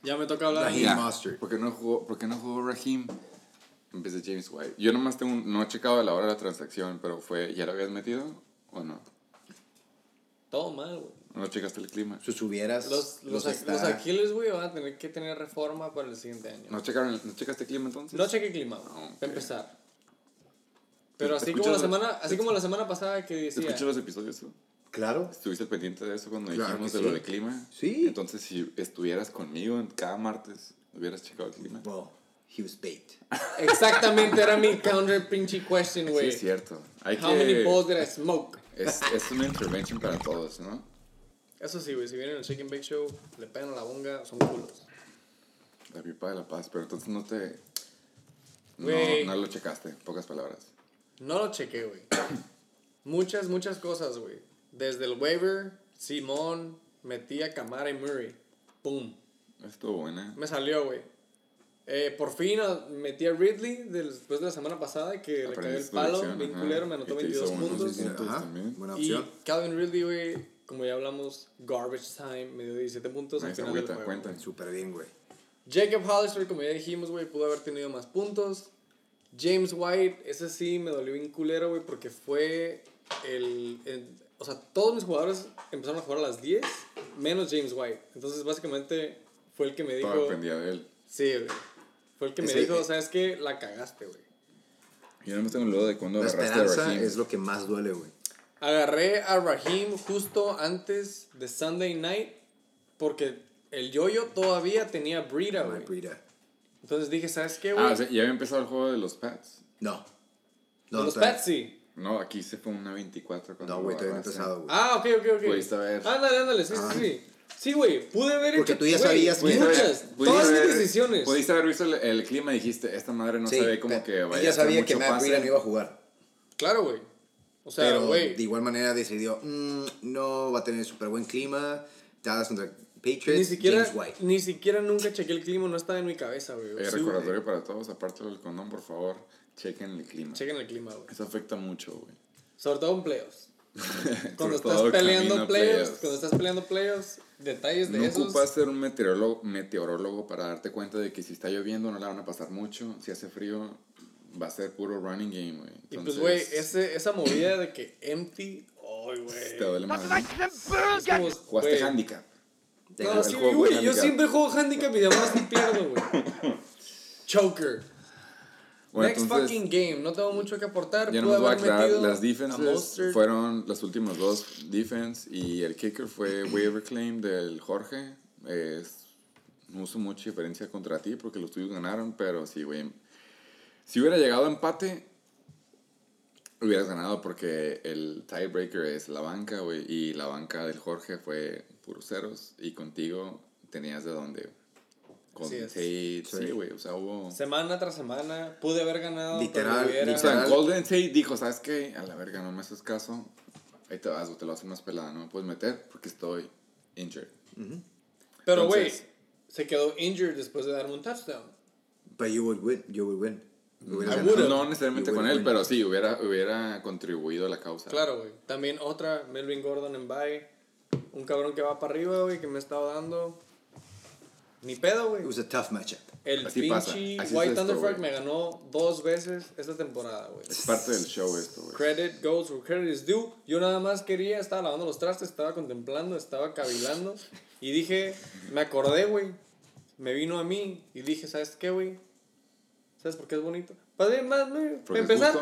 Ya me toca hablar. Raheem Mostert. ¿Por qué no jugó, por qué no jugó Raheem en vez de James White? Yo nomás tengo, un- no he checado a la hora de la transacción, pero fue, ¿ya lo habías metido o no? Todo mal, güey. ¿No checaste el clima? Sus hubieras. Los, los, los está- los Aquiles, güey, van a tener que tener reforma para el siguiente año. ¿No, checaron, el- ¿No checaste el clima entonces? No cheque clima, güey, Ah, ok. para empezar. Pero así ¿Escuchas como, la semana, así como la semana pasada que decía... ¿Escuché los episodios tú? Claro. ¿Estuviste pendiente de eso cuando Claro dijimos de lo sí. del clima? Sí. Entonces, si estuvieras conmigo en cada martes, hubieras checado el clima. Well, he was bait. Exactamente, era mi counter pinche question, Sí, güey. es cierto. Hay How que... many balls did I smoke? es, es una intervention para todos, ¿no? Eso sí, güey, si vienen al Chicken Bake Show, le pegan a la bonga, son culos. La pipa de la paz, pero entonces no te... No, no lo checaste, en pocas palabras. No lo chequé, güey. muchas, muchas cosas, güey. Desde el waiver, Simón, metí a Camara y Murray. Pum. Estuvo buena. Me salió, güey. Eh, por fin ah, metí a Ridley después de la semana pasada que le cayó el palo. Bien culero, me anotó Y te hizo 22 buenos puntos. puntos Y. Calvin Ridley, güey, como ya hablamos, garbage time, me dio 17 puntos al Esa final juego. cuenta. Súper bien, güey. Jacob Hollister, como ya dijimos, güey, pudo haber tenido más puntos. James White, ese sí me dolió bien culero, güey, porque fue el, el- O sea, todos mis jugadores empezaron a jugar a las 10, menos James White. Entonces, básicamente, fue el que me dijo... Todo dependía de él. Sí, güey. Fue el que me Ese- dijo, ¿sabes qué? La cagaste, güey. Yo no me tengo duda de cuándo La agarraste a Raheem. es lo que más duele, güey. Agarré a Raheem justo antes de Sunday Night porque el yoyo todavía tenía Breida, My güey. Breida. Entonces dije, ¿sabes qué, güey? Ah, o sea, ya había empezado el juego de los Pats. No. Los todavía- Pats sí. No, aquí se fue una 24 cuando No, güey, todavía no empezado, güey. Ah, ok, ok, ok. Pudiste haber- Ándale, ándale, sí, sí, sí. Sí, güey, pude haber Porque hecho... tú ya güey, sabías haber- Muchas, todas mis decisiones. Pudiste haber visto el, el clima y dijiste, esta madre no Sí, se ve como que vaya ella a hacer sabía que mucho Matt no iba a jugar. Claro, güey. O sea, pero güey. de igual manera decidió, "Mm, no va a tener súper buen clima. Dallas contra Patriots, Ni siquiera, James White. ni siquiera nunca chequé el clima, no estaba en mi cabeza, güey. Eh, Sí, recordatorio para todos, aparte del condón, por favor, chequen el clima. Chequen el clima, güey. Eso afecta mucho, güey. Sobre todo en playoffs. Cuando estás peleando playoffs, playoffs. cuando estás peleando playoffs, detalles de No esos. ocupas ser un meteorólogo, meteorólogo para darte cuenta de que si está lloviendo no la van a pasar mucho. Si hace frío, va a ser puro running game, güey. Y pues, güey, ese, esa movida de que empty, ay, güey. Te duele más. ¿no? Jugaste handicap. No, El sí, juego güey, yo siempre juego handicap y además sí pierdo, güey. Choker. Bueno, Next entonces, fucking game, no tengo mucho que aportar. Ya no nos voy a aclarar, las defenses fueron los últimos dos defense y el kicker fue waiver claim del Jorge. No hubo mucha diferencia contra ti porque los tuyos ganaron, pero sí, güey. Si hubiera llegado a empate, hubieras ganado porque el tiebreaker es la banca, güey, y la banca del Jorge fue puros ceros y contigo tenías de dónde. Con Así es. Tate, sí, güey, o sea, hubo... Semana tras semana, pude haber ganado. Literal, hubiera- O sea, Literal. Golden State dijo, ¿sabes qué? A la verga, no me haces caso. Ahí te vas, te lo haces más pelada, no me puedes meter porque estoy injured. Pero, güey, se quedó injured después de darme un touchdown. But you would win. You would win. No necesariamente con él, win. pero sí, hubiera, hubiera contribuido a la causa. Claro, güey. También otra, Melvin Gordon en bye. Un cabrón que va para arriba, güey, que me ha estado dando. Ni pedo, güey. It was a tough matchup. El Así pasa, pinche es White Thunderfuck me ganó dos veces esta temporada, güey. Es parte del show esto, güey. Credit goes where credit is due. Yo nada más quería, estaba lavando los trastes, estaba contemplando, estaba cavilando. Y dije, me acordé, güey. Me vino a mí y dije, ¿sabes qué, güey? ¿Sabes por qué es bonito? Para más, güey. Para empezar.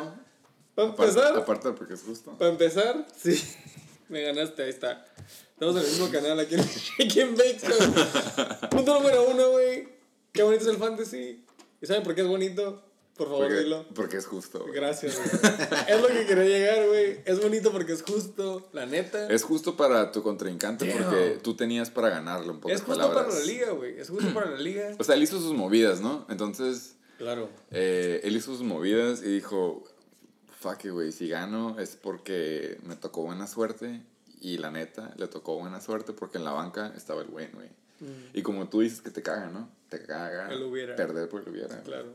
Para Aparte, empezar. aparte porque es justo. Para empezar, sí. Me ganaste, ahí está. Estamos en el mismo canal aquí en Shake and Bake. so, Punto número uno, güey. Qué bonito es el fantasy. ¿Y saben por qué es bonito? Por favor, Porque, dilo. porque es justo. güey. Gracias, güey. Es lo que quería llegar, güey. Es bonito porque es justo, la neta. Es justo para tu contrincante Damn. porque tú tenías para ganarlo, en pocas Es justo palabras. para la liga, güey. Es justo para la liga. O sea, él hizo sus movidas, ¿no? Entonces, Claro. Eh, él hizo sus movidas y dijo, fuck güey, si gano es porque me tocó buena suerte y la neta le tocó buena suerte porque en la banca estaba el güey, güey. Y como tú dices que te caga, ¿no? Te caga Mm. El hubiera. perder por el hubiera. Claro.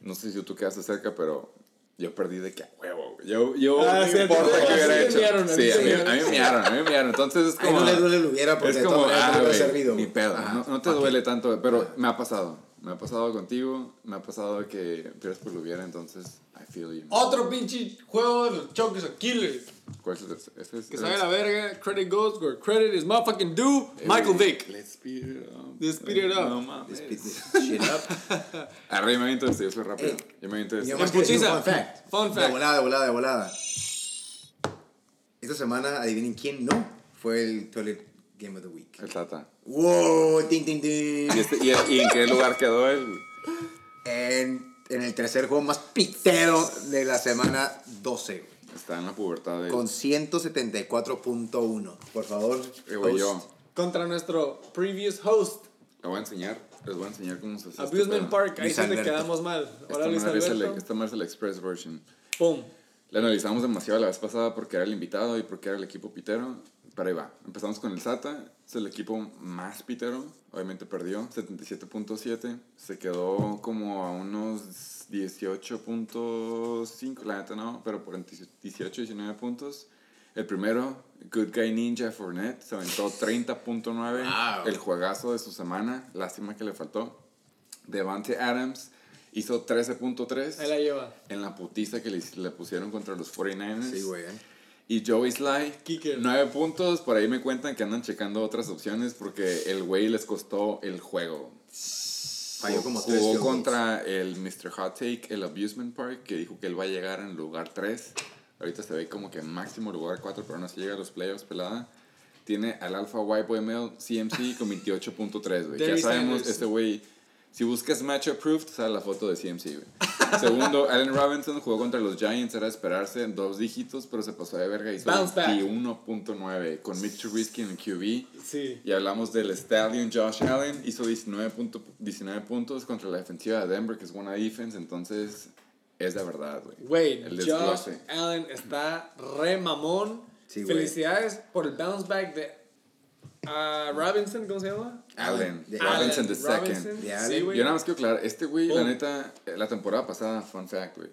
No sé si tú quedaste cerca, pero yo perdí de que a huevo, güey. Yo, yo Ah, no sí, importa qué hubiera hecho. ti sí, a mí, a mí me mearon, a mí me mearon. Entonces es como... no le duele el hubiera porque Es como, ah, güey, servido. ni pedo. Ajá. No, no te duele tanto, pero me ha pasado. Me ha pasado contigo, me ha pasado que pierdes por lo hubiera, entonces I feel you. Otro pinche juego de los Chokers a Killer. ¿Cuál es? Este es- Que sabe la verga. Credit goes where credit is motherfucking due. Eh, Michael Vick. Let's speed it up. Let's speed it up. No mames. Speed this shit up. Arre, me aviento este, yo soy rápido. Ey, Yo me aviento este. Yo fun fact. Fun De fact. volada, de volada, de volada. Esta semana, adivinen quién no fue el Toilet Game of the Week. El Tata. ¡Wow! ¡Ting, ting, ting! ¿Y, este- y, y en qué lugar quedó él? güey? En, en el tercer juego más pitero de la semana 12, güey. Está en la pubertad de Con 174.1. Por favor, Eh, host. yo. Contra nuestro previous host. Les voy a enseñar, les voy a enseñar cómo se hace. este Abusement pedo. Park. Ahí donde Alberto. quedamos mal. Esta Ahora Luis madre es el- Alberto. esta madre es el Express version. Pum. La analizamos demasiado la vez pasada porque era el invitado y porque era el equipo pitero. Pero ahí va. Empezamos con el SATA. Es el equipo más pitero. Obviamente perdió. 77.7. Se quedó como a unos 18.5. La neta no. Pero por 18, 19 puntos. El primero, Good Guy Ninja Fournette. Se aventó 30.9. Wow. El juegazo de su semana. Lástima que le faltó. Devante Adams hizo 13.3 Ahí la lleva. en la putiza que le, le pusieron contra los 49ers. Sí, güey. ¿eh? Y Joey Sly, Kicker. 9 puntos. Por ahí me cuentan que andan checando otras opciones porque el güey les costó el juego. Falló como tres Jugó contra el Mr. Hot Take, el Abusement Park, que dijo que él va a llegar en lugar 3. Ahorita se ve como que máximo lugar 4, pero no se llega a los playoffs pelada. Tiene al Alpha White Male CMC con 28.3, güey. Ya sabemos, Sanders. este güey, si buscas match approved, sale la foto de CMC, güey. Segundo, Allen Robinson jugó contra los Giants, era esperarse en dos dígitos, pero se pasó de verga y hizo Bounce back. 21.9 con Mitch Trubisky en el QB. Sí. Y hablamos del Stallion Josh Allen, hizo 19, punto- 19 puntos contra la defensiva de Denver, que es buena defense, entonces es de verdad, güey. Güey, Josh. Allen está re mamón. Sí. Felicidades por el bounce back de a Robinson, ¿cómo se llama? Allen. De Robinson the Robinson. second. Sí, Allen. güey. Yo nada más quiero aclarar, este güey, la Boom. neta, eh, la temporada pasada, fun fact, güey.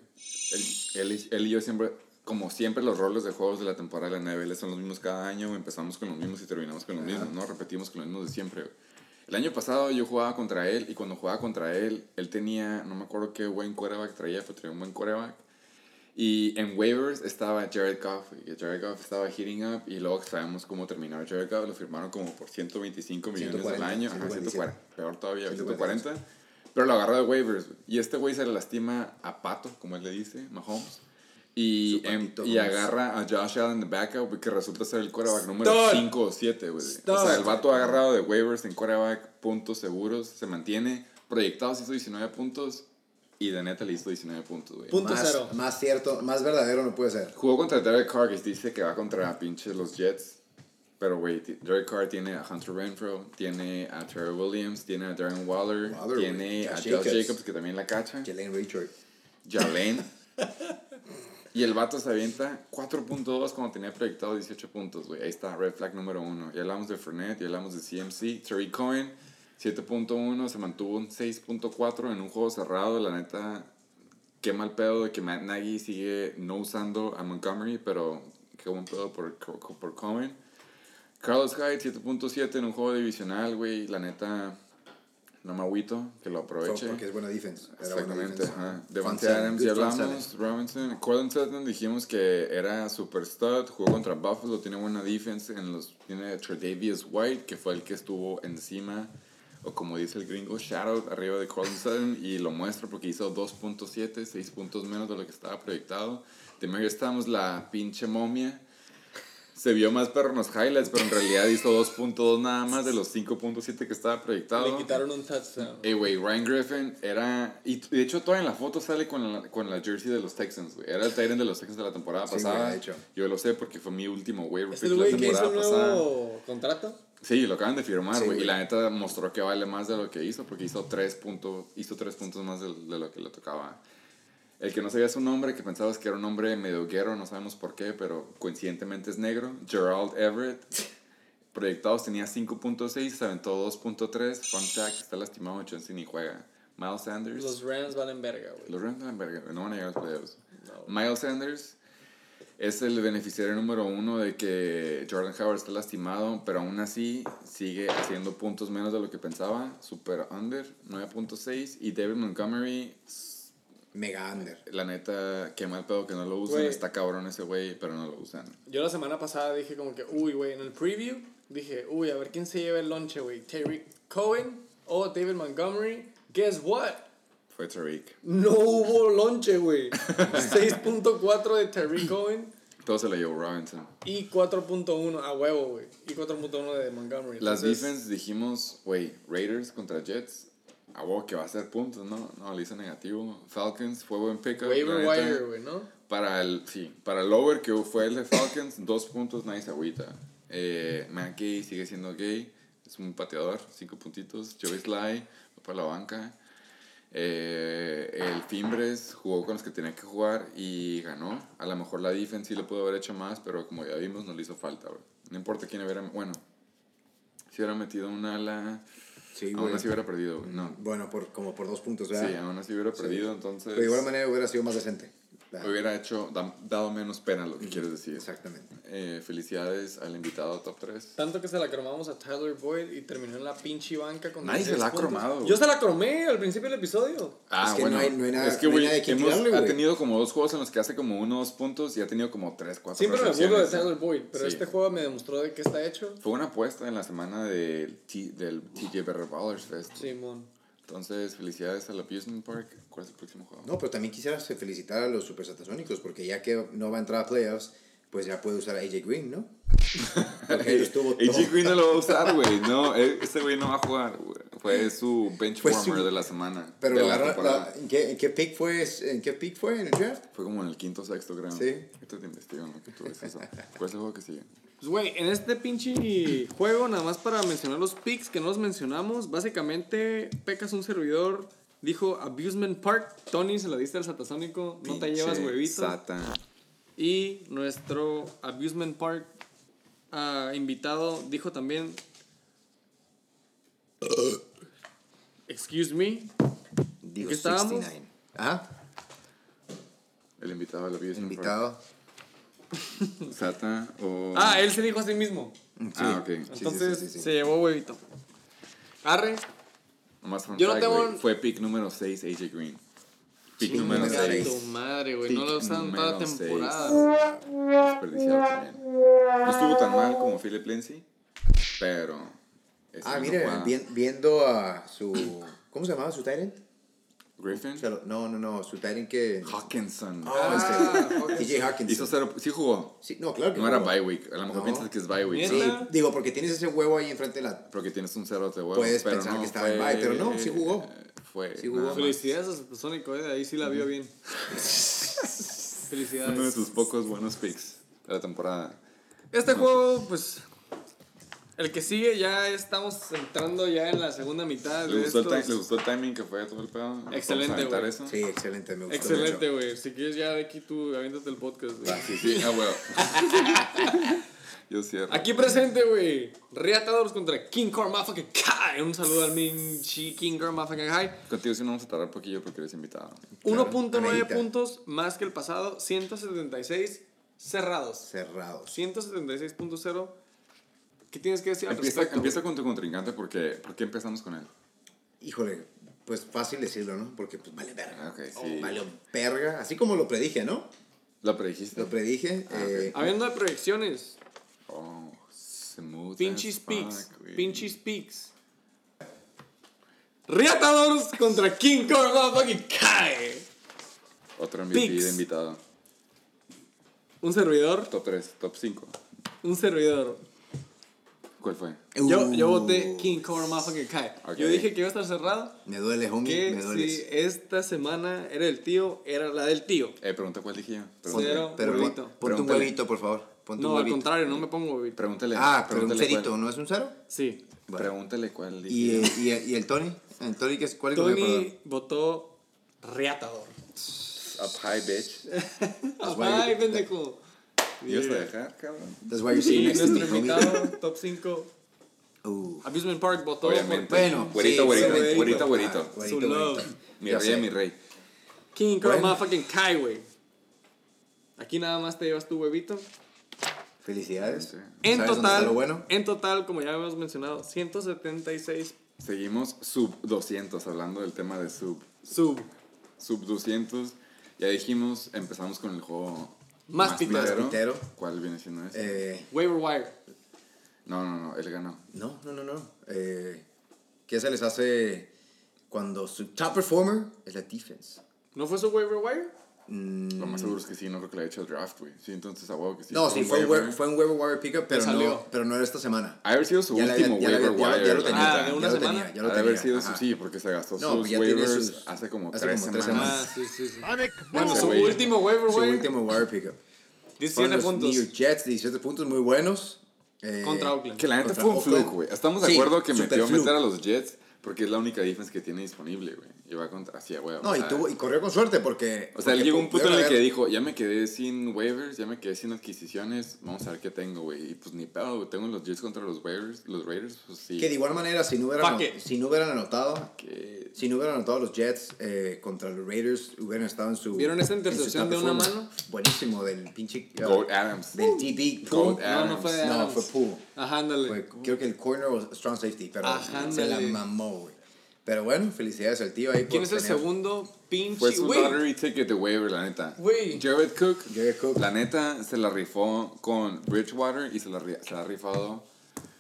Él, él, y- él y yo siempre, como siempre, los roles de juegos de la temporada de la NFL son los mismos cada año. Empezamos con los mismos y terminamos con los mismos, ¿no? Repetimos con los mismos de siempre, güey. El año pasado yo jugaba contra él y cuando jugaba contra él, él tenía, no me acuerdo qué buen quarterback traía, pero traía un buen quarterback. Y en waivers estaba Jared Goff, y Jared Goff estaba hitting up y luego sabemos cómo terminó Jared Goff, lo firmaron como por 125 millones 140, al año, ajá, 147. 140, peor todavía, 140. 140. Pero lo agarró de waivers. Y este güey se le lastima a Pato, como él le dice, Mahomes. Y, Su em- y agarra a Josh Allen de backup, que resulta ser el quarterback número Stud. 5 o 7, güey. O sea, el vato agarrado de waivers en quarterback, puntos seguros, se mantiene. Proyectados hizo 19 puntos y de neta le hizo 19 puntos, güey. Punto más, cero. más cierto, más verdadero no puede ser. Jugó contra Derek Carr, que dice que va contra pinche los Jets. Pero, güey, Derek Carr tiene a Hunter Renfro, tiene a Terry Williams, tiene a Darren Waller, Waller, tiene a Josh Jacobs. Jacobs. que también la cacha, Jalen Richard. Jalen. y el vato se avienta 4.2 cuando tenía proyectado 18 puntos, güey. Ahí está, red flag número uno. Ya hablamos de Fournette, ya hablamos de CMC. Terry Cohen, 7.1, se mantuvo un 6.4 en un juego cerrado. La neta, qué mal pedo de que Matt Nagy sigue no usando a Montgomery, pero qué buen pedo por, por Cohen. Carlos Hyde, 7.7 en un juego divisional, güey. La neta, no me agüito, que lo aproveche. Porque es buena defense. Era buena Exactamente, defense. ajá. Devante Adams, ya hablamos. Robinson. Cortland Sutton dijimos que era super stud. Jugó contra Buffalo, tiene buena defense. En los, tiene Tredavious White, que fue el que estuvo encima, o como dice el gringo, shadow arriba de Cortland Sutton. Y lo muestra porque hizo 2.7, 6 puntos menos de lo que estaba proyectado. De medio estamos la pinche momia. Se vio más perro en los highlights, pero en realidad hizo 2.2 nada más de los 5.7 que estaba proyectado. Le quitaron un touchdown. Ey, güey, Ryan Griffin era. Y de hecho, todavía en la foto sale con la, con la jersey de los Texans, güey. Era el Tyrant de los Texans de la temporada Sí, pasada. güey, de hecho. Yo lo sé porque fue mi último waiver ¿Es el güey que hizo un nuevo contrato? Sí, lo acaban de firmar, Sí, güey. y güey. la neta mostró que vale más de lo que hizo porque hizo tres, puntos hizo tres puntos más de, de lo que le tocaba. El que no sabía su nombre, que pensabas que era un hombre medio guerrero, no sabemos por qué, pero coincidentemente es negro. Gerald Everett. Proyectados tenía 5.6, se aventó 2.3. Fun fact, está lastimado, Chauncey ni juega. Miles Sanders. Los Rams valen verga, güey. Los Rams van verga, no van a llegar a los playoffs. No. Miles Sanders es el beneficiario número uno de que Jordan Howard está lastimado, pero aún así sigue haciendo puntos menos de lo que pensaba. Super under, 9.6. Y David Montgomery, Mega under. la neta, qué mal pedo que no lo. Güey. Está cabrón ese güey, pero no lo usan. Yo la semana pasada dije como que, uy, güey, en el preview dije, uy, a ver quién se lleva el lonche, güey. Terry Cohen o David Montgomery. Guess what? Fue Tariq. No hubo lonche, güey. 6.4 de Terry Cohen Todo se lo llevó Robinson. y 4.1 a huevo, güey. Y 4.1 de Montgomery. Las Entonces, defense dijimos, güey, Raiders contra Jets. A huevo que va a ser puntos, ¿no? No, le hice negativo. Falcons fue buen pickup. Waiver wire, güey, ¿no? Para el, sí, para el over que fue el de Falcons, dos puntos, se agüita. Eh, Matt Gay sigue siendo gay, es un pateador, cinco puntitos. Joey Sly, va para la banca. Eh, el Fimbres jugó con los que tenía que jugar y ganó. A lo mejor la defense sí le pudo haber hecho más, pero como ya vimos, no le hizo falta, güey. No importa quién hubiera, bueno, si hubiera metido un ala, Sí, aún güey. así hubiera perdido, güey. No. Bueno, por, como por dos puntos, ¿verdad? Sí, aún así hubiera perdido, entonces Pero de igual manera hubiera sido más decente. Hubiera hecho, da- dado menos pena lo que quieres decir. Exactamente. Eh, felicidades al invitado top 3. Tanto que se la cromamos a Tyler Boyd y terminó en la pinche banca con Nadie se 16 la ha cromado. Yo se la cromé al principio del episodio. Ah, Es que bueno. no hay- no hay nada- es que, no hay güey, nada de hemos- tirarle, ha tenido como dos juegos en los que hace como unos puntos y ha tenido como tres, cuatro Siempre me burlo de. Tyler Boyd, pero Sí. este juego me demostró de qué está hecho. Fue una apuesta en la semana del, T- del TJ Better Ballers Fest. Simón. Entonces, felicidades al Abusement Park. ¿Cuál es el próximo juego? No, pero también quisiera felicitar a los super satasónicos porque ya que no va a entrar a playoffs, pues ya puede usar a AJ Green, ¿no? Porque estuvo AJ Green no lo va a usar, güey. No, él- ese güey no va a jugar. Fue su bench warmer su- de la semana. Pero lo la la- ¿en, qué, ¿en qué pick fue? ¿En qué pick fue en el draft? Fue como en el quinto sexto grado. Sí. Esto te investigo, ¿no? Que tú ves eso. ¿Cuál es el juego que sigue? Pues, güey, en este pinche juego, nada más para mencionar los picks que no los mencionamos, básicamente, Pecas, un servidor, dijo Abusement Park. Tony se la diste al satasónico, no te llevas huevitos. Satan. Y nuestro Abusement Park ah, invitado dijo también. Excuse me. Digo, qué estábamos? 69. Ajá, El invitado lo vio el invitado. Sata o. Ah, él se dijo a sí mismo. Ah, ok. Sí, sí, Entonces sí, sí, sí. se llevó huevito. Arre. Nomás fun Yo no tengo un- Fue pick número 6, AJ Green. Pick Sí, número número 6. Tu madre, güey. No Pick lo usan toda la número seis. temporada. Desperdiciado también. No estuvo tan mal como Philip Lindsay, pero. ese Ah, no mire, juega. vi- viendo a su. ¿Cómo se llamaba su Tyrant? Griffin. No, no, no, su Tyrant que. Hawkinson. Oh, este. TJ Hawkinson. Hizo cero. Sí jugó. Sí, no, claro que No era bye week. A lo mejor No. piensas que es bye week. Sí, digo, porque tienes ese huevo ahí enfrente de la. Porque tienes un cero de huevo. Puedes pero pensar no, que estaba en bye, pero no, sí jugó. Fue. Sí jugó. Felicidades a Supersónico, eh. Ahí sí la vio bien. Uno de Felicidades. sus pocos buenos picks de la temporada. Este juego, pues. El que sigue, ya estamos entrando ya en la segunda mitad ¿Le de gustó, el estos. ti- ¿Le gustó el timing que fue todo el pedo? ¿Vamos a Excelente, güey. eso? Sí, excelente, me gustó. Excelente, güey. Si quieres ya de aquí tú, aviéntate el podcast, güey. Ah, sí, sí. Ah, huevo. Yo cierro. Aquí presente, güey. Reatadores contra King Kong Motherfucking Kai. Un saludo al Minchi King Kong Motherfucking Kai. Contigo sí no vamos a tardar poquillo porque eres invitado. 1.9 Anelita. puntos más que el pasado. 176 cerrados. Cerrados. 176.0. ¿Qué tienes que decir al Empieza, respecto? empieza con tu contrincante porque ¿por qué empezamos con él? Híjole, pues fácil decirlo, ¿no? Porque pues vale verga. Ah, ok, sí. Vale verga. Así como lo predije, ¿no? Lo predijiste. Lo predije. Ah, eh, Habiendo de proyecciones. Oh, smooth. Pinches Peaks. Pinches Peaks. Reatadores contra King Kong Motherfucking Kai. Otro MVP Picks. de invitado. Un servidor. Top 3, top 5. Un servidor. ¿Cuál fue? Yo, yo uh, voté King Kong Motherfucking Kai. Ok. Yo dije que iba a estar cerrado. Me duele, homie. me Que duele. si esta semana era el tío, era la del tío. Eh, pregunta cuál dije yo. Cero. Pero huevito. ponte un huevito, por favor. Ponte un No, al contrario, no me pongo huevito. pregúntale. Ah, pero un pregúntale cerito, cuál- ¿no es un cero? Sí. Bueno. Pregúntale cuál dije. ¿Y, yo. y, y el Tony? ¿El Tony qué es? ¿Cuál Tony votó Reatador. Up high, bitch. Ay, pendejo. ¿Y vas a dejar, cabrón? That's why you're sitting next to me, nuestro homie. invitado, top 5. Uh, Abusement Park votó Obviamente. por Bueno, Güerito, sí, güerito, güerito. güerito, güerito. Ah, güerito, Su love. güerito. Mi Ya rey, sé. mi rey. King Kong Bueno. Motherfucking Kai, güey. Aquí nada más te llevas tu huevito. Felicidades. En ¿Sabes dónde está total, lo bueno? en total, como ya hemos mencionado, 176 Seguimos sub 200, hablando del tema de sub. sub. Sub 200. Ya dijimos, empezamos con el juego Más pitero. pitero. ¿Cuál viene siendo ese? Eh, Waiver Wire. No, no, no, él ganó. no, no, no, no. Eh, ¿Qué se les hace cuando su top performer es la defense? ¿No fue su Waiver Wire? Lo más seguro es que sí, no creo que le haya hecho el draft, güey. Sí, entonces a huevo que sí. No, sí, fue un, waiver. waiver, fue un waiver wire pickup, pero salió. no, pero no era esta semana. Ha haber sido su Ya último había- waiver ya lo- ya lo wire. tenía. Ah, ¿de una ya lo semana? tenía, ya lo Ha de haber tenía, sido ajá. su sí, porque se gastó No, sus pues waivers sus- hace como hace tres como tres semanas. semanas. Ah, sí, sí, sí. Bueno, su güey. último Waiver Su Wire. último wire pickup. 17 Fueron los puntos. New Jets, 17 puntos muy buenos. Eh, Contra Oakland. Que la neta fue un fluke, güey. Estamos de Sí, acuerdo que metió meter a los Jets porque es la única defense que tiene disponible, güey. Y va contra así, güey. No, y, tuvo, y corrió con suerte porque... O sea, él porque llegó a un punto en el que dijo, ya me quedé sin waivers, ya me quedé sin adquisiciones, vamos a ver qué tengo, güey. Y pues ni pedo, güey. Tengo los Jets contra los waivers, los Raiders, pues sí. Que de igual manera, si no hubieran, si no hubieran anotado, Que- si no hubieran anotado los Jets eh, contra los Raiders, hubieran estado en su... ¿Vieron esa intercepción de una mano? Buenísimo, del pinche... uh, Goat Adams. Del Goat Poole. No, no fue de No, Adams. fue Poole. Ajá, ándale. Fue- creo que el corner o strong safety, pero Ajá, se la mamó, güey. Pero bueno, felicidades al tío ahí. ¿Quién por es el tener- segundo pinche? Fue su lottery ticket de waiver, la neta. Güey. Jared Cook, Jared Cook. la neta, se la rifó con Bridgewater y se la, ri- se la ha rifado.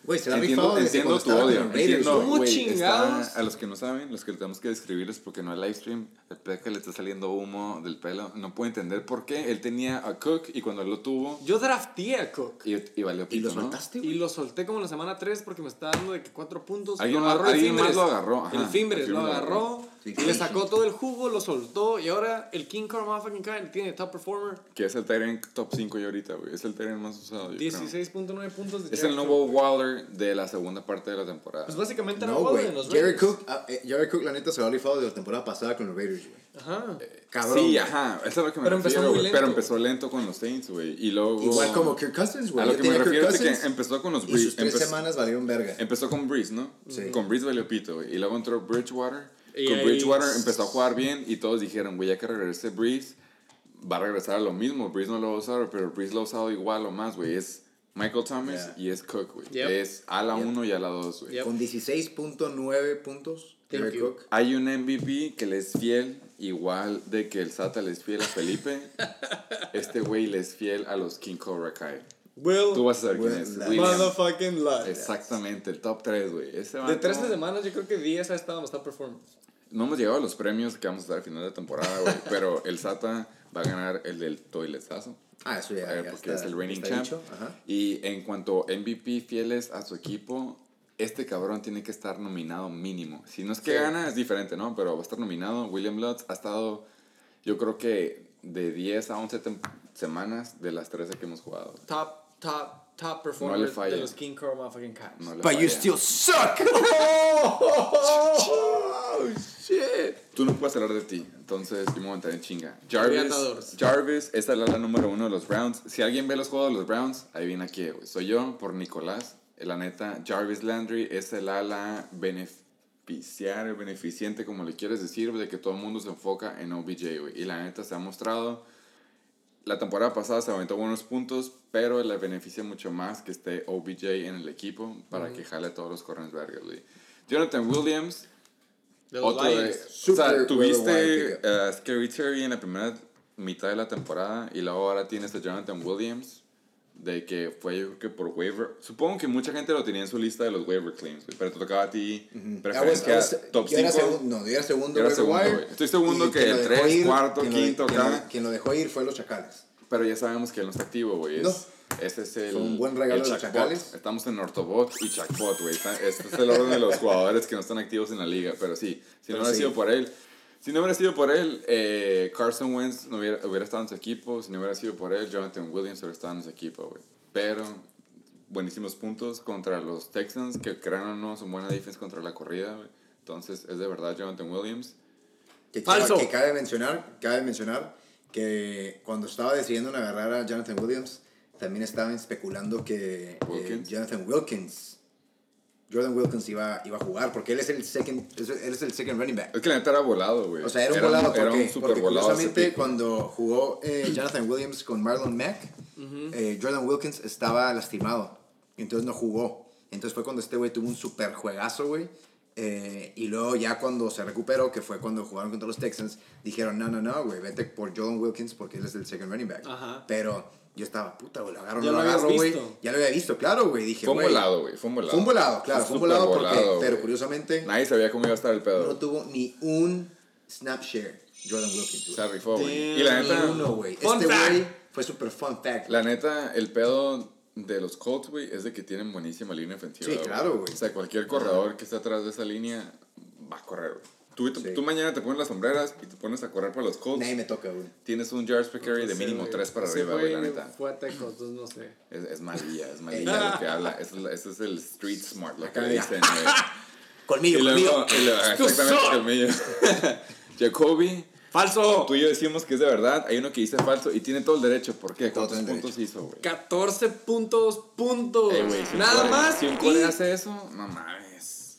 Güey, se la Entiendo, entiendo tu odio. Entiendo. ¿Cómo güey, chingados? está- a los que no saben, los que tenemos que describirles porque no hay live stream, el peje le está saliendo humo del pelo. No puedo entender por qué. Él tenía a Cook y cuando él lo tuvo, Yo drafté a Cook. y, y valió ¿Y pito, lo ¿no? soltaste, Y güey? lo solté como en la semana 3 porque me estaba dando de que 4 puntos. Alguien lo más- agarró el alguien más lo agarró, ajá. El lo Fimbres lo agarró. Sí, y le sacó todo el jugo, lo soltó. Y ahora el King Kong Motherfucking Kai tiene top performer. Que es el Tyrant top 5 y ahorita, güey. Es el Tyrant más usado, yo creo. 16.9 puntos de Es Jared el nuevo Cook. Waller Bridgewater de la segunda parte de la temporada. Pues básicamente No, Waller güey. en los Raiders. Cook, ah, eh, Jared Cook, la neta, se va a rifado de la temporada pasada con los Raiders, güey. Ajá. Cabrón. Sí, ajá, eso es lo que me Pero empezó refiero, muy güey, lento. Pero empezó lento con los Saints, güey. Y luego. Igual como Kirk Cousins, güey. A lo Yo que me refiero es que empezó con los Y sus Breeze. tres empezó- semanas valieron verga. Empezó con Breeze, ¿no? Sí. Con Breeze valió pito, güey. Y luego entró Bridgewater. Y con ahí- Bridgewater empezó a jugar bien y todos dijeron, güey, ya que regrese Breeze, va a regresar a lo mismo. Breeze no lo va a usar, pero Breeze lo ha usado igual o más, güey. Es Michael Thomas Yeah. y es Cook, güey. Yep. Es a la Yep. 1 y a la 2, güey. Yep. Con 16.9 puntos. Cook. Hay un MVP que le es fiel, igual de que el Sata le es fiel a Felipe. este güey le es fiel a los King Cobra Kai. Will. Tú vas a saber quién es. William. Motherfucking Lutz. Exactamente, el top 3, güey. Ese De vato- 13 semanas, yo creo que 10 ha estado en performance. No hemos llegado a los premios que vamos a dar al final de temporada, güey. pero el Sata va a ganar el del toiletazo. Ah, eso ya, eh, ya porque está- es el reigning champ. Y en cuanto a MVP fieles a su equipo, este cabrón tiene que estar nominado mínimo. Si no es que Sí. gana, es diferente, ¿no? Pero va a estar nominado. William Lutz ha estado, yo creo que de 10 a 11 tem- semanas de las 13 que hemos jugado. Top, top, top No performer le falla. de los King Cobra motherfucking Cats. No But you still suck. Oh, shit. Tú no puedes hablar de ti, entonces yo me voy a entrar en chinga. Jarvis. Jarvis, esta es la número uno de los Browns. Si alguien ve los juegos de los Browns, ahí viene aquí, güey. Soy yo, por Nicolás. La neta, Jarvis Landry es el ala beneficiario, beneficiente, como le quieres decir, de que todo el mundo se enfoca en OBJ, güey. Y la neta se ha mostrado. La temporada pasada se aumentó buenos puntos, pero le beneficia mucho más que esté OBJ en el equipo para que jale a todos los corners vergas, güey. Jonathan Williams, otro de, o sea, tuviste a Scary Terry en la primera mitad de la temporada y luego ahora tienes a Jonathan Williams de que fue yo creo que por waiver. Supongo que mucha gente lo tenía en su lista de los waiver claims, güey, pero te tocaba a ti I was- preferencia was- top yo era 5. segun- No, yo era segundo. Yo era segundo, güey. Estoy segundo que el dejó tres, ir- cuarto, quien lo- quinto acá. Quien lo dejó ir fue los Chacales. Pero ya sabemos que él no está activo, güey. No. Ese es el. Fue un buen regalo de los. Chacales. Estamos en Ortobot y Chacbot, güey. Este es el orden de los jugadores que no están activos en la liga. Pero sí, si no Pero hubiera sí. sido por él. Si no hubiera sido por él, eh, Carson Wentz no hubiera, hubiera estado en su equipo. Si no hubiera sido por él, Jonathan Williams hubiera estado en su equipo, güey. Pero buenísimos puntos contra los Texans, que crean o no, son buena defensa contra la corrida, güey. Entonces, es de verdad Jonathan Williams. Que, Falso. Que cabe mencionar, cabe mencionar que cuando estaba decidiendo agarrar a Jonathan Williams, también estaban especulando que eh, Wilkins. Jonathan Wilkins, Jordan Wilkins iba, iba a jugar, porque él es el second, él es el second running back. Es que la neta era volado, güey. O sea, era un volado Era porque, un super porque volado. curiosamente cuando jugó eh, Jonathan Williams con Marlon Mack, eh, Jordan Wilkins estaba lastimado, entonces no jugó. Entonces fue cuando este güey tuvo un super juegazo, güey. eh, y luego ya cuando se recuperó, que fue cuando jugaron contra los Texans, dijeron, no, no, no, güey, vete por Jordan Wilkins porque él es el second running back. Ajá. Pero yo estaba, puta, güey, lo agarro, Ya no lo lo agarro, güey. visto. Ya lo había visto, claro, güey. Dije, Fue un volado, güey. Fue un volado. Fue un volado, claro, fue un súper volado, porque, volado, pero curiosamente Nadie sabía cómo iba a estar el pedo. no tuvo ni un snap share Jordan Wilkins. güey. Se rifó, güey. Y la neta, uno, güey. Este güey fue super fun fact. la neta, el pedo de los Colts, güey, es de que tienen buenísima línea ofensiva. Sí, claro, güey. O sea, cualquier corredor que esté atrás de esa línea va a correr, güey. Tú, tú, Sí. tú mañana te pones las sombreras y te pones a correr para los Colts. Nadie me toca, güey. Tienes un yards per carry de mínimo güey. 3 para arriba, güey, la neta. Fue a Tecos, entonces no sé. Es, es malilla, es malilla lo que habla. Ese es, el street smart, lo que dicen, güey. Colmillo, Y luego, colmillo. y luego- exactamente, mío. Jacoby, ¡Falso! tú y yo decimos que es de verdad. Hay uno que dice falso y tiene todo el derecho. ¿Por qué? ¿Cuántos puntos hizo, güey? 14 puntos, puntos. Eh, si Nada más. Si un y, core hace eso, no mames.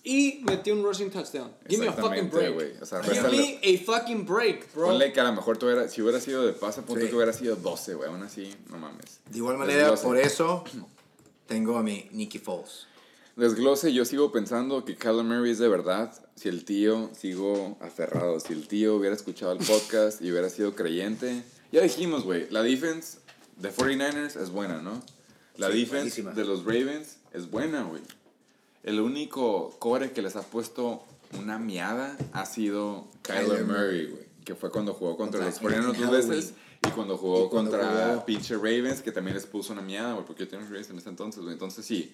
Y metió un rushing touchdown. Give me a fucking break. O sea, Give me a fucking break, bro. Ponle que a lo mejor tú hubiera, si hubiera sido de pase, punto Sí. que hubiera sido 12, güey. Aún así, no mames. De igual manera, Desglose. por eso tengo a mi Nicky Foles. Desglose, yo sigo pensando que Kyler Murray es de verdad. Si el tío, sigo aferrado, si el tío hubiera escuchado el podcast y hubiera sido creyente. Ya dijimos, güey, la defense de 49ers es buena, ¿no? La Sí, defense buenísima. de los Ravens es buena, güey. El único core que les ha puesto una miada ha sido Kyler, Kyler Murray, güey. Que fue cuando jugó contra, Contra- los 49ers en dos veces y cuando jugó Y cuando contra jugó- pinche Ravens, que también les puso una miada, güey, porque yo tenía Ravens en ese entonces, güey. Entonces sí,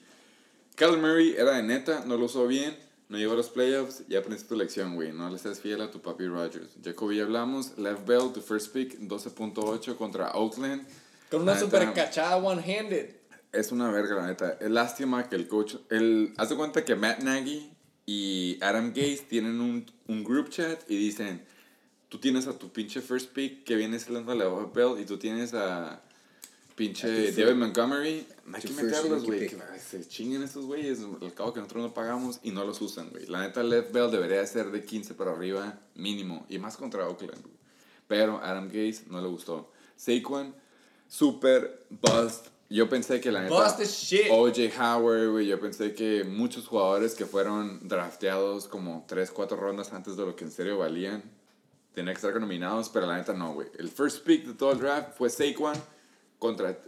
Kyler Murray era de neta, no lo usó bien, no llegó a los playoffs, ya aprendiste tu lección, güey. No le seas fiel a tu papi Rogers. Jacoby hablamos, Left Bell, tu first pick, 12.8 contra Oakland. Con una super cachada one-handed. Es una verga, la neta. Es lástima que el coach. El, haz de cuenta que Matt Nagy y Adam Gaze tienen un, un group chat y dicen: Tú tienes a tu pinche first pick que viene saliendo la Bell y tú tienes a pinche David Montgomery. Hay que meterlos, güey. se chinguen estos güeyes. Al cabo que nosotros no pagamos y no los usan, güey. La neta, Left Bell debería ser de 15 para arriba, mínimo. Y más contra Oakland. Pero Adam Gaze no le gustó. Saquon, super bust. Yo pensé que la neta. OJ Howard, güey. Yo pensé que muchos jugadores que fueron drafteados como 3, 4 rondas antes de lo que en serio valían tenían que estar nominados, pero la neta no, güey. El first pick de todo el draft fue Saquon contra.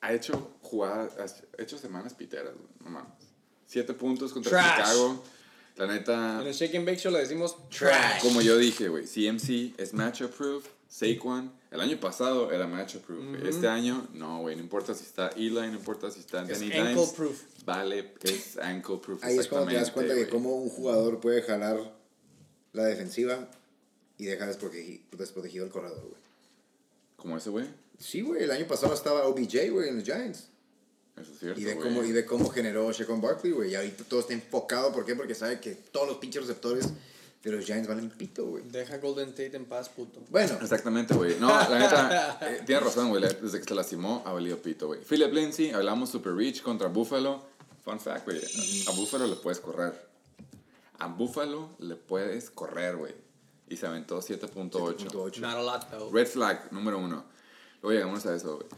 Ha hecho jugadas. Ha hecho semanas piteras, güey. No mames. 7 puntos contra Trash. Chicago. La neta. En el Shake and Bake Show le decimos trash. Como yo dije, güey, CMC es matchup proof. Saquon, el año pasado era matchup proof. güey. Este año, no, güey, no importa si está Eli, no importa si está Es Danny ankle Dimes. proof. Vale, es ankle proof. Ahí es cuando te das exactamente, cuenta de güey. cómo un jugador puede jalar la defensiva y dejar desprotegi- desprotegido el corredor, güey. Como ese, güey. Sí, güey, el año pasado estaba OBJ, güey, en los Giants. Eso es cierto, Y ve, güey. cómo, y ve cómo generó Shaquan Barkley, güey. Y ahorita todo está enfocado. ¿Por qué? Porque sabe que todos los pinches receptores de los Giants valen pito, güey. Deja Golden Tate en paz, puto. Bueno, Exactamente, güey. No, la neta, eh, tienes razón, güey. Desde que se lastimó, ha valido pito, güey. Philip Lindsay, hablamos Super Reach contra Buffalo. Fun fact, güey. A Buffalo le puedes correr. A Buffalo le puedes correr, güey. Y se aventó 7.8. 7.8. Not a lot, though. Red flag, número uno. Luego llegamos a eso, güey.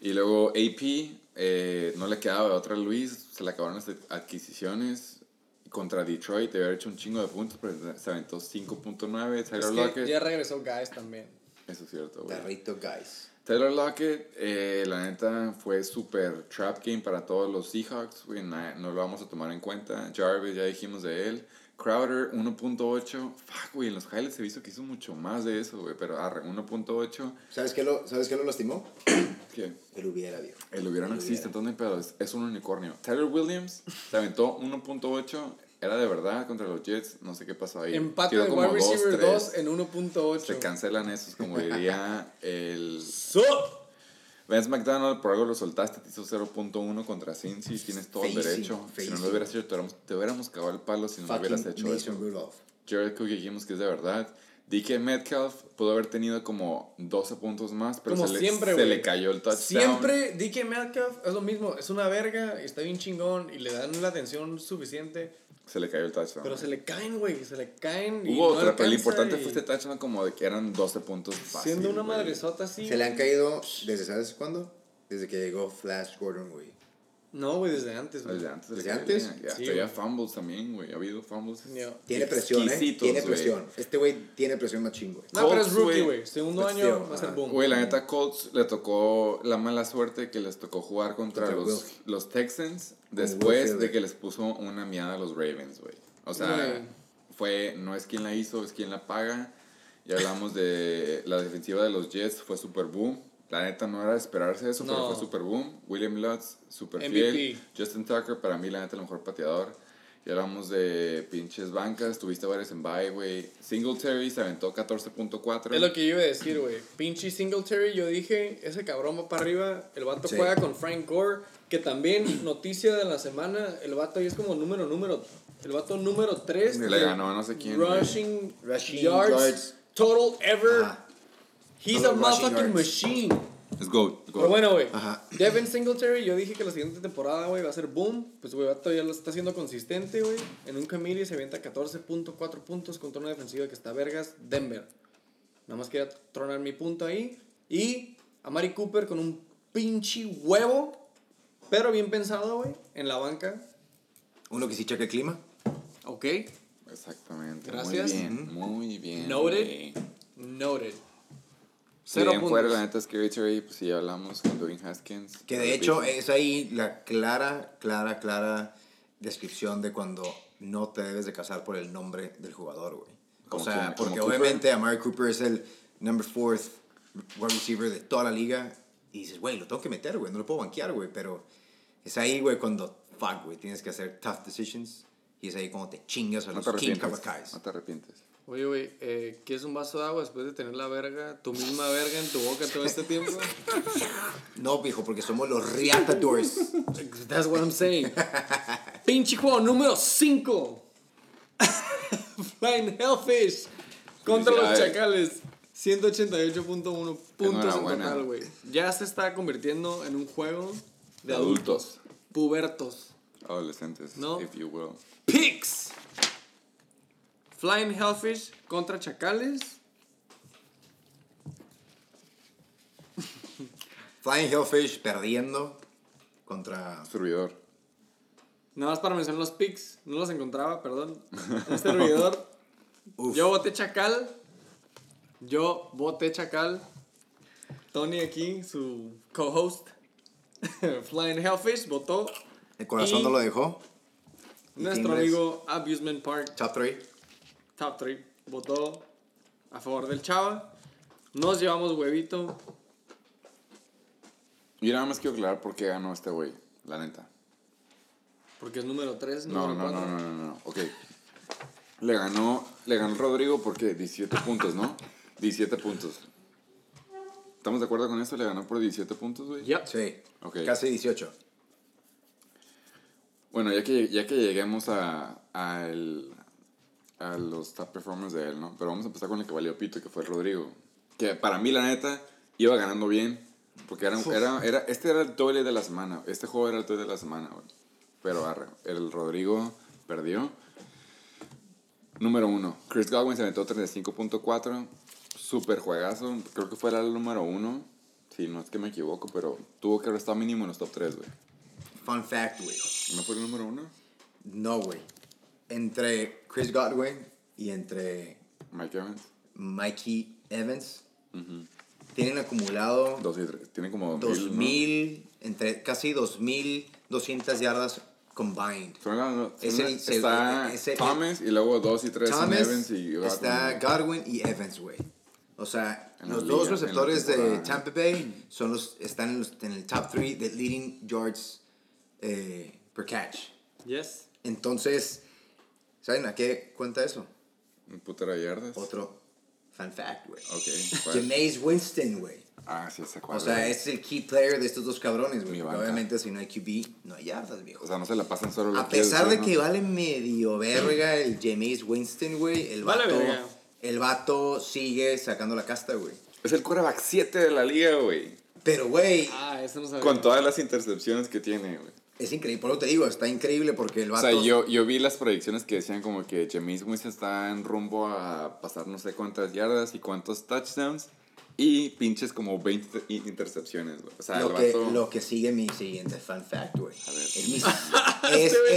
Y luego AP, eh, no le quedaba otra Luis, se le acabaron las adquisiciones. Contra Detroit, debe haber hecho un chingo de puntos, pero se aventó 5.9. Es Tyler que Lockett. ya regresó Guys también. Eso es cierto, güey. Tarrito, guys. Taylor Lockett, eh, la neta, fue super trap game para todos los Seahawks, güey, no lo vamos a tomar en cuenta. Jarvis, ya dijimos de él. Crowder, 1.8. Fuck, güey, en los highlights se visto que hizo mucho más de eso, güey, pero arre, 1.8. ¿Sabes qué lo, ¿sabes qué lo lastimó? ¿Qué? El hubiera, viejo. El hubiera no existe, entonces pedo, es, es un unicornio. Tyler Williams se aventó 1.8, era de verdad contra los Jets, no sé qué pasó ahí. Empate Tiró de wide receiver 2-3. 2 en 1.8. Se cancelan esos, como diría el So- Vance McDonald, por algo lo soltaste, te hizo 0.1 contra Cincy, tienes todo el Facing, derecho. Si no lo hubieras hecho, te hubiéramos, te hubiéramos cagado el palo si no lo hubieras hecho Mason eso. Rudolph. Jared Cook dijimos que es de verdad. DK Metcalf pudo haber tenido como 12 puntos más, pero Como se, siempre, le, se le cayó el touchdown. Siempre DK Metcalf es lo mismo, es una verga, está bien chingón y le dan la atención suficiente, Se le cayó el touchdown. pero se le caen, güey, se le caen. y Hubo no otra, pero lo importante y fue este touchdown como de que eran 12 puntos fácil, Siendo una madresota así. Se le han caído desde, ¿sabes cuándo? Desde que llegó Flash Gordon, güey. No, güey, desde antes, güey. Desde antes. ¿Desde le antes? caía. Y hasta Sí, ya güey. fumbles también, güey. Ha habido fumbles. Ya. Tiene presión, ¿eh? Tiene güey. presión. Este güey tiene presión más chingo. No, pero es Colts, rookie, güey. güey. Segundo año va a ser boom. Güey, la neta, Colts le tocó la mala suerte que les tocó jugar contra, Contra los, los Texans después de que les puso una miada a los Ravens, güey. O sea, Güey. fue, no es quien la hizo, es quien la paga. Ya hablamos de la defensiva de los Jets, fue super boom. La neta no era de esperarse eso, pero No. fue super boom. William Lutz, super MVP. fiel. Justin Tucker, para mí, la neta, el mejor pateador. Y hablamos de pinches bancas, tuviste varios en bye, güey. Singletary se aventó 14.4. Es lo que yo iba a decir, güey. Pinche Singletary, yo dije, ese cabrón va para arriba. El vato Sí. juega con Frank Gore, que también, noticia de la semana, el vato ahí es como número, número, el vato número 3. Le ganó a no sé quién. Rushing, Rushing yards, yards. total ever. Ajá. He's a motherfucking machine. Let's go. let's go. Pero bueno, güey. Ajá. Devin Singletary, yo dije que la siguiente temporada, güey, va a ser boom. Pues, güey, ya lo está haciendo consistente, güey. En un committee se avienta 14.4 puntos contra una defensiva que está vergas, Denver. Nada más quería tronar mi punto ahí. Y a Mari Cooper con un pinche huevo, pero bien pensado, güey, en la banca. Uno que sí cheque el clima. Ok. Exactamente. Gracias. Muy bien, muy bien. Noted. Noted. Cero en puntos. fuera, la neta, Scary Terry, pues sí, hablamos con Dwayne Haskins. Que de hecho es ahí la clara, clara, clara descripción de cuando no te debes de casar por el nombre del jugador, güey. O ¿Como sea? ¿Como porque obviamente Amari Cooper es el number fourth wide receiver de toda la liga y dices, güey, lo tengo que meter, güey, no lo puedo banquear, güey, pero es ahí, güey, cuando, fuck, güey, tienes que hacer tough decisions y es ahí cuando te chingas a No los te King. No te arrepientes. Oye, güey, eh, ¿quieres un vaso de agua después de tener la verga, tu misma verga en tu boca todo este tiempo? No, viejo, porque somos los Riatadores. That's what I'm saying. Pinche juego número 5. Flying Hellfish contra los. Chacales. 188.1 puntos en total, güey. Ya se está convirtiendo en un juego de adultos. Adultos. Pubertos. Adolescentes, No. if you will. Picks. Flying Hellfish contra Chacales. Flying Hellfish perdiendo contra. Servidor. Nada más para mencionar los picks. No los encontraba, perdón. Este servidor. Yo voté Chacal. Yo voté Chacal. Tony aquí, su co-host. Flying Hellfish votó. El corazón Y- no lo dejó. ¿Y Nuestro amigo Abusement Park, Top 3. Top 3, votó a favor del Chava. Nos llevamos huevito. Yo nada más quiero aclarar por qué ganó este güey, la neta. Porque es número 3, No, número no, no, 4. no, no, no. Ok. Le ganó, le ganó Rodrigo porque 17 puntos, ¿no? 17 puntos. ¿Estamos de acuerdo con esto? ¿Le ganó por 17 puntos, güey? Yep. Sí. Ok. Casi 18. Bueno, ya que, ya que lleguemos a, a, el- a los top performers de él, ¿no? Pero vamos a empezar con el que valió pito, que fue Rodrigo. Que para mí, la neta, iba ganando bien. Porque era, era, era, este era el toile de la semana. Este juego era el toile de la semana, güey. Pero arre, el Rodrigo perdió. Número uno, Chris Godwin se metió 35.4. Super juegazo. Creo que fue el número uno. Sí, no es que me equivoco, pero tuvo que haber estado mínimo en los top 3, güey. Fun fact, güey. ¿No fue el número uno? No, güey. Entre Chris Godwin y entre Mike Evans. Mikey Evans tienen acumulado Dos y tres. Tiene como 2000, 2000, entre casi 2200 yardas combined. está es el- Thomas y luego dos y tres Evans y Godwin. está Godwin y Evans, güey. O sea, En los dos receptores de. Tampa Bay son los, están en, los- en el top 3 de leading yards eh, per catch. Yes. Entonces, ¿saben a qué cuenta eso? Un putero de yardas. Otro fun fact, güey. Ok. Jameis Winston, güey. Ah, sí, ese O cuadro. sea, es el key player de estos dos cabrones, güey. Obviamente, si no hay QB, no hay yardas, viejo. O sea, no se la pasan solo A pesar de que vale medio verga el Jameis Winston, güey, el vato, el vato sigue sacando la casta, güey. Es el quarterback 7 de la liga, güey. Pero, güey, Ah, eso no sabía. Con todas las intercepciones que tiene, güey. Es increíble. Por eso te digo, está increíble porque el O vato... sea, yo, yo vi las predicciones que decían como que Jameis Winston está en rumbo a pasar no sé cuántas yardas y cuántos touchdowns y pinches como 20 i- intercepciones, güey. O sea, lo, el que, vato... lo que sigue mi siguiente fun fact, güey. A ver. Es, mi-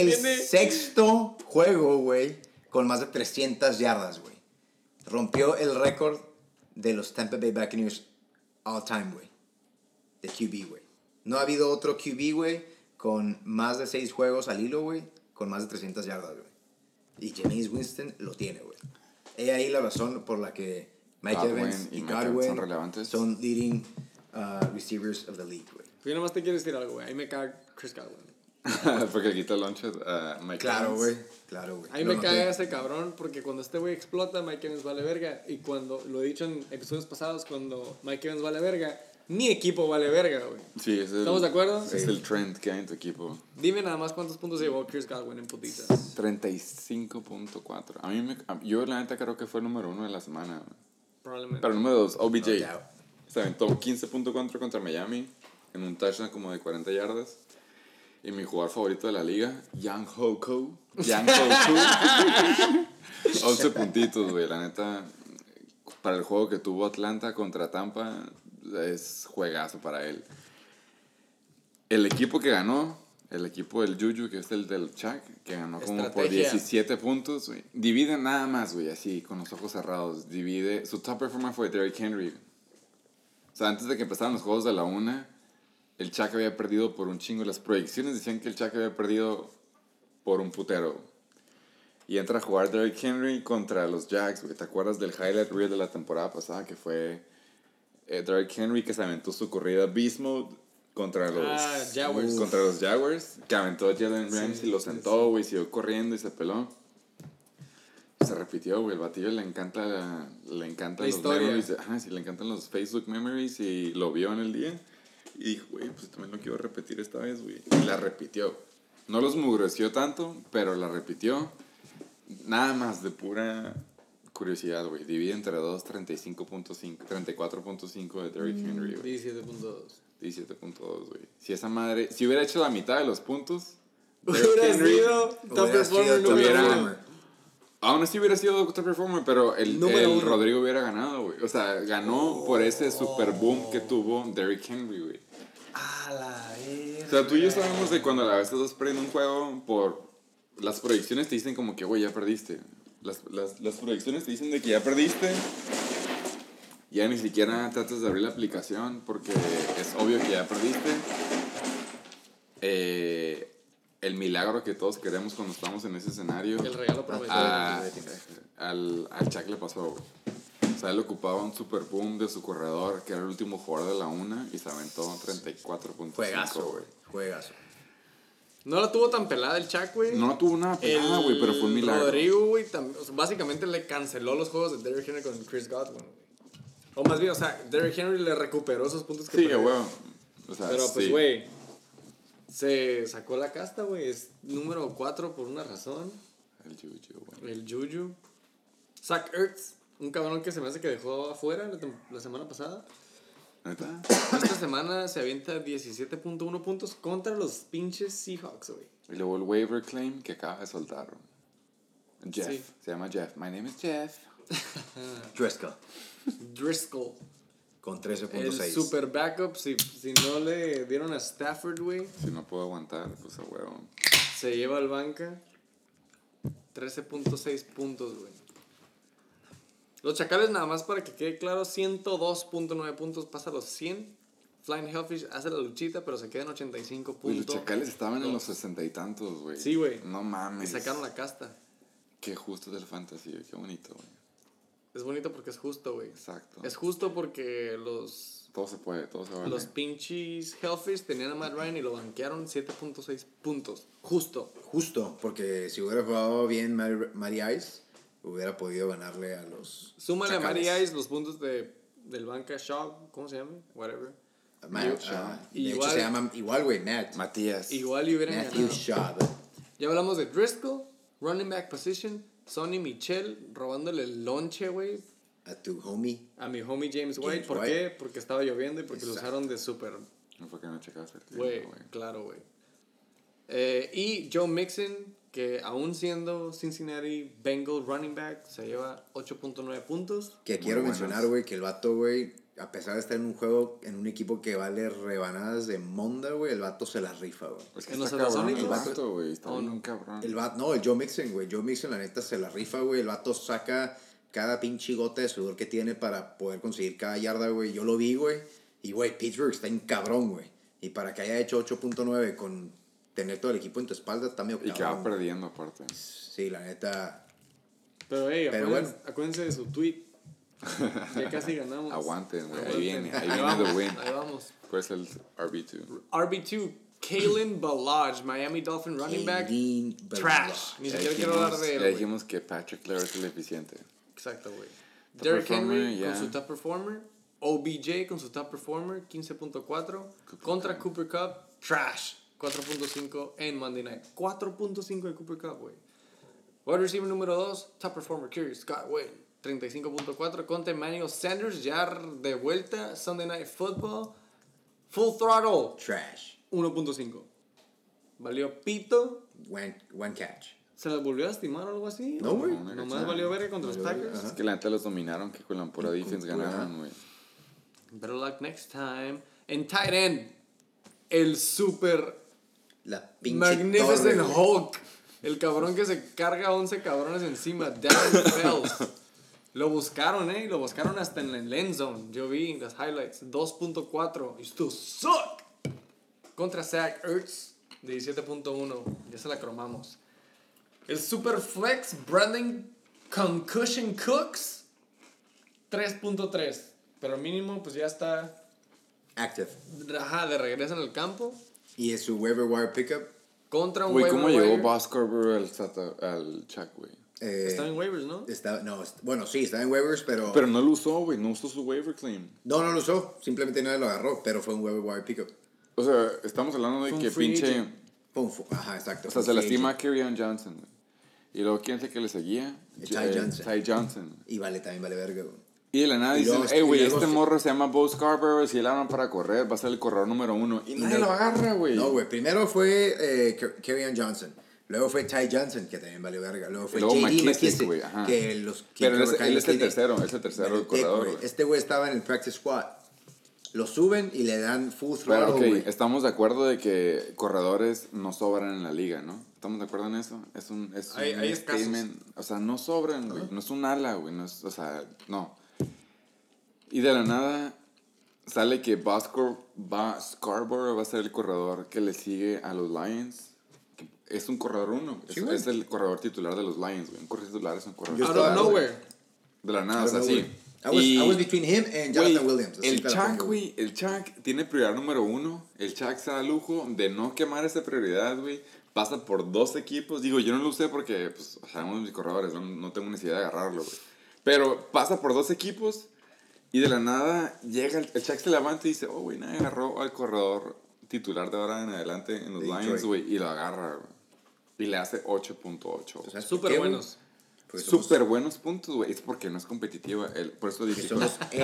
es güey el sexto juego, güey, con más de 300 yardas, güey. Rompió el récord de los Tampa Bay Buccaneers all time, güey. De QB, güey. No ha habido otro QB, güey, con más de 6 juegos al hilo, güey, con más de 300 yardas, güey. Y Jameis Winston lo tiene, güey. He ahí la razón por la que Mike Godwin Evans y y Godwin son relevantes. son leading uh, receivers of the league, güey. Yo nomás te quiero decir algo, güey. Ahí me caga Chris Godwin. Porque le quita el lunch a Mike Claro, güey. Claro, güey. Ahí me noté. caga ese cabrón porque cuando este güey explota, Mike Evans vale verga. Y cuando, lo he dicho en episodios pasados, cuando Mike Evans vale verga, mi equipo vale verga, güey. Sí, es el, ¿Estamos de acuerdo? Es el trend que hay en tu equipo. Dime nada más cuántos puntos llevó Chris Godwin en putitas. 35.4. A mí me, yo la neta creo que fue el número uno de la semana. Probablemente. Pero el número dos, OBJ. No. Se aventó 15.4 contra Miami en un touchdown como de 40 yardas. Y mi jugador favorito de la liga, Yang Ho Ko. Yang Ho Ko. 11 puntitos, güey. La neta, para el juego que tuvo Atlanta contra Tampa, es juegazo para él. El equipo que ganó, el equipo del Juju, que es el del Chuck, que ganó como por Estrategia. 17 puntos, güey. Divide nada más, güey, así, con los ojos cerrados. Divide. Su top performer fue Derrick Henry. O sea, antes de que empezaran los juegos de la una, el Chuck había perdido por un chingo. Las proyecciones decían que el Chuck había perdido por un putero. Y entra a jugar Derrick Henry contra los Jacks, güey. ¿Te acuerdas del highlight reel de la temporada pasada? Que fue eh, Derrick Henry que se aventó su corrida Beast Mode contra los Ah, Jaguars. Contra los Jaguars. Que aventó a Jalen Ramsey, Sí, lo sí, sentó, güey, siguió corriendo y se peló. se repitió, güey. El batillo le encanta, le encanta La los historia. memories. Ajá, sí, le encantan los Facebook memories y lo vio en el día. Y dijo, güey, pues también lo quiero repetir esta vez, güey. Y la repitió. No los mugreció tanto, pero la repitió. Nada más de pura curiosidad, güey. Divide entre 2, 35.5, 34.5 de Derrick Mm. Henry, güey. 17.2. 17.2, güey. Si esa madre, si hubiera hecho la mitad de los puntos, Hubiera sido top Hubiera sido performer número. Aún así hubiera sido top performer, pero el, el. Rodrigo hubiera ganado, güey. O sea, ganó por ese super boom que tuvo Derrick Henry, güey. A la O sea, tú y yo sabemos de cuando la vez estás perdiendo un juego, por las proyecciones te dicen como que, güey, ya perdiste. Las, las, las proyecciones te dicen de que ya perdiste. Ya ni siquiera tratas de abrir la aplicación porque es obvio que ya perdiste. Eh, el milagro que todos queremos cuando estamos en ese escenario. El regalo prometido. a- al, al Chuck le pasó, güey. O sea, él ocupaba un super boom de su corredor, que era el último jugador de la una, y se aventó 34.5, Juegazo, güey. güey. Juegazo. No la tuvo tan pelada el Chuck, güey. No tuvo una pelada, güey, pero fue un milagro. Rodrigo, güey, tam- o sea, básicamente le canceló los juegos de Derrick Henry con Chris Godwin. O más bien, o sea, Derrick Henry le recuperó esos puntos que Sí, güey. O sea, Pero pues, sí. güey, se sacó la casta, güey. Es número 4 por una razón. El Juju, güey. El Juju. Zach Ertz, un cabrón que se me hace que dejó afuera la, la semana pasada. ¿Neta? Esta semana se avienta 17.1 puntos contra los pinches Seahawks, güey. Y luego el waiver claim que acaba de soltar. Jeff. Sí. Se llama Jeff. My name is Jeff. Driscoll Driscoll. con El 13.6. super backup, si, si no le dieron a Stafford, güey, Si no puedo aguantar, pues a huevo. se lleva al banca 13.6 puntos, güey. Los Chacales, nada más para que quede claro, 102.9 puntos, pasa a los 100. Flying Hellfish hace la luchita, pero se queda en 85 puntos. Güey, los chacales estaban en los sesenta y tantos, güey. Sí, güey. No Y mames. sacaron la casta. Qué justo del fantasy, güey. Qué bonito, güey. Es bonito porque es justo, güey. Exacto. Es justo porque los, Todo se puede, todo se vale. los pinches Hellfish tenían a Matt Ryan y lo banquearon 7.6 puntos. Justo. Justo, porque si hubiera jugado bien Mary, Mary Ice, hubiera podido ganarle a los. Súmale a Chacales. Mary Ice los puntos de, del banca Shaw, ¿cómo se llama? Whatever. Matt, Igual- ah, de igual- hecho se llama igual, güey, Matt. Matías. Igual y hubieran Matthew ganado. Shaw. Ya hablamos de Driscoll, running back position, Sonny Michel robándole el lonche, güey, A tu homie. a mi homie James White. James ¿Por White. qué? Porque estaba lloviendo y porque lo usaron de super, No fue que no checaste el güey. claro, güey. Eh, y Joe Mixon, que aún siendo Cincinnati Bengal running back, se lleva 8.9 puntos. Que Muy quiero mencionar, güey, que el vato, güey, a pesar de estar en un juego, en un equipo que vale rebanadas de monda, güey, el vato se la rifa, güey. Es que ¿En los cabrón el vato, güey. Está Oh, no. cabrón. El vato, no, el Joe Mixon, güey. Joe Mixon, la neta, se la rifa, güey. El vato saca cada pinche gota de sudor que tiene para poder conseguir cada yarda, güey. Yo lo vi, güey. Y, güey, Pittsburgh está en cabrón, güey. Y para que haya hecho 8.9 con tener todo el equipo en tu espalda, está medio Y que va perdiendo, aparte. Sí, la neta. Pero, hey, Pero acuérdense, bueno. acuérdense de su tweet. Ya casi ganamos. Aguanten, güey. Ahí viene, ahí Ahí viene vamos, the win. Ahí vamos. ¿Cuál es el RB2? RB2, Kalen Balaj, Miami Dolphin running back. Kalen Trash. Ni Ya siquiera quiero hablar de él. ya dijimos que Patrick Clare es el eficiente. Exacto, güey. Derrick performer, Henry ya. con su top performer. OBJ con su top performer, 15.4. Contra Cooper Cup, trash, 4.5 en Monday Night. 4.5 de Cooper Cup, güey. Wide receiver número 2, top performer, Curious Scott Wayne, 35.4. Contra Emmanuel Sanders, ya de vuelta, Sunday Night Football. Full throttle, Trash. 1.5. Valió pito. One, one catch. ¿Se les volvió a lastimar o algo así? No, güey. una Nomás cachada. valió verga contra los Packers. Es que la neta los dominaron, que con la pura defense ganaron, güey. Better luck next time. En tight end, el super La pinche magnificent torre. Hulk. El cabrón que se carga 11 cabrones encima. Darren Fells. Lo buscaron, eh. Lo buscaron hasta en el end zone. Yo vi las highlights. 2.4. Y still suck. Contra Zach Ertz. 17.1. Ya se la cromamos. El super flex Brandon Concussion Cooks. 3.3. Pero mínimo, pues ya está. Active. Ajá, de regreso en el campo. Y es su waiver wire pickup. Contra un Güey, waiver ¿cómo llegó wire. Boss Corber al, Sata- al Chuck, güey? Eh, Está en waivers, ¿no? está- no, est- bueno, sí, está en waivers, pero, Pero no lo usó, güey. No usó su waiver claim. No, no lo usó. Simplemente nadie lo agarró, pero fue un waiver wire pickup. O sea, estamos hablando de Fue un que free pinche. agent. Pum, fu- Ajá, exacto. O sea, se lastima a. Kerryon Johnson, güey. Y luego, ¿quién es el que le seguía? Ty Eh, Johnson. Ty Johnson. Y vale, también vale verga, güey. Y de la nada dicen, hey, güey, este morro se llama Bo Scarborough, si le hablan para correr, va a ser el corredor número uno. Y nadie no- lo agarra, güey. No, güey. Primero fue eh, Kerryon Johnson. Luego fue Ty Johnson, que también valió verga. Luego fue luego JD McKissick, güey, ajá. que los que Pero él es, él es el tercero, es el tercero el corredor, güey. Este güey estaba en el practice squad. Lo suben y le dan full throttle, güey. estamos de acuerdo de que corredores no sobran en la liga, ¿no? ¿Estamos de acuerdo en eso? Es un, es Hay- un hay statement. O sea, no sobran, güey. No es un ala, güey. No es, o sea, no. Y de la nada sale que Bascor, Ba- Scarborough va a ser el corredor que le sigue a los Lions. Es un corredor uno. Es, Sí, es el corredor titular de los Lions, güey. Un corredor titular es un corredor Yo Out titular, of nowhere. De la nada, I o sea, don't know, sí. güey. I was, Y- I was between him and Jonathan Güey, Williams. así El Chuck, güey, el Chuck tiene prioridad número uno. El Chuck se da lujo de no quemar esa prioridad, güey. Pasa por dos equipos. Digo, yo no lo usé porque, pues, sabemos mis corredores, no, no tengo necesidad de agarrarlo, güey. Pero pasa por dos equipos y de la nada llega el, el Chuck se levanta y dice, oh, güey, nadie agarró al corredor titular de ahora en adelante en los Lions, güey. Y lo agarra, güey. Y le hace 8.8. O sea, ¿por Súper buenos. Súper buenos puntos, güey. Es porque no es competitiva. El, por eso dije.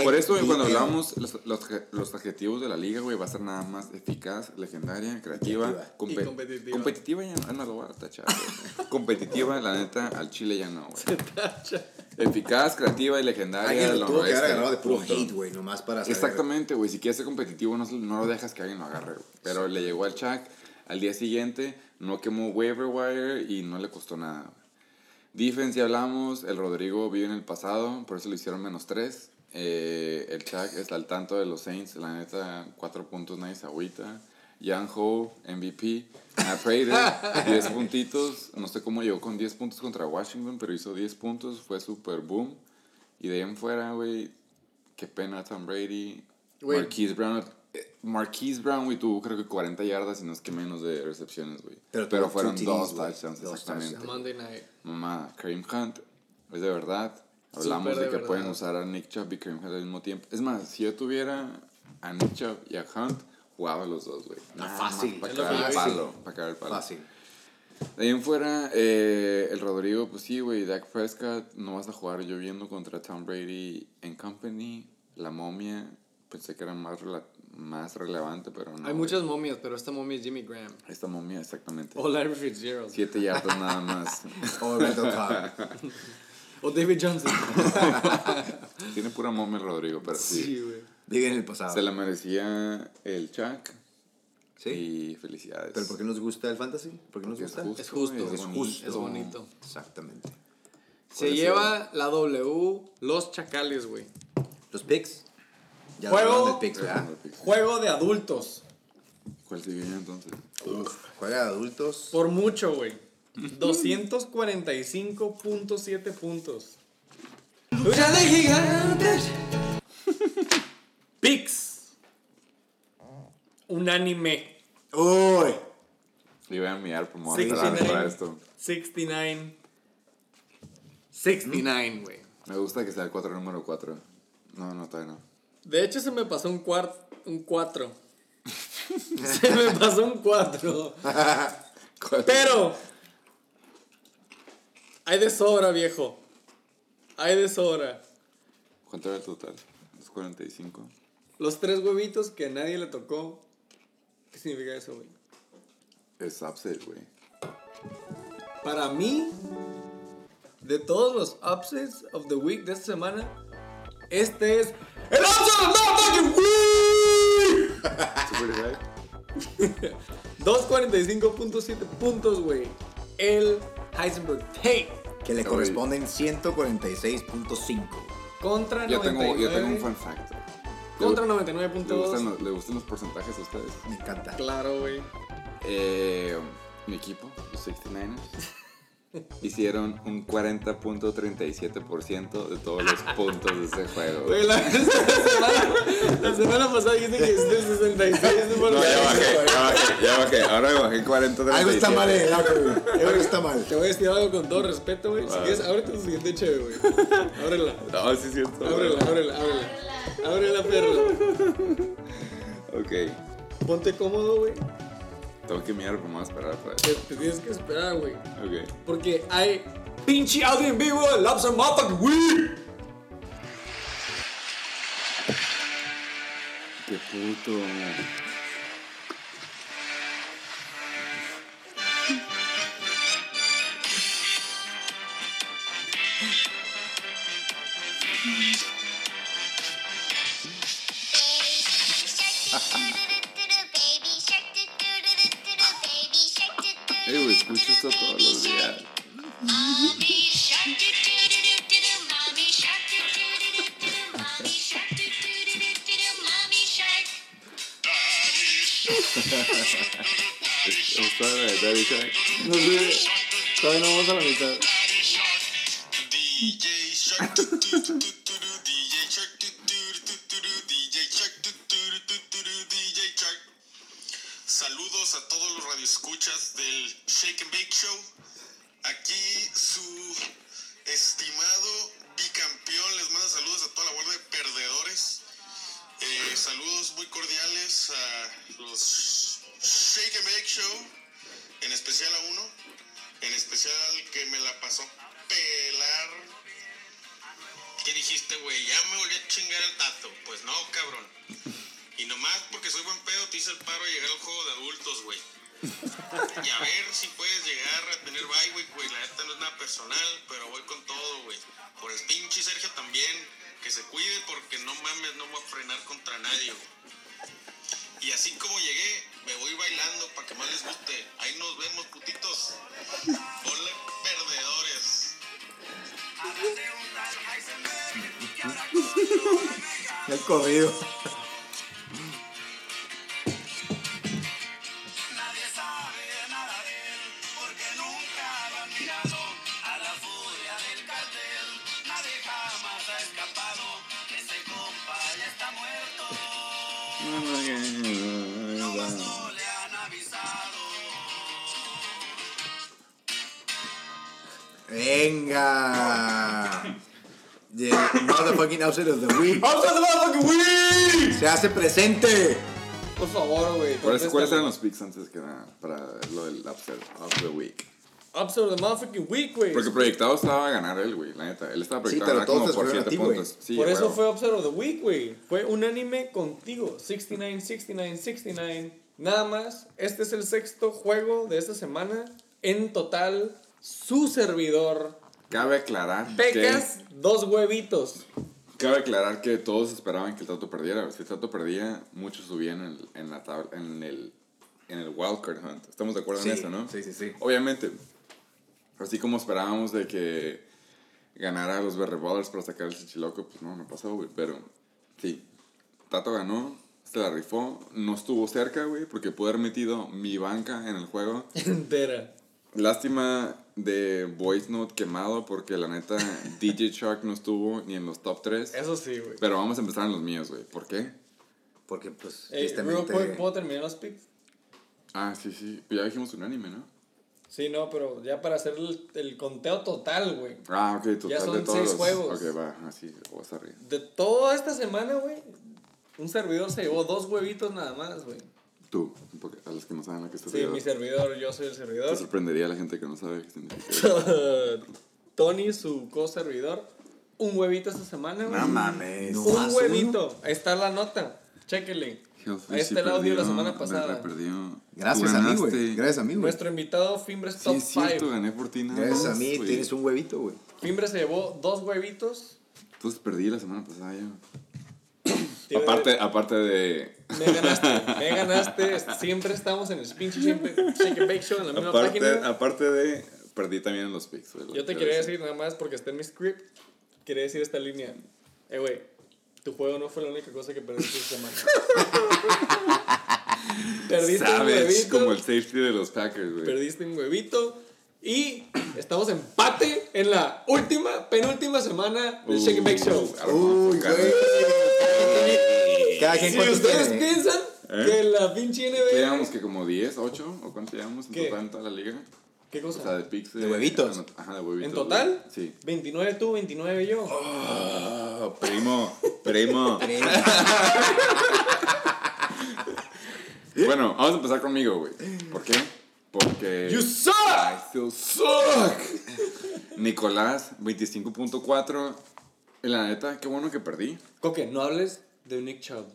por eso, cuando hablamos los, los, los adjetivos de la liga, güey, va a ser nada más eficaz, legendaria, creativa, competitiva. Competitiva ya no lo voy a tachar, competitiva, la neta, al chile ya no, güey. Eficaz, creativa y legendaria. Alguien lo tuvo que haber noroeste, agarrado de puro hate, güey, nomás para saber. Exactamente, güey. Si quieres ser competitivo, no, no lo dejas que alguien lo agarre, güey. Pero le llegó al Chuck al día siguiente, no quemó waiver wire y no le costó nada. güey. Defense, ya hablamos. El Rodrigo vive en el pasado, por eso le hicieron menos 3. el Chuck está al tanto de los Saints, la neta, 4 puntos, nice, agüita. Young Ho, MVP. Matt Prater, 10 puntitos. No sé cómo llegó con 10 puntos contra Washington, pero hizo 10 puntos, fue super boom. Y de ahí en fuera, güey, qué pena Tom Brady. Marquise Brown. Marquise Brown, güey, tuvo creo que 40 yardas y no es que menos de recepciones, güey. Pero fueron dos touchdowns, Dos exactamente. touchdowns. Monday night. Mamá, Kareem Hunt, es de verdad. Hablamos de de que verdad. pueden usar a Nick Chubb y Kareem Hunt al mismo tiempo. Es más, si yo tuviera a Nick Chubb y a Hunt, jugaba los dos, güey. Nada más fácil, Para cagar el palo. Para cagar el palo. Fácil. De ahí en fuera, eh, el Rodrigo, pues sí, güey, Dak Prescott, no vas a jugar lloviendo contra Tom Brady en Company, la momia, pensé que era más, rela- más relevante, pero no. Hay muchas momias, pero esta momia es Jimmy Graham. Esta momia, exactamente. O Larry Fitzgerald. Siete yardas nada más. O. O David Johnson. Tiene pura momia el Rodrigo, pero sí. sí, güey. Diga en el pasado. Se la merecía el Chuck. Sí. Y felicidades. ¿Pero por qué nos gusta el fantasy? ¿por qué nos Porque gusta? Es justo, es es bonito. justo. Es bonito. Exactamente. Se lleva la W los chacales, güey. Los picks. Ya Juego. de. Juego de adultos. ¿Cuál sigue ya entonces? Uf, juega de adultos. Por mucho, güey. 245.7 puntos. Lucha de gigantes. Pix. Unánime. ¡Uy! Le voy a enviar por favor, 69. para esto. 69. 69, güey. Me gusta que sea el 4 número 4. No, no, todavía no. De hecho, se me pasó un cuart, un 4. se me pasó un 4. Pero. Hay de sobra, viejo. Hay de sobra. ¿Cuánto era el total? Es 45. Los tres huevitos que a nadie le tocó. ¿Qué significa eso, güey? Es upset, güey. Para mí, de todos los upsets of the week de esta semana, este es el upset of the fucking week. Super high. 245.7 puntos, güey. El Heisenberg Tate Que le corresponden 146.5. contra Yo 99. tengo, yo tengo un fun fact. Contra ¿Le gustan, 99.2. los, ¿Le gustan los porcentajes a ustedes? Me encanta. Claro, güey. Eh, mi equipo, los 69ers, hicieron un 40.37% de todos los puntos de ese juego. Güey, la, la semana, la semana pasada dijiste que es del 66. por No, ya ciento. bajé, ya bajé, ya bajé. Ahora bajé 40 Algo está mal güey. Algo está mal. Te voy a decir algo con todo respeto, güey. Si quieres, ábrete tu siguiente cheve, güey. Ábrela. No, sí es cierto. Ábrela, ábrela, ábrela. Ábrela, perro. Ok. Ponte cómodo, güey. Tengo que mirar, a esperar otra vez. Te, te tienes que esperar, güey. Ok. Porque hay pinche audio en vivo de Lobster Motherfucking Week. Qué puto. Eh, güey, escucho esto todos los días. Es- Está la de Daddy Shark. No sé. Todavía no vamos a la mitad. DJ Shark, Shake and Bake Show. Aquí su estimado bicampeón les manda saludos a toda la guardia de perdedores. Eh, saludos muy cordiales a los Shake and Bake Show, en especial a uno, en especial al que me la pasó pelar. ¿Qué dijiste, güey? Ya me volví a chingar el tato. Pues no, cabrón. Y nomás porque soy buen pedo te hice el paro de llegar al juego de adultos, güey. Y a ver si puedes llegar a tener bye, güey, güey. La neta no es nada personal, pero voy con todo, güey. Por el pinche Sergio también. Que se cuide porque no mames, no voy a frenar contra nadie, güey. Y así como llegué, me voy bailando para que más les guste. Ahí nos vemos, putitos. Hola, perdedores. El corrido. Venga. The motherfucking outfit of the week. ¡Vamos a la motherfucking week! Se hace presente. Por favor, güey. ¿Cuáles, ¿Cuáles contéstale. eran los picks antes que nada para lo del upset of the week? Upset of the motherfucking week, güey. Porque proyectado estaba a ganar él, güey, la neta. Él estaba Sí, proyectado pero a ganar como por escogieron a 7 ti, güey. puntos. Sí, Por eso huevo. fue Upset of the Week, güey. Fue unánime contigo. 69, 69, 69. Nada más. Este es el sexto juego de esta semana. En total, su servidor. Cabe aclarar Pecas, dos huevitos. que cabe aclarar que todos esperaban que el Tato perdiera. Si el Tato perdía, muchos subían en, en la tabla, en el en el wildcard hunt. Estamos de acuerdo Sí, en eso, ¿no? sí, sí, sí. Obviamente, así como esperábamos de que ganara los Berry para sacar el chichiloco, pues no, no pasó, güey. Pero sí, Tato ganó, se la rifó, no estuvo cerca, güey, porque pude haber metido mi banca en el juego. Entera. Lástima de Voice Note quemado porque la neta DJ Shark no estuvo ni en los top 3. Eso sí, güey. Pero vamos a empezar en los míos, güey. ¿Por qué? Porque, pues, Ey, tristemente. real quick, ¿Puedo terminar los picks? Ah, sí, sí. Pues ya dijimos un anime, ¿no? Sí, no, pero ya para hacer el, el conteo total, güey. Ah, ok, total Ya son de todos. seis los- juegos. Ok, va, así, o sorry. De toda esta semana, güey, un servidor se llevó dos huevitos nada más, güey. Tú, porque a los que no saben lo que estás Sí, mi servidor, yo soy el Te servidor. sorprendería a la gente que no sabe qué significa. Tony, su co-servidor, un huevito esta semana, güey. no mames. No. Un ¿Más huevito. Ahí está la nota. Hellfish Ahí está el audio de la semana pasada. perdió. Gracias a mí, güey. Gracias a mí, güey. Nuestro invitado Fimbres Sí, Top es cierto, 5. gané por ti nada Gracias a mí tienes un huevito, güey. Fimbres se llevó dos huevitos. Entonces perdí la semana pasada yo. Te- Aparte, aparte de. Me ganaste, me ganaste. Siempre estamos en el pinche siempre Shake and Bake Show en la misma Aparte, página. aparte de. Perdí también en los picks. Yo te quería decir nada más porque está en mi script. Quería decir esta línea. Eh, güey, tu juego no fue la única cosa que perdiste esta semana. perdiste un Sabes, huevito. como el safety de los Packers, güey. Perdiste un huevito. Y estamos empate en la última, penúltima semana del Shake and Bake Show. Uy, güey. Cada quien Si ustedes tiene? piensan ¿Eh? que la pinche ¿Qué NBA... llevamos que como 10, 8 o cuánto llevamos en ¿Qué? total en toda la liga? ¿Qué O sea, cosa? de picks De huevitos. Ajá, de huevitos. ¿En total? güey. Sí. 29 tú, 29 yo. Oh, primo, primo. bueno, vamos a empezar conmigo, güey. ¿Por qué? Porque. You suck! I still suck. Nicolás, 25.4. Y la neta, qué bueno que perdí. Coque, no hables de Nick Chubb.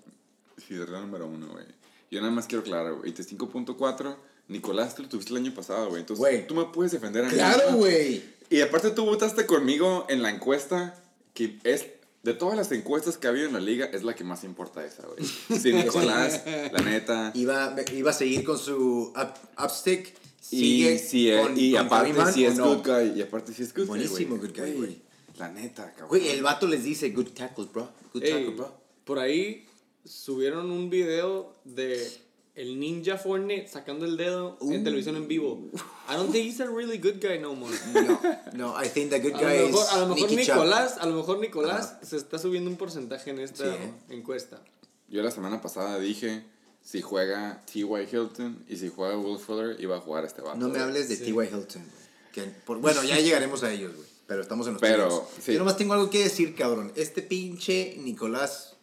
Sí, es la número uno, güey. Yo nada más quiero aclarar, güey. 25.4. Nicolás, tú lo tuviste el año pasado, güey. Entonces, Güey. tú me puedes defender a mí. Claro, güey. Y aparte tú votaste conmigo en la encuesta que es de todas las encuestas que ha habido en la liga es la que más importa esa, güey. Sí, Nicolás, la neta. Iba, iba a seguir con su up, upstick. Y, Sigue sí, eh, con- y con aparte sí ¿o es no? good guy. Y aparte sí es good Buenísimo guy, good guy, güey. La neta, cabrón. Güey, el vato les dice good tackles, bro. Good tackles, bro. Por ahí subieron un video de el Ninja Fortnite sacando el dedo en televisión en vivo. I don't think he's a really good guy no more. No, no, I think the good A guy lo mejor, is a lo mejor Nicky Chubb. Nicolás, a lo mejor Nicolás se está subiendo un porcentaje en esta Sí, ¿eh? encuesta. Yo la semana pasada dije si juega T.Y. Hilton y si juega Will Fuller iba a jugar este vato. No me hables de T.Y. Hilton, güey. Que por- bueno, ya llegaremos a ellos, güey. Pero estamos en los Pero, sí. Yo nomás tengo algo que decir, cabrón. Este pinche Nicolás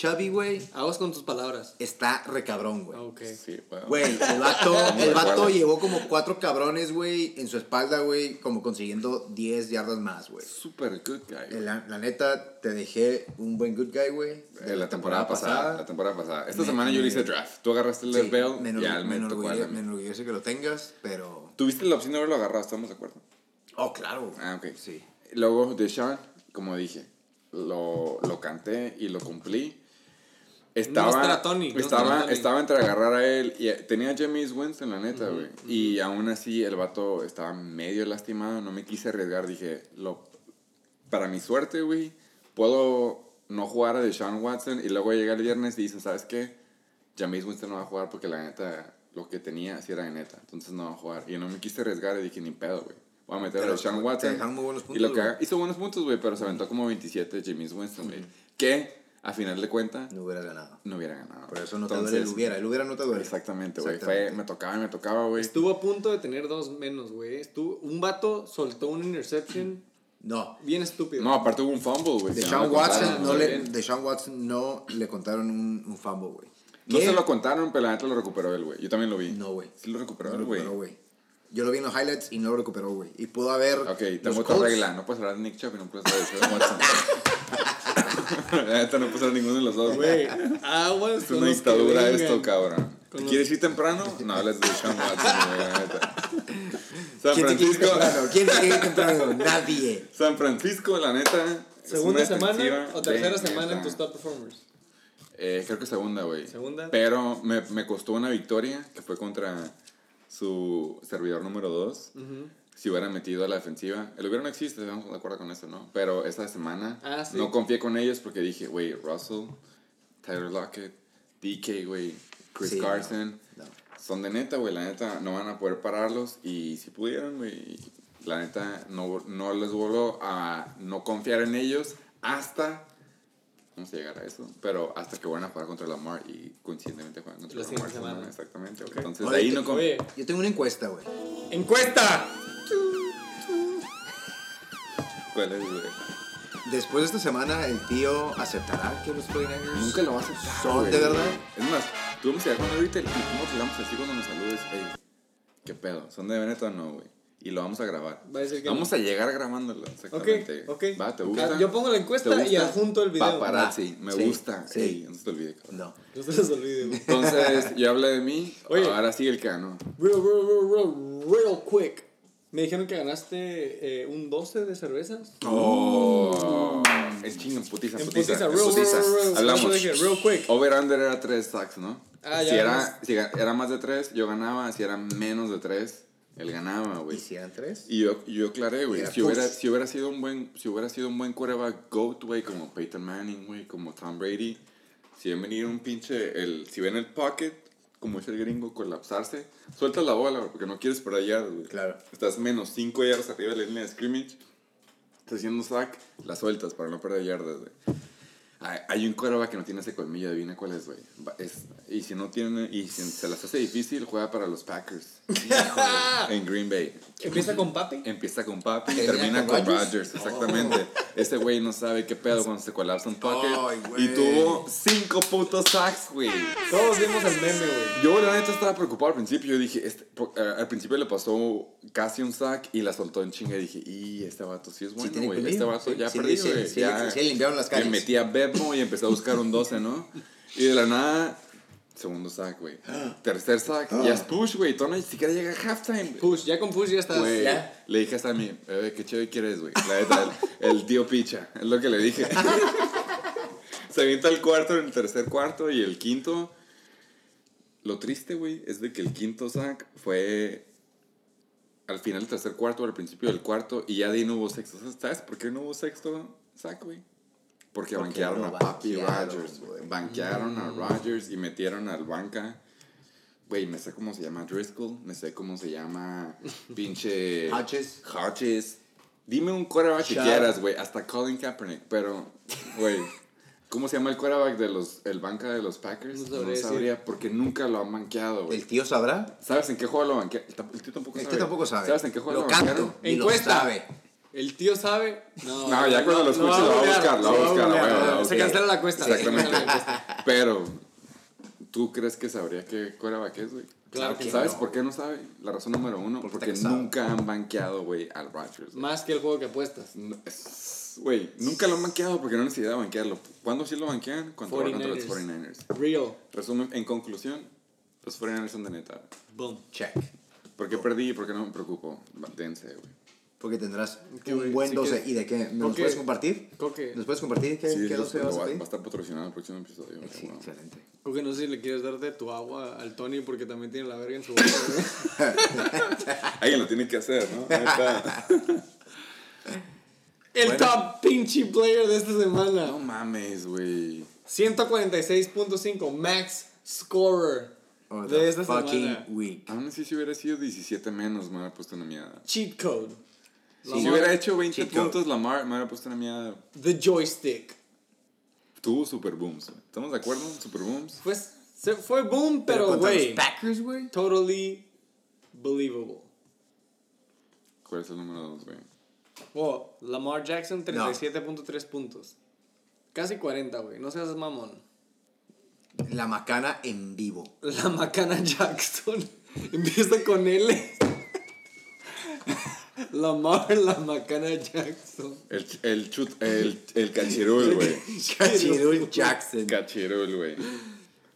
Chubby, güey, Aguas con tus palabras. está recabrón, güey. Ok. Sí, bueno. Güey, el vato, el vato llevó como cuatro cabrones, güey, en su espalda, güey, como consiguiendo 10 yardas más, güey. Super good guy. La, la neta, te dejé un buen good guy, güey. De la temporada pasada, la temporada pasada. Esta Me- semana yo le hice draft. Tú agarraste el Sí, Bell, la me enorgullece que lo tengas, pero... Tuviste la opción de haberlo agarrado, ¿estamos de acuerdo? Oh, claro. Ah, ok. Sí. Luego, Deshaun, como dije, lo, lo canté y lo cumplí. Estaba, Nostra Tony, estaba, Tony. estaba entre agarrar a él y tenía a James Winston, la neta, güey. Y aún así el vato estaba medio lastimado, no me quise arriesgar. Dije, lo, para mi suerte, güey, puedo no jugar a Deshaun Watson y luego llega el viernes y dice, ¿sabes qué? James Winston no va a jugar porque la neta, lo que tenía sí era de neta, entonces no va a jugar. Y no me quise arriesgar y dije, ni pedo, güey. Voy a meter Pero a Deshaun Watson. muy buenos y puntos, lo que haga- hizo buenos puntos, güey, pero se aventó como 27 James Winston, güey. Que, a final de cuentas, No hubieras ganado. no hubiera ganado. Por eso no te Entonces, duele el hubiera. El hubiera no te duele. Exactamente, güey. Me tocaba y me tocaba, güey. Estuvo a punto de tener dos menos, güey. Estuvo, un vato soltó un interception No. bien estúpido. No, aparte hubo un fumble, güey. Deshaun no Watson, no le, bien. Deshaun Watson no le contaron un, un fumble, güey. No se lo contaron, pero la neta lo recuperó él, güey. Yo también lo vi. No, güey. Sí lo recuperó No güey. Yo lo vi en los highlights y no lo recuperó, güey. Y pudo haber. Ok, tengo otra regla. No puedes hablar de Nick Chubb y no puedes hablar de Deshaun Watson. neta no de ninguno de los dos. Güey, aguas Es una dictadura esto, cabrón. ¿Quieres ir temprano? No hables de Deshaun Watson, güey, la neta. San ¿Quién se quiere ir Francisco? ¿Quién se quiere ir temprano? Nadie. San Francisco, la neta. ¿Segunda semana o tercera semana en tus top performers? Eh, creo que segunda, güey. ¿Segunda? Pero me, me costó una victoria que fue contra su servidor número 2. Si hubiera metido a la defensiva. El hubiera no existe, estamos de acuerdo con eso, ¿no? Pero esta semana Ah, sí. no confié con ellos porque dije, güey, Russell, Tyler Lockett, DK, güey, Chris Sí, no, Carson. no. Son de neta, güey, la neta no van a poder pararlos. Y si pudieran, güey, la neta no, no les vuelvo a no confiar en ellos hasta vamos a llegar a eso, pero hasta que van a jugar contra Lamar y coincidentemente juegan contra La Lamar. Exactamente, güey. Ok. Entonces Oye, ahí te- no con... Yo tengo una encuesta, güey. ¡encuesta! ¿Cuál es, güey? Después de esta semana, el tío aceptará que los 49ers Nunca lo vas a aceptar, son güey. de verdad. Es más, tú vamos a llegar con ahorita y cómo hablamos así cuando nos saludes. Ey, ¿qué pedo? ¿Son de Veneto o no, güey? Y lo vamos a grabar. Va a decir que Vamos no. a llegar grabándolo, Ok, exactamente. ok. Va, ¿te Ah, gusta? Yo pongo la ¿Te encuesta y adjunto el video. Paparazzi, Va. me Sí, gusta. sí. Ey, no se te olvide, cabrón. No. No se les olvide, güey. Entonces, yo hablé de mí, Oye. ahora sí el que ganó. Real, real, real, real, real quick. Me dijeron que ganaste eh, un 12 de cervezas. Oh, el chingo en putiza, En putiza. putiza, en real, putiza. real, real. Hablamos. Dije, real quick. Over under era 3 sacks, ¿no? Ah, si ya, era, si era más de 3, yo ganaba. Si era menos de 3, él ganaba, güey. ¿Y si eran tres? Y yo, yo aclaré, güey. Si hubiera, si hubiera sido un buen, si hubiera sido un buen quarterback GOAT, güey, como Peyton Manning, güey, como Tom Brady, si ven venir un pinche, el, si ven el pocket como es el gringo, colapsarse. Sueltas la bola, porque no quieres perder yardas, güey. Claro. Estás menos 5 yardas arriba de la línea de scrimmage. Estás haciendo sack, la sueltas para no perder yardas, güey. Hay, un quarterback que no tiene ese colmillo, adivina cuál es, güey. Y si no tiene, y si se las hace difícil, juega para los Packers. en Green Bay. Empieza con papi. Empieza con Papi y ¿Termina con con Rodgers? Rodgers, exactamente. Ese güey no sabe qué pedo cuando se colapsa un pocket. Ay, güey. y tuvo cinco putos sacks, güey. Todos vimos el meme, güey. Yo la neta estaba preocupado al principio. Yo dije, este, eh, al principio le pasó casi un sack y la soltó en chinga. Y dije, y este vato sí es bueno, güey. colmillo, este vato sí, ya sí, perdió, sí, güey. sí, ya sí, le limpiaron las Le calles. metí a Bebo y empecé a buscar un 12, ¿no? Y de la nada, segundo sack, güey. Tercer sack, ya es push, güey. Todavía ni siquiera llega a halftime. Push, ya con push ya estás. Güey, Ya. le dije hasta a mí, bebé, qué chévere quieres, güey. La neta, el, el tío Picha, es lo que le dije. Se avienta el cuarto en el tercer cuarto y el quinto. Lo triste, güey, es de que el quinto sack fue al final del tercer cuarto o al principio del cuarto y ya de ahí no hubo sexto. ¿Sabes por qué no hubo sexto sack, güey? Porque, Porque banquearon a Papi Rogers, güey. Banquearon a Rogers y metieron al banca. Güey, me sé cómo se llama Driscoll, me sé cómo se llama pinche... Hodges. Hodges. Dime un quarterback que Chubb. quieras, güey. Hasta Colin Kaepernick, pero, güey... ¿Cómo se llama el quarterback de los... el banca de los Packers? No No sabría sabría, decir. porque nunca lo han banqueado, güey. ¿El tío sabrá? ¿Sabes en qué juego lo banquearon? El, el tío tampoco El sabe. tío tampoco sabe. ¿Sabes en qué juego Lo lo, banquearon? Ni lo Encuesta. sabe. El tío sabe. No, No, ya cuando lo escuche lo va a buscar, lo va a buscar, lo va a googlear. buscar. Se cancela la cuesta. Exactamente. Pero, ¿tú crees que sabría qué quarterback es, güey? Claro que ¿Sabes no. por qué no sabe? La razón número uno, Porque porque nunca han banqueado, güey, al Rodgers. Más que el juego que apuestas. No, Güey, nunca lo han banqueado porque no necesitaba banquearlo. ¿Cuándo sí lo banquean? Cuando va contra los 49ers. 49ers. Real. Resumen, en conclusión, los 49ers son de neta. Boom. Check. ¿Por qué perdí y por qué no me preocupo? Dense, güey. Porque tendrás un buen sí 12. que- ¿Y de qué? ¿Me los puedes compartir? Coque. ¿Nos puedes compartir qué, Sí, qué lo- 12 lo vas a va, va a pedir? estar patrocinado el próximo episodio. Sí, excelente. Coque, no sé si le quieres dar de tu agua al Tony porque también tiene la verga en su boca. Alguien lo tiene que hacer, ¿no? Neta. El Bueno. top pinche player de esta semana. no mames, güey. 146.5 max scorer Oh, de esta fucking semana. week. Aún así, si hubiera sido 17 menos, me hubiera puesto una mierda. Cheat code. Si hubiera hecho 20 Cheat code. puntos, Lamar me hubiera puesto una mierda. The joystick. Tuvo super booms. ¿Estamos de acuerdo? Super booms. Fue, se, fue boom, pero güey. los Packers, güey. Totally believable. ¿Cuál es el número 2, güey? Oh, Lamar Jackson, 37.3 puntos. Casi 40, güey. No seas mamón. La macana en vivo. La Macana Jackson. Empieza con L. Lamar, la Macana Jackson. El, el, chut, el, el cachirul, güey. Cachirul Jackson. Cachirul, güey.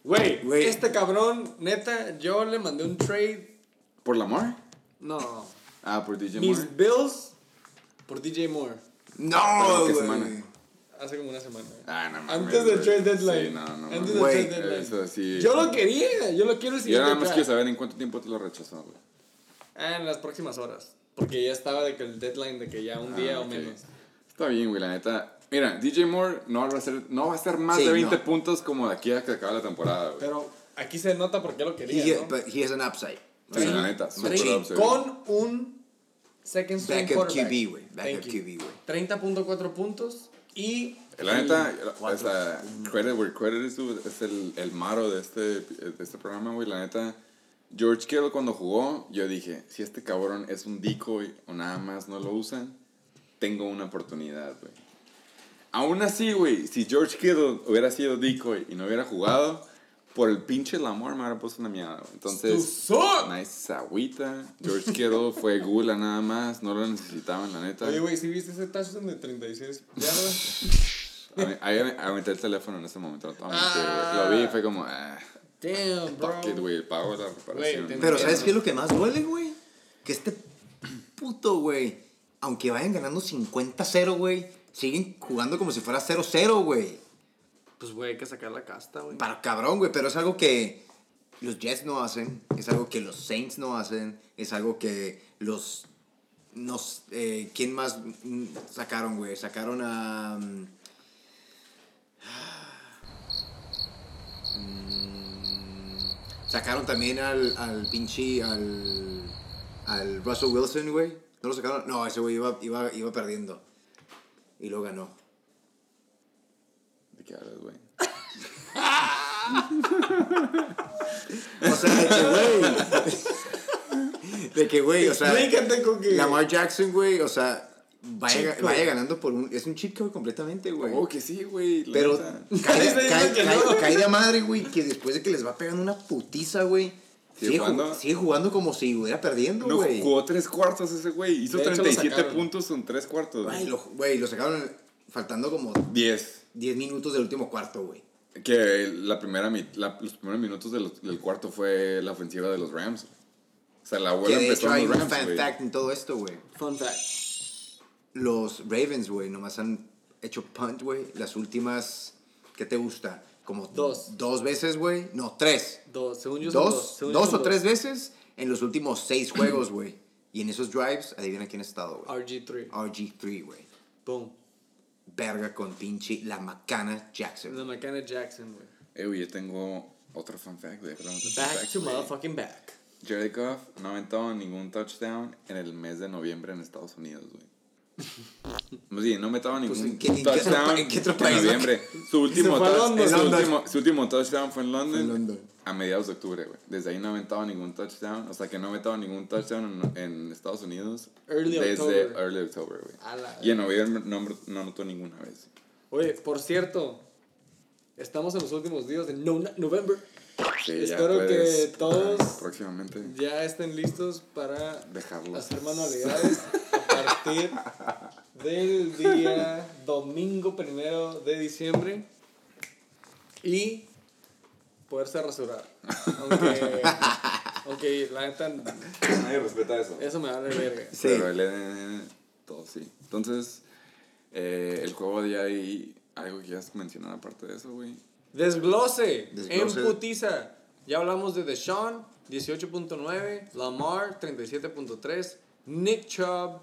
Güey, Güey. este cabrón, neta, yo le mandé un trade. ¿Por Lamar? No. Ah, por DJ Mis Moore. Bills por DJ Moore. No, ¿Pero qué semana? Hace como una semana. Ah, no Antes del trade deadline. Sí, no, no Antes del trade deadline. Eso sí. Yo lo quería, yo lo quiero el Yo nada más quiero saber en cuánto tiempo te lo rechazó, güey. Ah, en las próximas horas. Porque ya estaba de que el deadline de que ya un día Ah, o menos. Está bien, güey, la neta. Mira, DJ Moore no va a ser, no va a ser más Sí, de 20 no. puntos como de aquí a que acabe la temporada, güey. Pero aquí se nota por qué lo quería, He, ¿no? but he has an upside. Sí, la neta. super upside. Con un second string Backup. QB, güey. Backup. QB, güey. 30.4 puntos y... La neta, o sea, credit where credit is es el, el maro de este, de este programa, güey. La neta, George Kittle cuando jugó, yo dije, si este cabrón es un decoy o nada más no lo usan, tengo una oportunidad, güey. Aún así, güey, si George Kittle hubiera sido decoy y no hubiera jugado, por el pinche Lamar me hubiera puesto una mierda, güey. Entonces, nice agüita. George Kittle fue gula nada más, no lo necesitaban, la neta. Oye, güey, ¿sí viste ese touchdown de 36 yardas? Ahí aventé el teléfono en ese momento, no. Lo vi y fue como, ah, Damn, bro. fuck it, güey, pago la Pero ¿sabes qué es lo que más duele, güey? Que este puto, güey, aunque vayan ganando 50-0, güey, siguen jugando como si fuera 0-0, güey. Pues, güey, hay que sacar la casta, güey. Para cabrón, güey, pero es algo que los Jets no hacen, es algo que los Saints no hacen, es algo que los... Nos, eh, ¿Quién más sacaron, güey? Sacaron a... mm, Sacaron también al, al pinche, al, al Russell Wilson, güey. ¿No lo sacaron? No, ese güey iba, iba, iba perdiendo. Y lo ganó. ¿De qué hablas, güey? O sea, de que, güey. De que, güey, o sea. Explícate con que- Lamar Jackson, güey, o sea, vaya, vaya ganando por un. Es un cheat code completamente, güey. Oh, que sí, güey. Pero cae, cae, cae- no. cae de madre, güey, que después de que les va pegando una putiza, güey. ¿Sigue Sigue, ju- jugando? sigue jugando como si estuviera perdiendo, No, güey. jugó tres cuartos ese güey. Hizo De hecho, lo 37 sacaron. puntos en tres cuartos. Güey, lo, güey, lo sacaron faltando como 10. 10 minutos del último cuarto, güey. Que la primera mi- la- los primeros minutos del, del cuarto fue la ofensiva de los Rams. O sea, la Que abuela de empezó hecho hay los un fan güey. fact en todo esto, güey. Fun fact. Los Ravens, güey, nomás han hecho punt, güey, las últimas, ¿qué te gusta? Como Dos. Dos veces, güey. No, tres. Dos, según yo Dos, dos. según dos yo son o tres veces en los últimos seis juegos, güey. Y en esos drives, adivina quién ha estado, güey. RG3. RG3, güey. Boom. Verga con pinche la macana Jackson. La Macana Jackson, güey. Eh, güey, yo tengo otro fun fact. güey, Back facts, to güey. motherfucking back. Jared Goff no ha aventado ningún touchdown en el mes de noviembre en Estados Unidos, güey. No, sí, no metido ningún ¿en qué- en qué touchdown otro- en qué otro en país, no? noviembre. Su último, fue a touch- London. su, último, su último touchdown fue en London, en London. a mediados de octubre, güey. Desde ahí no ha aventado ningún touchdown. O sea, que no aventado ningún touchdown en, en Estados Unidos Early desde October. early October, güey. Y en noviembre no, no anotó ninguna vez. Oye, por cierto, estamos en los últimos días de no November. Sí, ya Espero que todos próximamente ya estén listos para dejarlo. hacer manualidades a partir del día domingo primero de diciembre y poderse rasurar. Aunque, aunque la neta, Nadie respeta eso. eso me vale verga. Sí. Pero el eh, todo sí. Entonces, eh, el juego de ahí, algo que quieras mencionar aparte de eso, güey. Desglose, Desglose. en putiza. Ya hablamos de Deshaun, 18.9, Lamar, 37.3, Nick Chubb,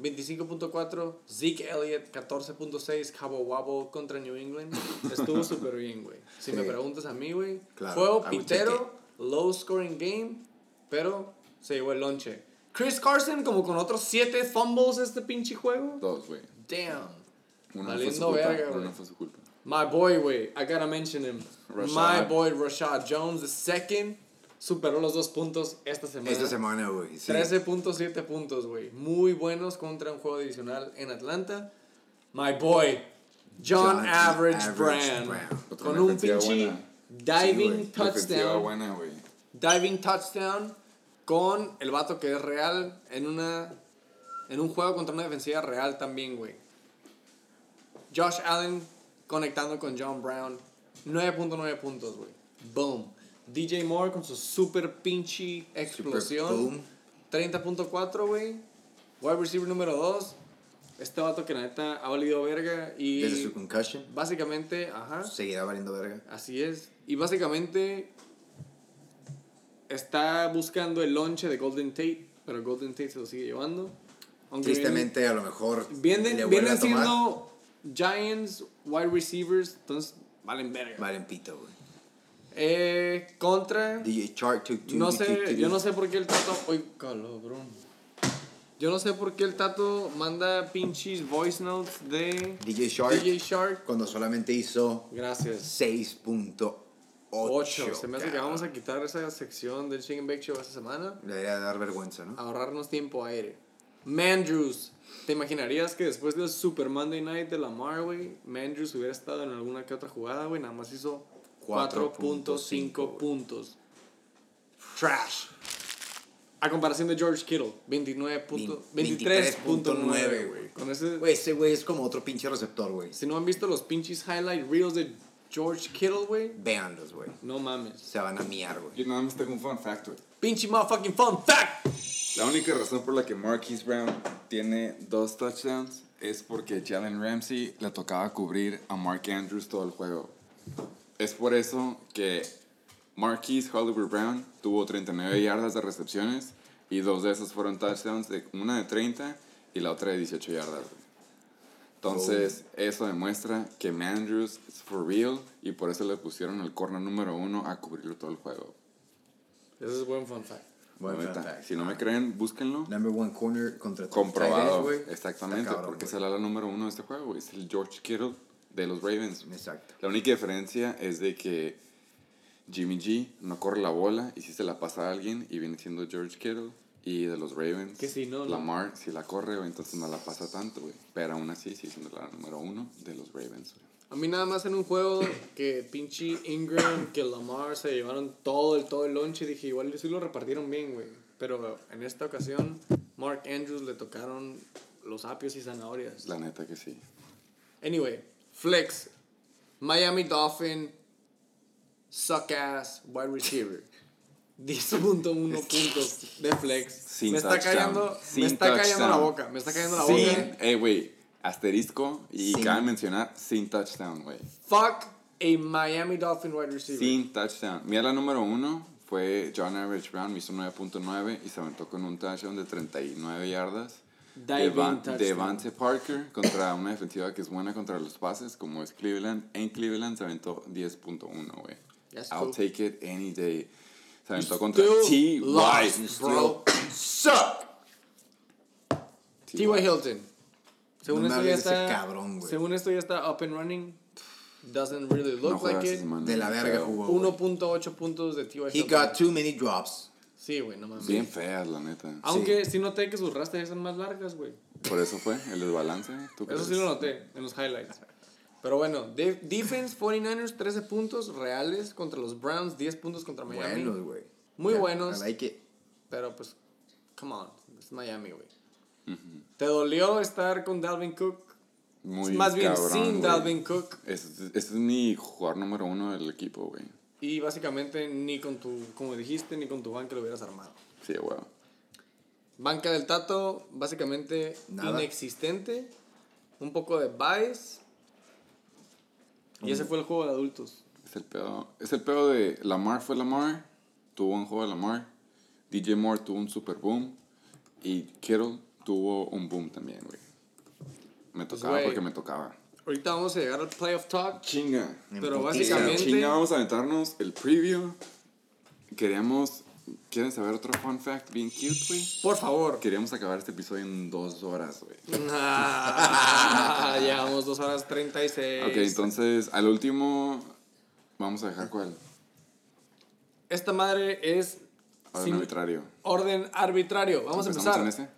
25.4, Zeke Elliott, 14.6, Cabo Wabo contra New England. Estuvo súper bien, güey. Si Sí. me preguntas a mí, güey. Claro, Juego pitero, low scoring game, pero se llevó el lonche. Chris Carson como con otros 7 fumbles este pinche juego. Dos, güey. Damn. Uno Valiendo no fue su culpa. verga, uno no fue su culpa. My boy, güey. I gotta mention him. Rashad. My boy, Rashad Jones, the second. Superó los dos puntos esta semana. Esta semana, güey. sí. 13.7 puntos, güey. Muy buenos contra un juego divisional en Atlanta. My boy, John, John Average. Otra Con un pinche diving Sí, touchdown. buena. Diving touchdown con el vato que es real en una en un juego contra una defensiva real también, güey. Josh Allen conectando con John Brown. 9.9 puntos, güey. Boom. DJ Moore con su super pinche explosión. boom. 30.4, güey. Wide receiver número 2. Este vato que la neta ha valido verga y Desde su concussion. básicamente, ajá. Seguirá valiendo verga. Así es. Y básicamente está buscando el lonche de Golden Tate, pero Golden Tate se lo sigue llevando. Aunque Tristemente, a lo mejor. vienen, vienen, siendo Giants wide receivers, entonces valen verga. Valen pito, güey. Eh, contra. DJ Chart to, to- No sé, yo no sé por qué el Tato. Uy, cabrón. Yo no sé por qué el Tato manda pinches voice notes de DJ Shark. DJ Shark. Cuando solamente hizo Gracias. 6.8. 8. Se me hace que vamos a quitar esa sección del Chicken Bake Show esta semana. Le debería dar vergüenza, ¿no? ahorrarnos tiempo aire. Mandrews. ¿Te imaginarías que después del Super Monday Night de Lamar, güey, Mandrews hubiera estado en alguna que otra jugada, güey? Nada más hizo 4.5 puntos. Trash. A comparación de George Kittle, 29 punto- 23.9, güey. Con ese, Güey, ese güey es como otro pinche receptor, güey. si no han visto los pinches highlight reels de George Kittle, güey, Véanlos, güey. no mames. Se van a miar, güey. Yo nada más tengo un fun fact, güey. Pinche motherfucking fun fact. La única razón por la que Marquise Brown tiene dos touchdowns es porque Jalen Ramsey le tocaba cubrir a Mark Andrews todo el juego. Es por eso que Marquise Hollywood Brown tuvo 39 yardas de recepciones y dos de esas fueron touchdowns, de, una de 30 y la otra de 18 yardas. Entonces, eso demuestra que Andrews es for real y por eso le pusieron el corner número uno a cubrirlo todo el juego. Ese es buen fun fact. Buen La fun neta, fact. Si no me creen, búsquenlo. Number one corner contra Comprobado, güey. exactamente, cabrón, porque güey. será la número uno de este juego, güey. Es el George Kittle de los Ravens. Exacto. La única diferencia es de que Jimmy G no corre la bola y si se la pasa a alguien y viene siendo George Kittle. Y de los Ravens, Que si no, no. Lamar, si la corre, entonces no la pasa tanto, güey. Pero aún así sigue siendo la número uno de los Ravens, güey. A mí nada más en un juego que pinche Ingram, que Lamar se llevaron todo el, todo el lunch y dije, igual sí lo repartieron bien, güey. Pero en esta ocasión, Mark Andrews le tocaron los apios y zanahorias. La neta que sí. Anyway, flex. Miami Dolphin, suck ass, wide receiver. 10.1 puntos de flex. Sin me está touchdown. Sin me está callando la boca, me está callando la Sin, boca. eh, güey, asterisco y Sin- cabe mencionar sin touchdown, güey. Fuck a Miami Dolphin wide receiver. Sin touchdown. Mira la número uno fue John Average Brown, hizo 9.9 y se aventó con un touchdown de 39 yardas. Devan-. Devante Parker contra una defensiva que es buena contra los pases, como es Cleveland. En Cleveland se aventó 10.1, güey. I'll cool. take it any day. Se aventó contra T.Y. bro. Suck. T.Y. Hilton. Según No esto ya está. cabrón, güey. según esto ya está up and running. Doesn't really No look juega like it. De la verga jugó. güey. 1.8 puntos de T.Y. He got too many drops. Sí, güey, no mames. Bien feas, la neta. Aunque sí noté que sus rastras son más largas, güey. Por eso fue el desbalance. ¿tú Eso sí lo noté en los highlights. Pero bueno, de- defense 49ers 13 puntos reales contra los Browns, 10 puntos contra Miami. Buenos, güey. Muy Yeah, buenos. I like it. Pero pues, come on, es Miami, güey. ¿Te dolió estar con Dalvin Cook? Muy Más bien cabrón, sin güey. Dalvin Cook. Este, este es mi jugador número uno del equipo, güey. Y básicamente ni con tu, como dijiste, ni con tu banca lo hubieras armado. Sí, güey. Banca del Tato, básicamente Nada. inexistente. Un poco de bias. Y ese fue el juego de adultos. Es el pedo. Es el pedo de Lamar fue Lamar. Tuvo un juego de Lamar. DJ Moore tuvo un super boom. Y Kittle tuvo un boom también, güey. Me tocaba Pues, güey. porque me tocaba. Ahorita vamos a llegar al playoff talk. Chinga. Pero básicamente. Chinga, vamos a aventarnos el preview. Queríamos. ¿Quieren saber otro fun fact bien cute, güey? Por favor. Queríamos acabar este episodio en dos horas, güey. Ah, llevamos 2 horas 36. Ok, entonces, al último, vamos a dejar cuál. Esta madre es Orden sin- arbitrario. orden arbitrario. Vamos a ¿Empezamos empezar. en ese?